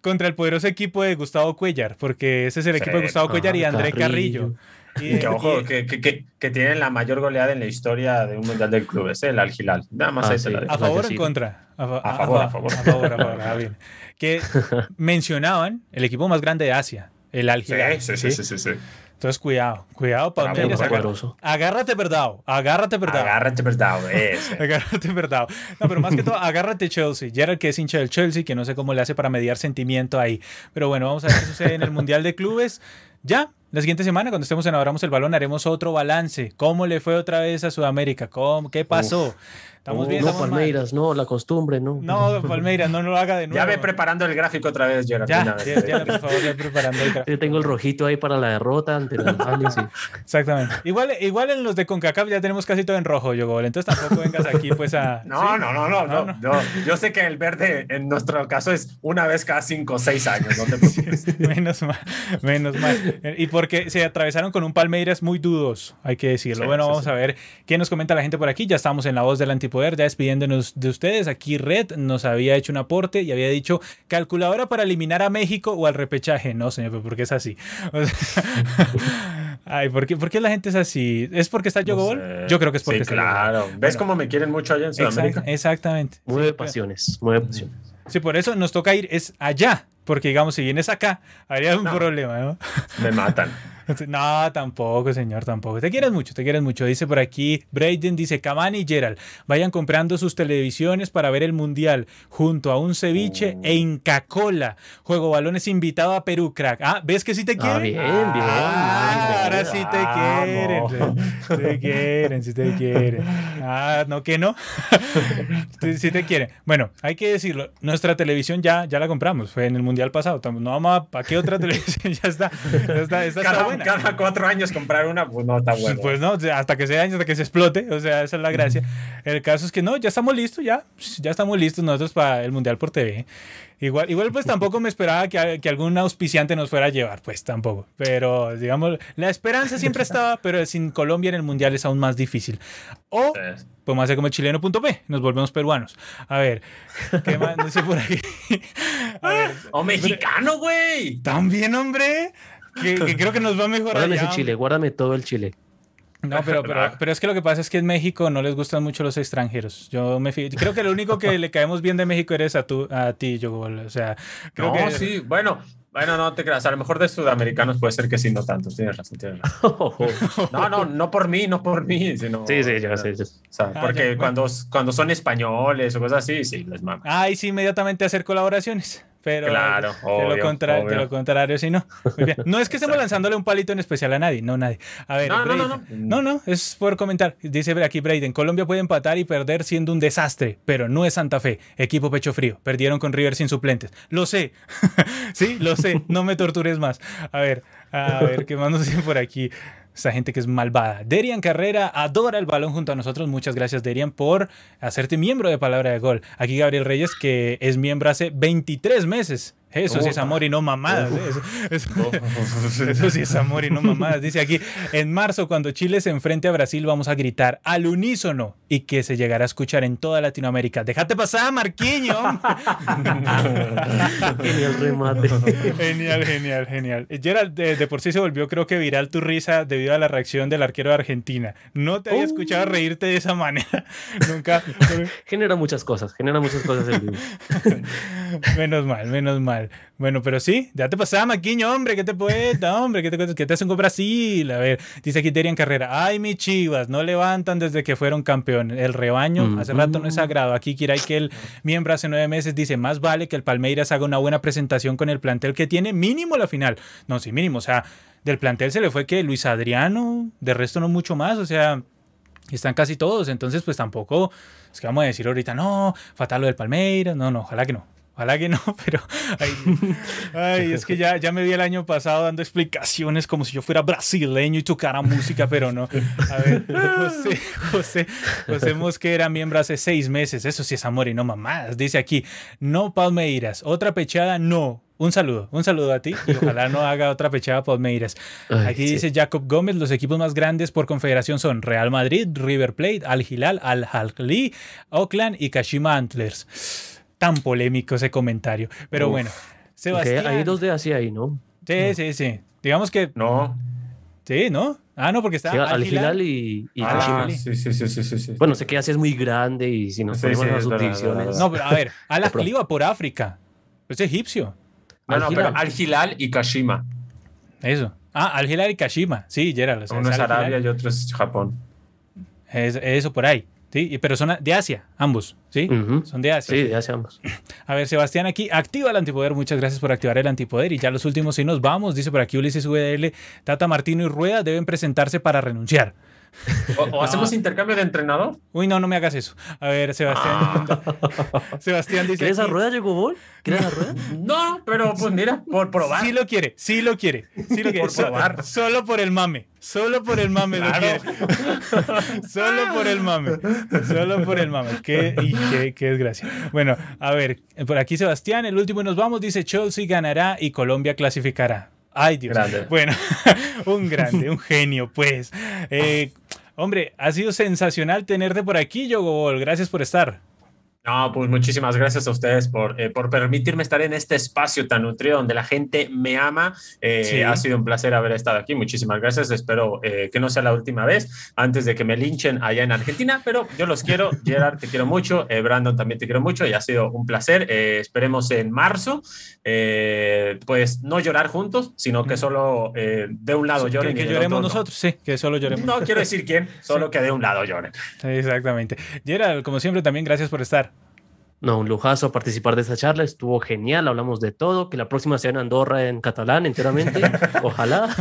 Speaker 1: contra el poderoso equipo de Gustavo Cuellar, porque ese es el
Speaker 2: Sí.
Speaker 1: equipo de Gustavo Cuellar y
Speaker 3: Ah,
Speaker 1: André Carrillo.
Speaker 2: Y que, ojo,
Speaker 1: y-
Speaker 2: que, que, que, que tienen la mayor goleada en la historia de un mundial del club, es el Al Hilal. Nada más
Speaker 3: Ah,
Speaker 2: ahí se
Speaker 3: sí.
Speaker 2: la.
Speaker 1: ¿A favor o en contra? A, fa-
Speaker 2: A favor, a favor.
Speaker 1: A favor, a favor, ah, bien. Que mencionaban el equipo más grande de Asia, el Al
Speaker 2: Sí,
Speaker 1: Hilal,
Speaker 2: sí, sí, sí, sí, sí.
Speaker 1: Entonces, cuidado, cuidado,
Speaker 3: poderoso.
Speaker 1: Agárrate, verdad. Agárrate, verdad.
Speaker 2: Agárrate, verdad.
Speaker 1: Agárrate, verdad. No, pero más que todo, agárrate Chelsea. Gerald, que es hincha del Chelsea, que no sé cómo le hace para mediar sentimiento ahí. Pero bueno, vamos a ver qué sucede en el Mundial de Clubes. Ya, la siguiente semana, cuando estemos en Abramos el Balón, haremos otro balance. ¿Cómo le fue otra vez a Sudamérica? ¿Cómo? ¿Qué pasó? Estamos bien,
Speaker 3: no,
Speaker 1: estamos mal.
Speaker 3: Palmeiras, no, la costumbre, no.
Speaker 1: No, Palmeiras, no lo haga de nuevo.
Speaker 2: Ya ve preparando el gráfico otra vez, Gerard.
Speaker 1: Ya, ya, ya, por favor, ya preparando el gra-
Speaker 3: Yo tengo el rojito ahí para la derrota ante el sí.
Speaker 1: Exactamente. Igual, igual en los de CONCACAF ya tenemos casi todo en rojo, Yogol. Entonces tampoco vengas aquí pues a...
Speaker 2: No,
Speaker 1: ¿sí?
Speaker 2: no, no, no,
Speaker 1: No,
Speaker 2: no, no. Yo sé que el verde en nuestro caso es una vez cada cinco o seis años, no te preocupes.
Speaker 1: Menos mal, menos mal. Y porque se atravesaron con un Palmeiras muy dudoso, hay que decirlo.
Speaker 2: Sí,
Speaker 1: bueno,
Speaker 2: sí,
Speaker 1: vamos
Speaker 2: sí.
Speaker 1: a ver qué nos comenta la gente por aquí. Ya estamos en la voz del ya despidiéndonos de ustedes. Aquí Red nos había hecho un aporte y había dicho calculadora para eliminar a México o al repechaje. No, señor, pero ¿por qué es así? O sea, Ay, ¿por qué, por qué la gente es así? ¿Es porque está
Speaker 2: No
Speaker 1: Yogol?
Speaker 2: sé.
Speaker 1: Yo creo que es porque
Speaker 2: Sí,
Speaker 1: está
Speaker 2: claro. ¿Ves
Speaker 1: Bueno.
Speaker 2: cómo me quieren mucho allá en
Speaker 1: Exact-
Speaker 2: Sudamérica?
Speaker 1: exactamente.
Speaker 3: Mueve
Speaker 1: Sí,
Speaker 3: pasiones, mueve pasiones.
Speaker 1: Sí, por eso nos toca ir es allá, porque digamos, si vienes acá, habría un
Speaker 2: No.
Speaker 1: problema, ¿no?
Speaker 2: Me matan.
Speaker 1: No, tampoco, señor, tampoco. Te quieres mucho, te quieres mucho. Dice por aquí, Braden dice, Cavani y Gerald, vayan comprando sus televisiones para ver el Mundial junto a un ceviche e Inca Cola. Juego balones invitado a Perú, crack. Ah, ¿ves que sí te quieren?
Speaker 3: Ah, bien, bien.
Speaker 1: Ah,
Speaker 3: bien,
Speaker 1: ahora
Speaker 3: bien.
Speaker 1: sí te quieren. sí Te quieren, sí te quieren. Ah, no que no. sí, sí te quieren. Bueno, hay que decirlo. Nuestra televisión ya, ya la compramos. Fue en el mundial pasado. No vamos a. ¿Para qué otra televisión? ya está. Ya está, esta está buena.
Speaker 2: cada cuatro años comprar una, pues no está bueno.
Speaker 1: Pues no, o hasta que se dañe, hasta que se explote, o sea, esa es la gracia. El caso es que no, ya estamos listos, ya, ya estamos listos nosotros para el Mundial por TV. Igual, igual pues tampoco me esperaba que, que algún auspiciante nos fuera a llevar, pues tampoco. Pero, digamos, la esperanza siempre estaba, pero sin Colombia en el Mundial es aún más difícil. O podemos hacer como chileno.p, nos volvemos peruanos. A ver, ¿qué más dice por aquí? A ver,
Speaker 2: ¡Oh, mexicano, güey!
Speaker 1: también, hombre, que, que creo que nos va a mejorar.
Speaker 3: Guárdame ese chile, guárdame todo el chile.
Speaker 1: No, pero, pero, pero es que lo que pasa es que en México no les gustan mucho los extranjeros. Yo me creo que lo único que le caemos bien de México eres a, tu, a ti, yo. O sea, creo
Speaker 2: No,
Speaker 1: que
Speaker 2: sí, bueno, bueno, no te creas. A lo mejor de sudamericanos puede ser que sí, no tanto. Tienes razón, tienes razón. No, no, no por mí, no por mí, sino.
Speaker 3: Sí, sí, ya sé. sé.
Speaker 2: O sea,
Speaker 1: Ah,
Speaker 2: porque
Speaker 1: ya, bueno.
Speaker 2: cuando, cuando son españoles o cosas así, sí, les mama.
Speaker 1: Ay, sí, inmediatamente hacer colaboraciones. Pero
Speaker 2: Claro,
Speaker 1: de,
Speaker 2: obvio,
Speaker 1: lo contra- de
Speaker 2: obvio.
Speaker 1: lo contrario, sí, no. Muy bien. No es que estemos lanzándole un palito en especial a nadie, no, nadie. A ver,
Speaker 2: No, no, no, no.
Speaker 1: no, no, es por comentar. Dice aquí Braden, Colombia puede empatar y perder siendo un desastre, pero no es Santa Fe, equipo pecho frío. Perdieron con River sin suplentes. Lo sé, sí, lo sé, no me tortures más. A ver, a ver, ¿qué más nos dicen por aquí? Esta gente que es malvada. Derian Carrera adora el balón junto a nosotros. Muchas gracias, Derian, por hacerte miembro de Palabra de Gol. Aquí Gabriel Reyes, que es miembro hace 23 meses. Eso sí es amor y no mamadas. ¿eh? Eso, eso- eso sí es amor y no mamadas. Dice aquí, en marzo, cuando Chile se enfrente a Brasil, vamos a gritar al unísono y que se llegará a escuchar en toda Latinoamérica. Déjate pasar, Marquiño.
Speaker 3: Genial remate.
Speaker 1: genial, genial, genial. Gerald, de, de por sí se volvió, creo que viral tu risa debido a la reacción del arquero de Argentina. No te había
Speaker 3: Oh.
Speaker 1: escuchado reírte de esa manera. Nunca.
Speaker 3: Genera muchas cosas, genera muchas cosas el vivo.
Speaker 1: Menos mal, menos mal. Bueno, pero sí, ya te pasaba, Maquiño, hombre, ¿qué te poeta, hombre? ¿Qué te, qué te hacen con Brasil? A ver, dice aquí Derian Carrera. Ay, mi chivas, no levantan desde que fueron campeones. El rebaño, hace rato no es sagrado. Aquí Kirai, que el miembro hace nueve meses, dice, más vale que el Palmeiras haga una buena presentación con el plantel que tiene, mínimo la final. No, sí, mínimo, o sea, del plantel se le fue que Luis Adriano, de resto no mucho más, o sea... Están casi todos, entonces pues tampoco es que vamos a decir ahorita, no, fatal lo del Palmeiras, no, no, ojalá que no. Ojalá que no, pero ay, ay, es que ya, ya me vi el año pasado dando explicaciones como si yo fuera brasileño y tocara música, pero no. A ver, José, José, José Mosquera, miembro hace seis meses, eso sí es amor y no mamadas. Dice aquí, no Palmeiras, otra pechada, no. Un saludo, un saludo a ti y ojalá no haga otra pechada Palmeiras.
Speaker 3: Ay,
Speaker 1: Aquí
Speaker 3: sí.
Speaker 1: dice Jacob Gómez, los equipos más grandes por confederación son Real Madrid, River Plate, Al Hilal, Al Ahly, Oakland y Kashima Antlers. Tan polémico ese comentario. Pero
Speaker 3: Uf.
Speaker 1: bueno, Sebastián.
Speaker 3: hay dos de Asia ahí, ¿no?
Speaker 1: Sí, sí, sí. Digamos que
Speaker 2: No.
Speaker 1: sí, ¿no? Ah, no, porque está
Speaker 3: Sí,
Speaker 1: Al
Speaker 3: Al
Speaker 1: Hilal.
Speaker 3: Hilal y, y
Speaker 2: Ah,
Speaker 3: Kashima.
Speaker 2: sí, sí, sí, sí, sí, sí.
Speaker 3: Bueno, sé que Asia es muy grande y si nos
Speaker 2: Sí,
Speaker 3: ponemos las subdivisiones.
Speaker 1: No, pero a ver, Al va por África. Es egipcio.
Speaker 2: no, no,
Speaker 3: Al
Speaker 2: pero
Speaker 3: Hilal.
Speaker 2: Al Hilal y Kashima.
Speaker 1: Eso. Ah, Al Hilal y Kashima. Sí, Gerald. o sea,
Speaker 2: Uno es. Arabia y otro es Japón.
Speaker 1: Es- eso por ahí. Sí, y- pero son de Asia, ambos. Sí, son de Asia.
Speaker 3: Sí, de Asia ambos.
Speaker 1: A ver, Sebastián, aquí activa el antipoder. Muchas gracias por activar el antipoder. Y ya los últimos sí nos vamos. Dice por aquí Ulises VDL, Tata Martino y Rueda deben presentarse para renunciar.
Speaker 2: ¿O, hacemos intercambio de entrenador?
Speaker 1: Uy, no, no me hagas eso. A ver, Sebastián. Ah.
Speaker 3: Sebastián dice. ¿Quieres esa rueda, llegó Ball? ¿Quieres la rueda?
Speaker 2: No, pero pues mira, por probar.
Speaker 1: Sí lo quiere, sí lo quiere. Sí lo quiere. por probar. Solo por el mame. Solo por el mame lo quiere. Solo por el mame. Solo por el mame. Qué, y qué, qué desgracia. Bueno, a ver, por aquí Sebastián, el último y nos vamos, dice Chelsea ganará y Colombia clasificará. Ay, Dios. Grande. Bueno, un grande, un genio, pues. Eh, hombre, ha sido sensacional tenerte por aquí, Yogobol. Gracias por estar.
Speaker 2: No, pues muchísimas gracias a ustedes por, eh, por permitirme estar en este espacio tan nutrido donde la gente me ama. Eh, ha sido un placer haber estado aquí. Muchísimas gracias. Espero eh, que no sea la última vez antes de que me linchen allá en Argentina, pero yo los quiero. Gerard, te quiero mucho. Brandon, también te quiero mucho y ha sido un placer. esperemos en marzo, pues no llorar juntos, sino que solo de un lado lloren.
Speaker 1: Que, que lloremos nosotros, sí, que solo lloremos.
Speaker 2: No quiero decir quién, solo que de un lado lloren.
Speaker 1: Exactamente. Gerard, como siempre, también gracias por estar.
Speaker 3: No, un lujazo participar de esta charla, estuvo genial, hablamos de todo, que la próxima sea en Andorra en catalán enteramente, ojalá.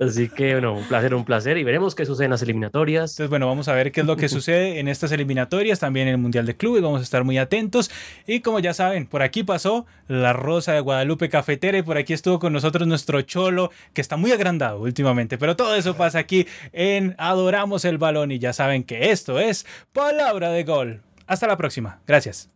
Speaker 3: Así que, bueno, un placer, un placer, y veremos qué sucede en las eliminatorias.
Speaker 1: Entonces, bueno, vamos a ver qué es lo que sucede en estas eliminatorias, también en el Mundial de Clubes, vamos a estar muy atentos. Y como ya saben, por aquí pasó la Rosa de Guadalupe Cafetera y por aquí estuvo con nosotros nuestro Cholo, que está muy agrandado últimamente, pero todo eso pasa aquí en Adoramos el Balón y ya saben que esto es Palabra de Gol. Hasta la próxima. Gracias.